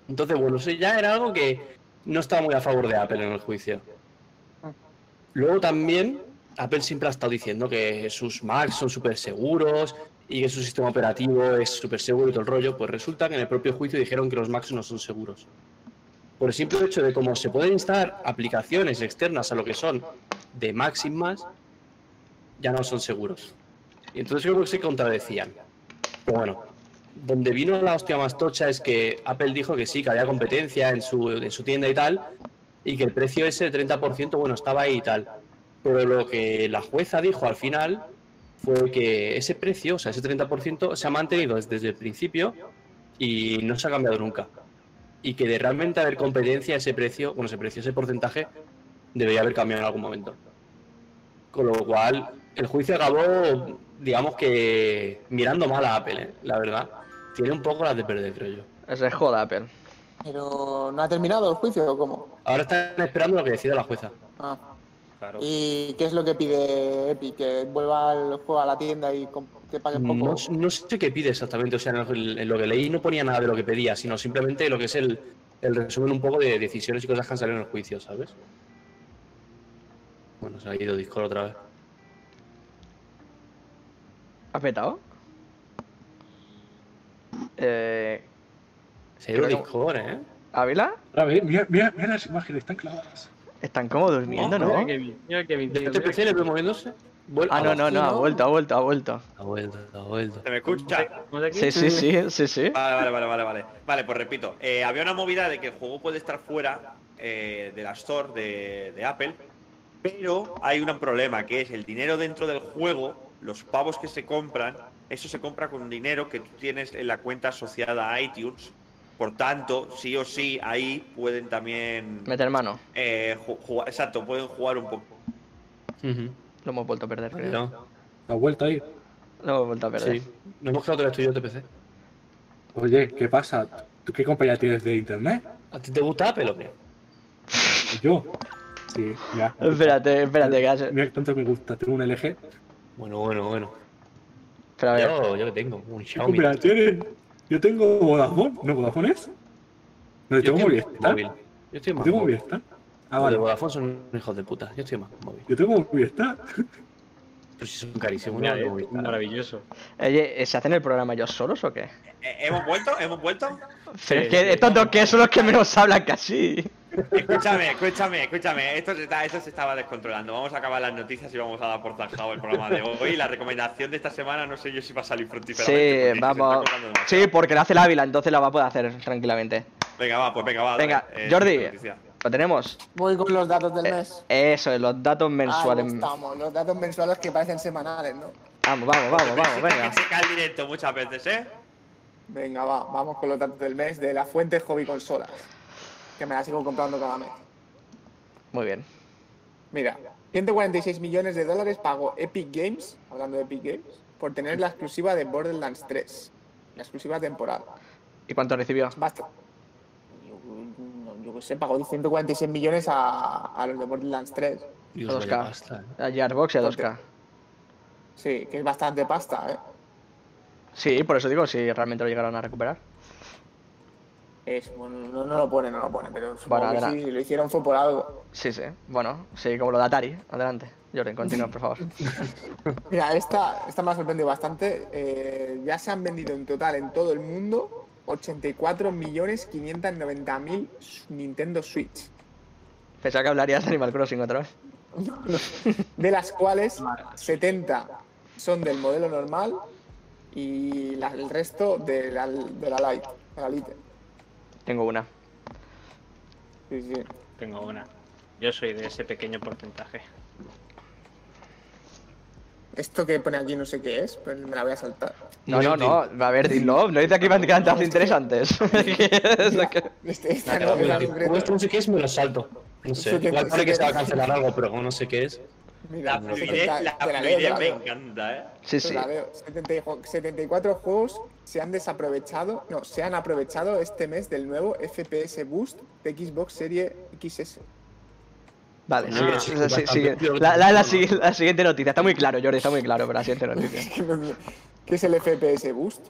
Entonces, bueno, eso ya era algo que no estaba muy a favor de Apple en el juicio. Luego también, Apple siempre ha estado diciendo que sus Macs son súper seguros y que su sistema operativo es súper seguro y todo el rollo, pues resulta que en el propio juicio dijeron que los Macs no son seguros. Por el simple hecho de cómo se pueden instalar aplicaciones externas a lo que son de Mac sin más, ya no son seguros. Y entonces yo creo que se contradecían. Pero bueno, donde vino la hostia más tocha es que Apple dijo que sí, que había competencia en su, en su tienda y tal, y que el precio ese de 30%, bueno, estaba ahí y tal. Pero lo que la jueza dijo al final fue que ese precio, o sea, ese 30%, se ha mantenido desde, el principio y no se ha cambiado nunca. Y que de realmente haber competencia, ese precio, bueno, ese precio, ese porcentaje, debería haber cambiado en algún momento. Con lo cual, el juicio acabó, digamos que mirando mal a Apple, ¿eh? la verdad. Tiene un poco las de perder, creo yo. Ese es joda, Apple. Pero no ha terminado el juicio o cómo? Ahora están esperando lo que decida la jueza. Ah. Claro. ¿Y qué es lo que pide Epic? ¿Que vuelva el juego a la tienda y que pague poco? No, no sé qué pide exactamente, o sea, en lo, en lo que leí no ponía nada de lo que pedía, sino simplemente lo que es el, el resumen un poco de decisiones y cosas que han salido en el juicio, ¿sabes? Bueno, se ha ido Discord otra vez. ¿Ha petado? Eh, Se ha ido que- Discord, ¿eh? ¿Ávila? A ver, mira, mira, mira las imágenes, están clavadas. Están como durmiendo, No. Mira. ¿De este PC le veo moviéndose? Ah, no, no, no, ha vuelto, ha vuelto, ha vuelto. Ha vuelto, ha vuelto. ¿Se me escucha? Sí, sí, sí, sí, sí. Vale, vale, vale, vale, vale. Vale, pues repito. eh, había una movida de que el juego puede estar fuera eh, de la store de, de Apple, pero hay un problema, que es el dinero dentro del juego, los pavos que se compran, eso se compra con dinero que tú tienes en la cuenta asociada a iTunes Por tanto, sí o sí, ahí pueden también. Meter mano. eh, ju- jugar, exacto, pueden jugar un poco. Lo hemos vuelto a perder, creo. No, ¿Has vuelto a ir? Lo hemos vuelto a perder. sí. No hemos quedado y yo de PC. Oye, ¿qué pasa? ¿Tú qué compañía tienes de internet? ¿A ti te gusta Apple o qué? Yo. Sí, ya. Espérate, espérate, que hace- Mira tanto me gusta. Tengo un LG. Bueno, bueno, bueno. Espera, a ver. Yo, yo que tengo un ¿Qué Xiaomi. compañía tienes? Yo tengo Vodafone. ¿No Vodafone es? No, yo tengo Movistar. móvil. Yo estoy Yo más tengo móvil. Movistar. Ah, Los vale. de Vodafone son hijos de puta. Yo estoy más móvil. Yo tengo Movistar. Pero si son carísimos, Mira, ¿no? es Movistar. maravilloso. Oye, ¿se hacen el programa ellos solos o qué? Eh, ¿Hemos vuelto? ¿Hemos vuelto? Pero es que sí, estos dos que son los que menos hablan casi. Escúchame, escúchame, escúchame. Esto se, está, esto se estaba descontrolando. Vamos a acabar las noticias y vamos a dar por zanjado el programa de hoy. La recomendación de esta semana no sé yo si va a salir es Sí, vamos. Sí, porque lo hace el Ávila, entonces la va a poder hacer tranquilamente. Venga, va, pues venga, va. Venga, dale, eh, Jordi. ¿Lo tenemos? Voy con los datos del Eh, mes. Eso, es, los datos mensuales. Ahí estamos, los datos mensuales que parecen semanales, ¿no? Vamos, vamos, vamos, vamos, venga. Que se cae el directo muchas veces, ¿eh? Venga, va, vamos con los datos del mes de la fuente Hobby Consolas, que me la sigo comprando cada mes. Muy bien. Mira, 146 millones de dólares pagó Epic Games, hablando de Epic Games, por tener la exclusiva de Borderlands 3, la exclusiva temporal. ¿Y cuánto recibió? Basta. Yo, yo qué sé, pagó 146 millones a, a los de Borderlands 3. Dios, A vaya 2K. pasta, eh. A Gearbox y a 2K. Sí, que es bastante pasta, ¿eh? Sí, por eso digo, si realmente lo llegaron a recuperar. Es, bueno, no, no lo pone, no lo pone, pero supongo Bueno, que adelante. sí, si lo hicieron fue por algo. Sí, sí. Bueno, sí, como lo de Atari. Adelante. Jordan, continúa, por favor. *laughs* Mira, esta, esta me ha sorprendido bastante. Eh, ya se han vendido en total en todo el mundo 84.590.000 Nintendo Switch, Pensaba que hablarías de Animal Crossing otra vez. *laughs* de las cuales 70 son del modelo normal y la- el resto de la, de la Lite. de la Lite. Tengo una. Sí, sí. Tengo una. Yo soy de ese pequeño porcentaje. Esto que pone aquí no sé qué es, pero me la voy a saltar. No, no, no. A ver, dilo. No dice aquí van a datos interesantes. *laughs* Este, no, esto sé qué es, me lo salto. No sé. Igual pone que va a cancelar algo, pero no sé qué es. Mira, La fluidez, la la me encanta, ¿eh? Sí, sí. la leo. 70 jo- 74 juegos se han desaprovechado, no, se han aprovechado este mes del nuevo FPS Boost de Xbox Serie XS. Vale, Ah, sigue- sí, sigue. La siguiente noticia. Está muy claro, Jordi, está muy claro, pero la siguiente noticia. *laughs* ¿Qué es el FPS Boost?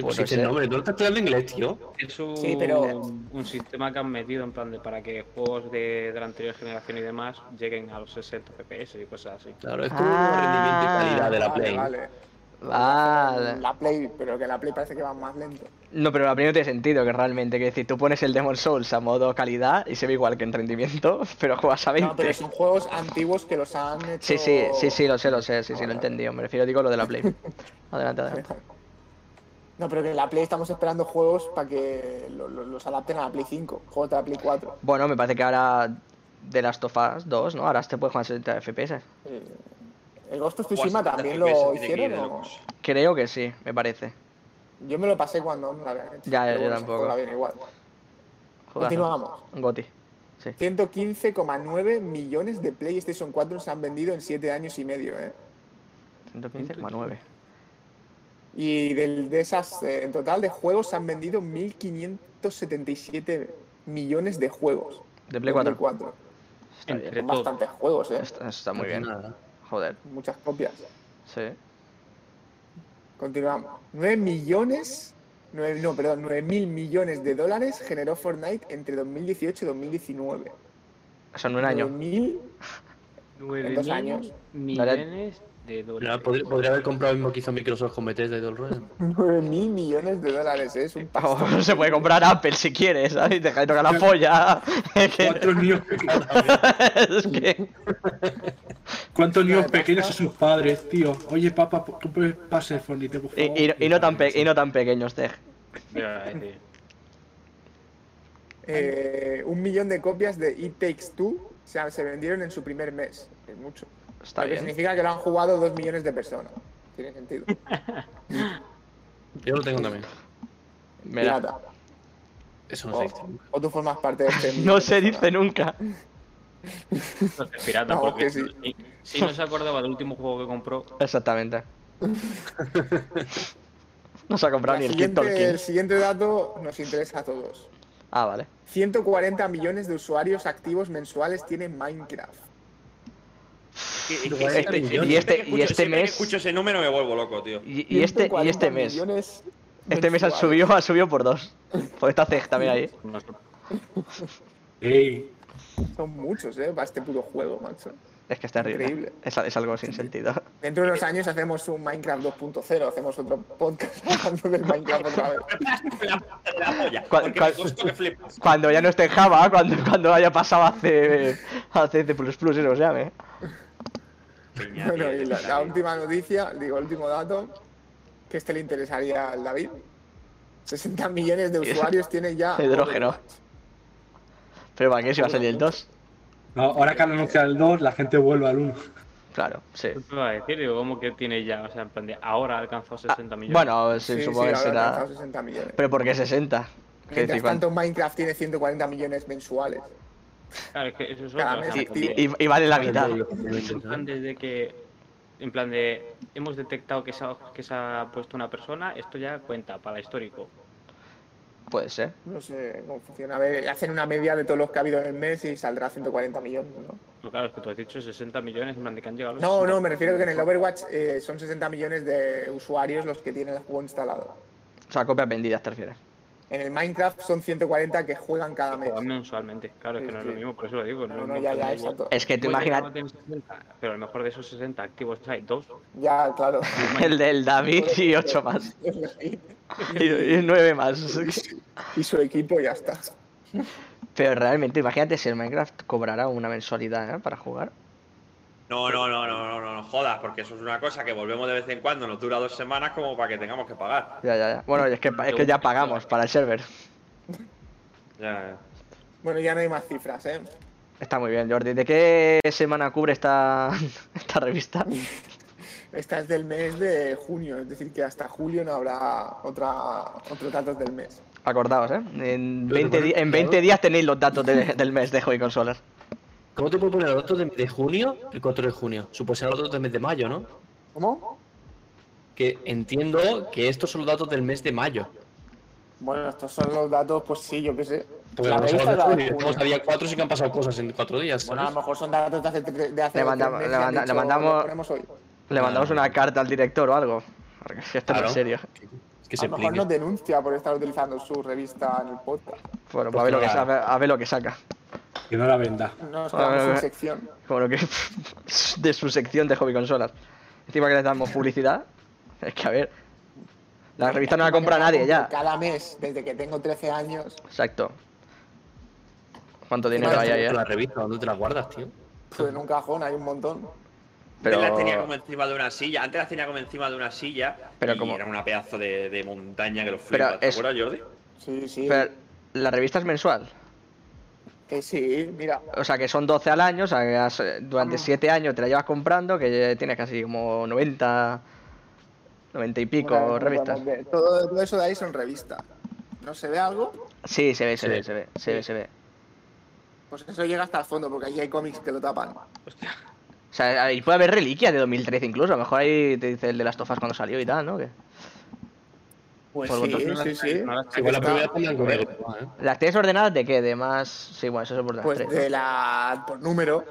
Pues pues no el nombre, ¿no lo estás estudiando inglés, tío? Es un, Sí, pero- un sistema que han metido en plan de para que juegos de, de la anterior generación y demás lleguen a los 60 FPS y cosas así. Claro, es como Ah. rendimiento y calidad de la vale, Play. Vale. Vale. La Play, pero que la Play parece que va más lento. No, pero la primera no tiene sentido, que realmente, que decir, tú pones el Demon Souls a modo calidad y se ve igual que en rendimiento, *laughs* pero juegas a 20. No, pero son juegos antiguos que los han hecho. Sí, sí, sí, sí, lo sé, lo sé, sí, sí, lo he entendido. Me refiero, digo, lo de la Play. *laughs* Adelante, adelante. No, pero que en la Play estamos esperando juegos para que lo- lo- los adapten a la Play 5, juegos de la Play 4. Bueno, me parece que ahora de Last of Us 2, ¿no? Ahora te puedes jugar a 60 FPS. Eh, ¿El Ghost of Tsushima también 70 lo hicieron? Creo que sí, me parece. Yo me lo pasé cuando no. Ya, yo bueno, tampoco. bien igual. Continuamos. Goti. Sí. 115,9 millones de PlayStation 4 se han vendido en 7 años y medio, ¿eh? 115,9. Y del- de esas, eh, en total de juegos se han vendido 1.577 millones de juegos. De Play 4. Play 4. Está bien. Entre Son bastantes juegos, ¿eh? Está, está muy bien. Nada. Joder. Muchas copias. Sí. Continuamos. 9 millones, nueve- no, perdón, 9 mil millones de dólares generó Fortnite entre 2018 y 2019. Eso en un año. 9.000 En dos 9.000 años. millones de podría, podría haber comprado el mismo que hizo Microsoft con Bethesda y todo el rollo. 9 mil millones de dólares, ¿eh? es un O pastón. se puede comprar Apple si quieres, ¿sabes? Deja de tocar la polla. *laughs* *laughs* Es que- ¿Cuántos niños, es que- cuántos niños pequeños a sus padres, tío? Oye, papá, compra el pase de Fornite, por favor. Y, y- y no tan y no tan pequeños, Tej. Es decir, Eh, un millón de copias de It Takes Two se, se vendieron en su primer mes. Es mucho. Está Lo que bien. significa que lo han jugado dos millones de personas. Tiene sentido. *laughs* Yo lo tengo también. Mira, Pirata. Eso no O, se dice nunca. o tú formas parte de este. *laughs* No se dice nunca. No, es pirata, *laughs* No, porque sí. si, si no se acordaba del último juego que compró, Exactamente. No se ha comprado ni el siguiente- el siguiente dato nos interesa a todos. Ah, vale. 140 millones de usuarios activos mensuales tiene Minecraft. Y, Este- y este- mes- escucho ese número me vuelvo loco, tío. Y, y este, y 140 este mes. Este mes ha subido, ha subido por dos. Porque está Zeg también ahí. Ey, Son muchos, ¿eh? Para este puro juego, macho. Es que es terrible. Increíble. Es, es algo sin sentido. Dentro de unos años hacemos un Minecraft 2.0, hacemos otro podcast *laughs* hablando del Minecraft otra vez. La polla, ¿Cuál- porque cuál- me costó que flipas. Cuando ya no esté en Java, cuando, cuando haya pasado a C, a C, C++, eso se llame. Peña, Bueno, y la, la última noticia, digo, el último dato, que este le interesaría al David. 60 millones de usuarios tiene ya. *laughs* Hidrógeno. Pero ¿para qué si va a salir el 2? no, ahora que han anunciado el 2, la gente vuelve al 1. Claro, sí. ¿Qué te iba a decir? Digo, ¿cómo que tiene ya? O sea, en plan de ahora ha alcanzado 60 millones. Ah, Bueno, sí, Sí, supongo sí, que ahora ha será. alcanzado 60 millones. Pero ¿por qué 60? ¿Qué Mientras tanto, Minecraft tiene 140 millones mensuales. Claro, es que eso es o sea, Y, vale la mitad. En plan, desde que, en plan de, hemos detectado que se, ha, que se ha puesto una persona, esto ya cuenta para histórico. Puede ser. No sé cómo funciona. A ver, hacen una media de todos los que ha habido en el mes y saldrá 140 millones, ¿no? Pero claro, es que tú has dicho 60 millones, en plan de que han llegado a los No, 60. no, me refiero que en el Overwatch eh, son 60 millones de usuarios los que tienen el juego instalado. O sea, copias vendidas, te refieres. En el Minecraft son 140 que juegan cada mes. Juegan mensualmente, claro, es que no es lo Sí, mismo, por eso lo digo. No, es no, ya, ya, que exacto. Es que tú imaginas que no tienen 60, pero a lo mejor de esos 60 activos hay dos. Ya, claro. *laughs* el del David y 8 más. Y, y 9 más. y su equipo ya está. Pero realmente, imagínate si el Minecraft cobrará una mensualidad ¿eh? para jugar. No, no, no, no, no, no, no jodas, porque eso es una cosa que volvemos de vez en cuando, nos dura dos semanas como para que tengamos que pagar. Ya, ya, ya. Bueno, es que, es que ya pagamos para el server. Ya, ya. Bueno, ya no hay más cifras, ¿eh? Está muy bien, Jordi. ¿De qué semana cubre esta, *laughs* esta revista? Esta es del mes de junio, es decir, que hasta julio no habrá otra, otros datos del mes. Acordaos, ¿eh? En Pero 20, te di- pones- en 20 días tenéis los datos de- del mes de Hobby Consolas. ¿Cómo te puedo poner los datos de, de junio? El 4 de junio. Supongo serán los datos del mes de mayo, ¿no? ¿Cómo? Que entiendo que estos son los datos del mes de mayo. Bueno, estos son los datos, pues sí, yo qué sé. Porque La. Estamos a día 4 sí que han pasado cosas en 4 días. Bueno, a lo mejor son datos de hace, de hace Le tres mandamos- meses le dicho, mandamos- "Lo ponemos hoy". Le mandamos una carta al director o algo. Porque que esto Claro. es serio. Que se A lo mejor nos denuncia por estar utilizando su revista en el podcast. Bueno, Pues a ver, lo que, a ver lo que saca. Que no la venda. Ver, a sin ver. sección. Como lo que de su sección de Hobby Consolas. Encima que le damos publicidad. Es que a ver. La revista no la compra nadie ya. Cada mes, desde que tengo 13 años, Exacto. ¿Cuánto dinero hay ahí? eh? La revista, ¿dónde te la guardas, tío? pues en un cajón hay un montón. Pero, Antes las tenía como encima de una silla. Antes las tenía como encima de una silla. Pero y como- era una pedazo de, de montaña que lo Pero flipas. ¿Te es- acuerdas, Jordi? Sí, sí. pero la revista es mensual. Que sí, mira. O sea que son 12 al año. O sea que has- durante Ah. 7 años te la llevas comprando. Que tienes casi como 90. 90 y pico revistas. Todo, todo eso de ahí son revistas. ¿No se ve algo? Sí, se ve, se Sí. ve, se ve, se ve, se ve. Pues eso llega hasta el fondo, porque aquí hay cómics que lo tapan. O sea, ahí puede haber reliquias de 2013 incluso. A lo mejor ahí te dice el de las tofas cuando salió y tal, ¿no? Pues Por sí, votos. sí, sí. No las Aquí Igual la está. primera ¿eh? ¿Las tienes ordenadas de qué? De más. Sí, bueno, eso es por las Pues tres. de la. por número.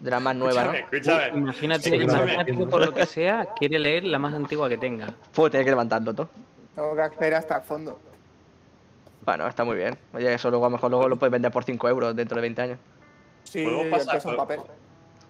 De la más nueva, ¿no? Escúchame, escúchame. Imagínate, Sí, imagínate claro. que por lo que sea, quiere leer la más antigua que tenga. Puedo tener que levantarlo todo. Tengo que acceder hasta el fondo. Bueno, está muy bien. Oye, eso luego a lo mejor luego lo puedes vender por 5 euros dentro de 20 años. Sí, ¿Podemos pasar? en papel.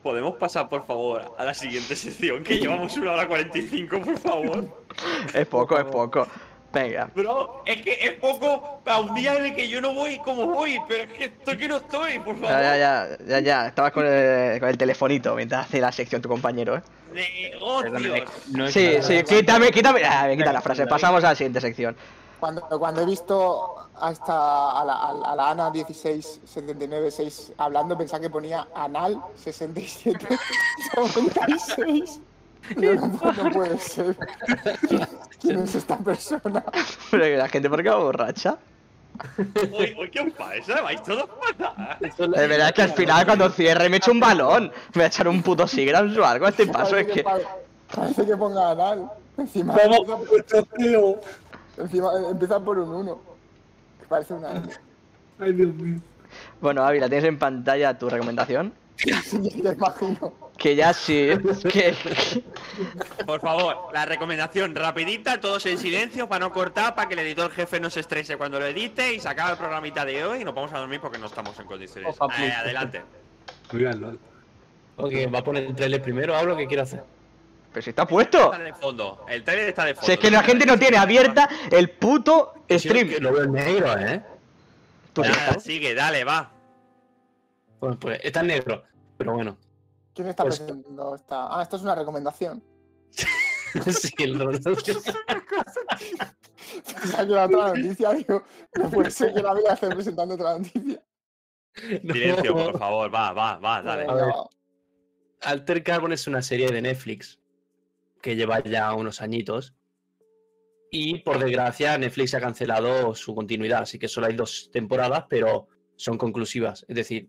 ¿Podemos pasar, por favor, a la siguiente sección? Que llevamos una hora 45, por favor. *laughs* Es poco, es poco. Venga. Bro, es que es poco a un día en el que yo no voy como voy, pero es que estoy que no estoy, por favor. Ya, ya, ya, ya, ya. Estabas con el, con el telefonito mientras hace la sección tu compañero, ¿eh? Negocios. No Sí, sí, quítame, quítame. Ah, me quita la frase. Pasamos a la siguiente sección. Cuando, cuando he visto a, esta, a, la, a la- a la Ana 16796 hablando, pensaba que ponía Anal 6796. *laughs* *laughs* No, no puede ser. ¿Quién es esta persona? Pero que la gente, ¿por qué va borracha? Uy, uy, ¿qué os pasa? ¿Vais todos fatal? De verdad que al final cuando cierre me echo un balón. Me voy a echar un puto Sigrams o algo a este paso. Es que. pa- Parece que ponga tal. Encima, puto tío. encima eh, empieza por un 1. Parece una. Ay, Dios mío. Bueno, Ávila, tienes en pantalla tu recomendación. *laughs* Sí. Que ya sí. Que. Por favor, la recomendación rapidita, todos en silencio para no cortar, para que el editor jefe no se estrese cuando lo edite y se acaba el programita de hoy y nos vamos a dormir porque no estamos en condiciones. Opa, Eh, adelante. Míralo. Ok, va a poner el trailer primero, hablo, ¿qué quiero hacer? Pero si está puesto. Está de fondo. El trailer está de fondo. Si es que la gente no tiene abierta el puto Sí, stream. que Lo veo en negro, ¿eh? Tú sí, Nada, ¿sabes? sigue, dale, va. Pues, pues está en negro, pero bueno. ¿Quién está Pues- presentando esta? Ah, esto es una recomendación. *laughs* sí, el *laughs* que era otra noticia, digo. No puede ser que la vida esté presentando otra noticia. Silencio, por favor, va, va, va, dale. Ver. va. Alter Carbon es una serie de Netflix que lleva ya unos añitos. Y por desgracia, Netflix ha cancelado su continuidad, así que solo hay dos temporadas, pero son conclusivas. Es decir,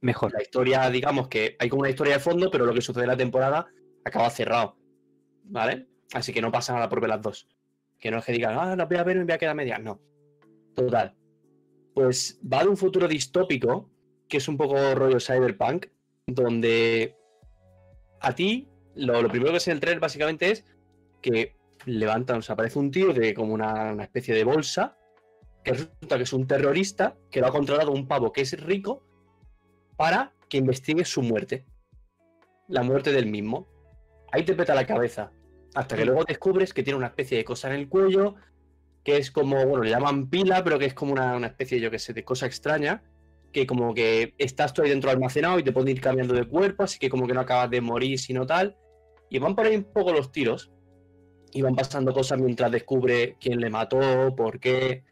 Mejor. la historia, digamos que hay como una historia de fondo, pero lo que sucede en la temporada acaba cerrado. ¿Vale? Así que no pasa nada por ver las dos. Que no es que digan, ah, las voy a ver y me voy a quedar media. No. Total. Pues va de un futuro distópico, que es un poco rollo cyberpunk, donde a ti, lo, primero que se el trailer básicamente es que levantan, o sea, aparece un tío de como una, especie de bolsa, que resulta que es un terrorista que lo ha controlado un pavo que es rico para que investigue su muerte. La muerte del mismo. Ahí te peta la cabeza. Hasta que luego descubres que tiene una especie de cosa en el cuello, que es como, bueno, le llaman pila, pero que es como una, una especie, yo que sé, de cosa extraña, que como que estás tú ahí dentro almacenado y te pueden ir cambiando de cuerpo, así que como que no acabas de morir, sino tal. Y van por ahí un poco los tiros. Y van pasando cosas mientras descubre quién le mató, por qué,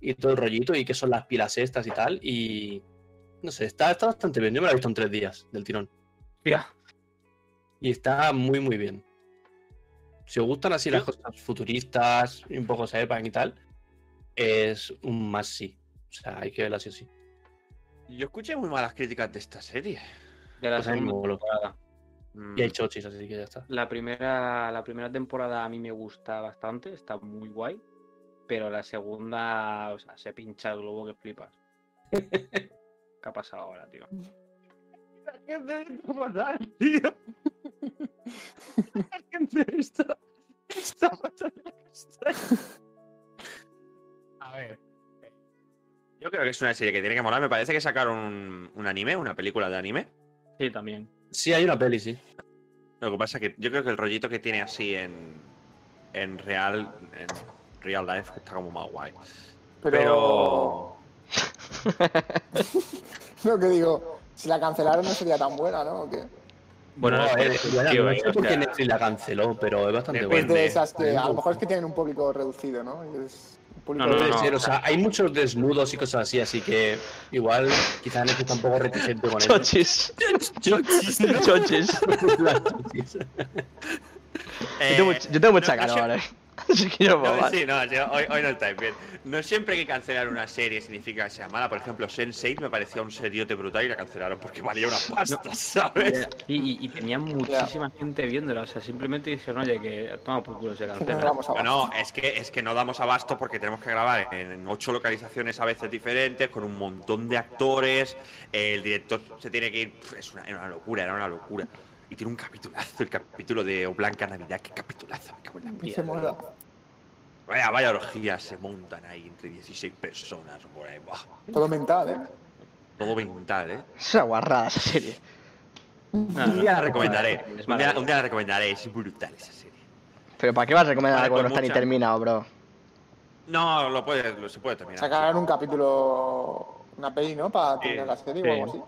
y todo el rollito, y qué son las pilas estas y tal. Y no sé, está, está bastante bien. Yo me la he visto en tres días del tirón. Ya. Y está muy, muy bien. Si os gustan así las cosas futuristas un poco cyberpunk y tal, es un más sí. O sea, hay que verla así o sí. Yo escuché muy malas críticas de esta serie. De la Pues segunda temporada. Mm, Y hay chochis, así que ya está. La primera, la primera temporada a mí me gusta bastante, está muy guay. Pero la segunda, o sea, se pincha el globo que flipas. *laughs* ¿Qué ha pasado ahora, tío? ¿Qué me pasar, tío? ¿Qué está, está pasando? A ver. Yo creo que es una serie que tiene que molar. Me parece que sacaron un, un anime, una película de anime. Sí, también. Sí, hay una peli, sí. Lo que pasa es que yo creo que el rollito que tiene así en, en real en real life está como más guay. Pero. Pero *laughs* Lo que digo, si la cancelaron no sería tan buena, ¿no? ¿O qué? Bueno, no, es eh, por- bueno, tío, no eh, sé por qué Netflix la canceló, pero es bastante Depende. Es bueno. de esas que a lo mejor es que tienen un público reducido, ¿no? Es un público No, no, Puede no. ser, o sea, hay muchos desnudos y cosas así, así que igual quizás Netflix está un poco reticente con eso. Chochis. Chochis. Las chochis. *laughs* eh, Yo tengo, mucha no- no sé- ¿vale? *laughs* No puedo No, más. sí, no, sí, hoy, hoy no estáis bien. No siempre que cancelar una serie significa que sea mala. Por ejemplo, Sense8 me parecía un seriote brutal y la cancelaron porque valía una pasta, ¿sabes? Y, y tenía muchísima gente viéndola. O sea, simplemente dijeron, oye, que toma por culo se no cancela. a Bueno, es que, es que no damos abasto porque tenemos que grabar en ocho localizaciones a veces diferentes, con un montón de actores. El director se tiene que ir. Es una, era una locura, era una locura. Y tiene un capitulazo, el capítulo de O Blanca Navidad. Qué capitulazo, me cago en la Se mierda. mola. Vaya, vaya orgías se montan ahí entre 16 personas por ahí. buah. Todo mental, ¿eh? Todo mental, ¿eh? Es una guarrada esa serie. No, Un no, día la recomendaré. es Un día, un día la recomendaré, es brutal esa serie. Pero ¿para qué vas a recomendar Vale, algo que no está ni mucha. terminado, bro? No, lo puede, lo, se puede terminar. Sacarán un capítulo, una peli, ¿no? Para terminar la serie sí. o algo así.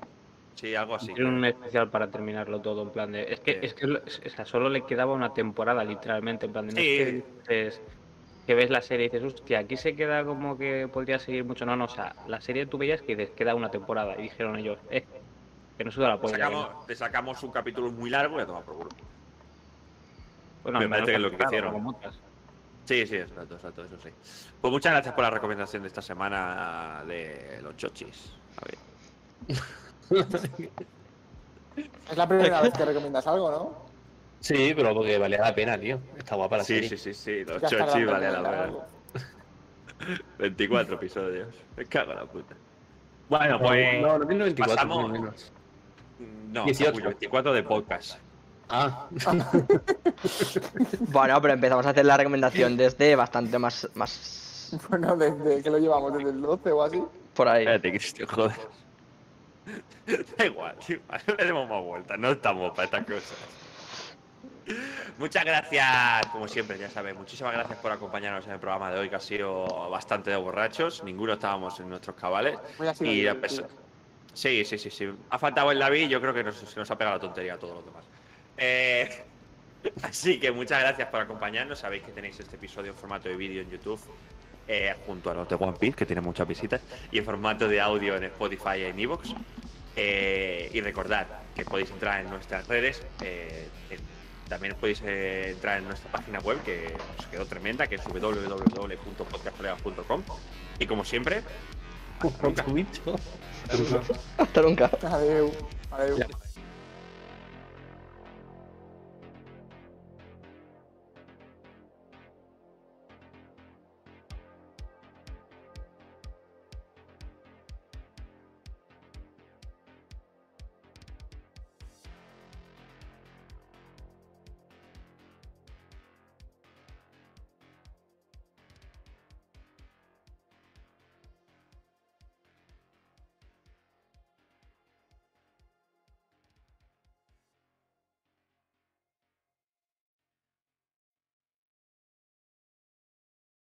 Sí, algo así. Hicieron un especial para terminarlo todo, en plan de. Es que, Sí. es que es- o sea, solo le quedaba una temporada, literalmente. En plan de. no es Sí. que, dices- que ves la serie y dices, hostia, aquí se queda como que podría seguir mucho. No, no, o sea, la serie tú veías que dices, queda una temporada. Y dijeron ellos, eh, que no suda la Te polla. no". sacamos, te sacamos un capítulo muy largo y a tomar por culo. Bueno, me parece que es lo que hicieron. Sí, sí, exacto, exacto, eso sí. Pues muchas gracias por la recomendación de esta semana de los chochis. A ver. *laughs* Es la primera vez que recomiendas algo, ¿no? Sí, pero porque valía la pena, tío. Está guapa la Sí, serie. sí, sí, sí, los chochis vale la pena. algo. *laughs* 24 episodios. Me cago en la puta. Bueno, pues. No, no tiene 24, pasamos- tiene menos. No, 18. capullo, 24 de podcast. Ah, *laughs* Bueno, pero empezamos a hacer la recomendación desde bastante más, más Bueno, desde que lo llevamos desde el 12 o así. por ahí. Espérate, estoy joder. *laughs* Da igual, da igual, no le demos más vueltas, no estamos para estas cosas. Muchas gracias, como siempre, ya sabéis, muchísimas gracias por acompañarnos en el programa de hoy, que ha sido bastante de borrachos, ninguno estábamos en nuestros cabales. Y Sí, sí, sí, sí. Ha faltado el David, yo creo que nos, se nos ha pegado la tontería a todos los demás. Eh, *laughs* así que muchas gracias por acompañarnos. Sabéis que tenéis este episodio en formato de vídeo en YouTube, eh, junto a los de One Piece, que tiene muchas visitas, y en formato de audio en Spotify y en Evox. Eh, y recordad que podéis entrar en nuestras redes. eh, en- también podéis eh, entrar en nuestra página web, que nos quedó tremenda, que es www.podcastcolegas.com. Y como siempre. Hasta nunca. Adeu. Adeu. Ya.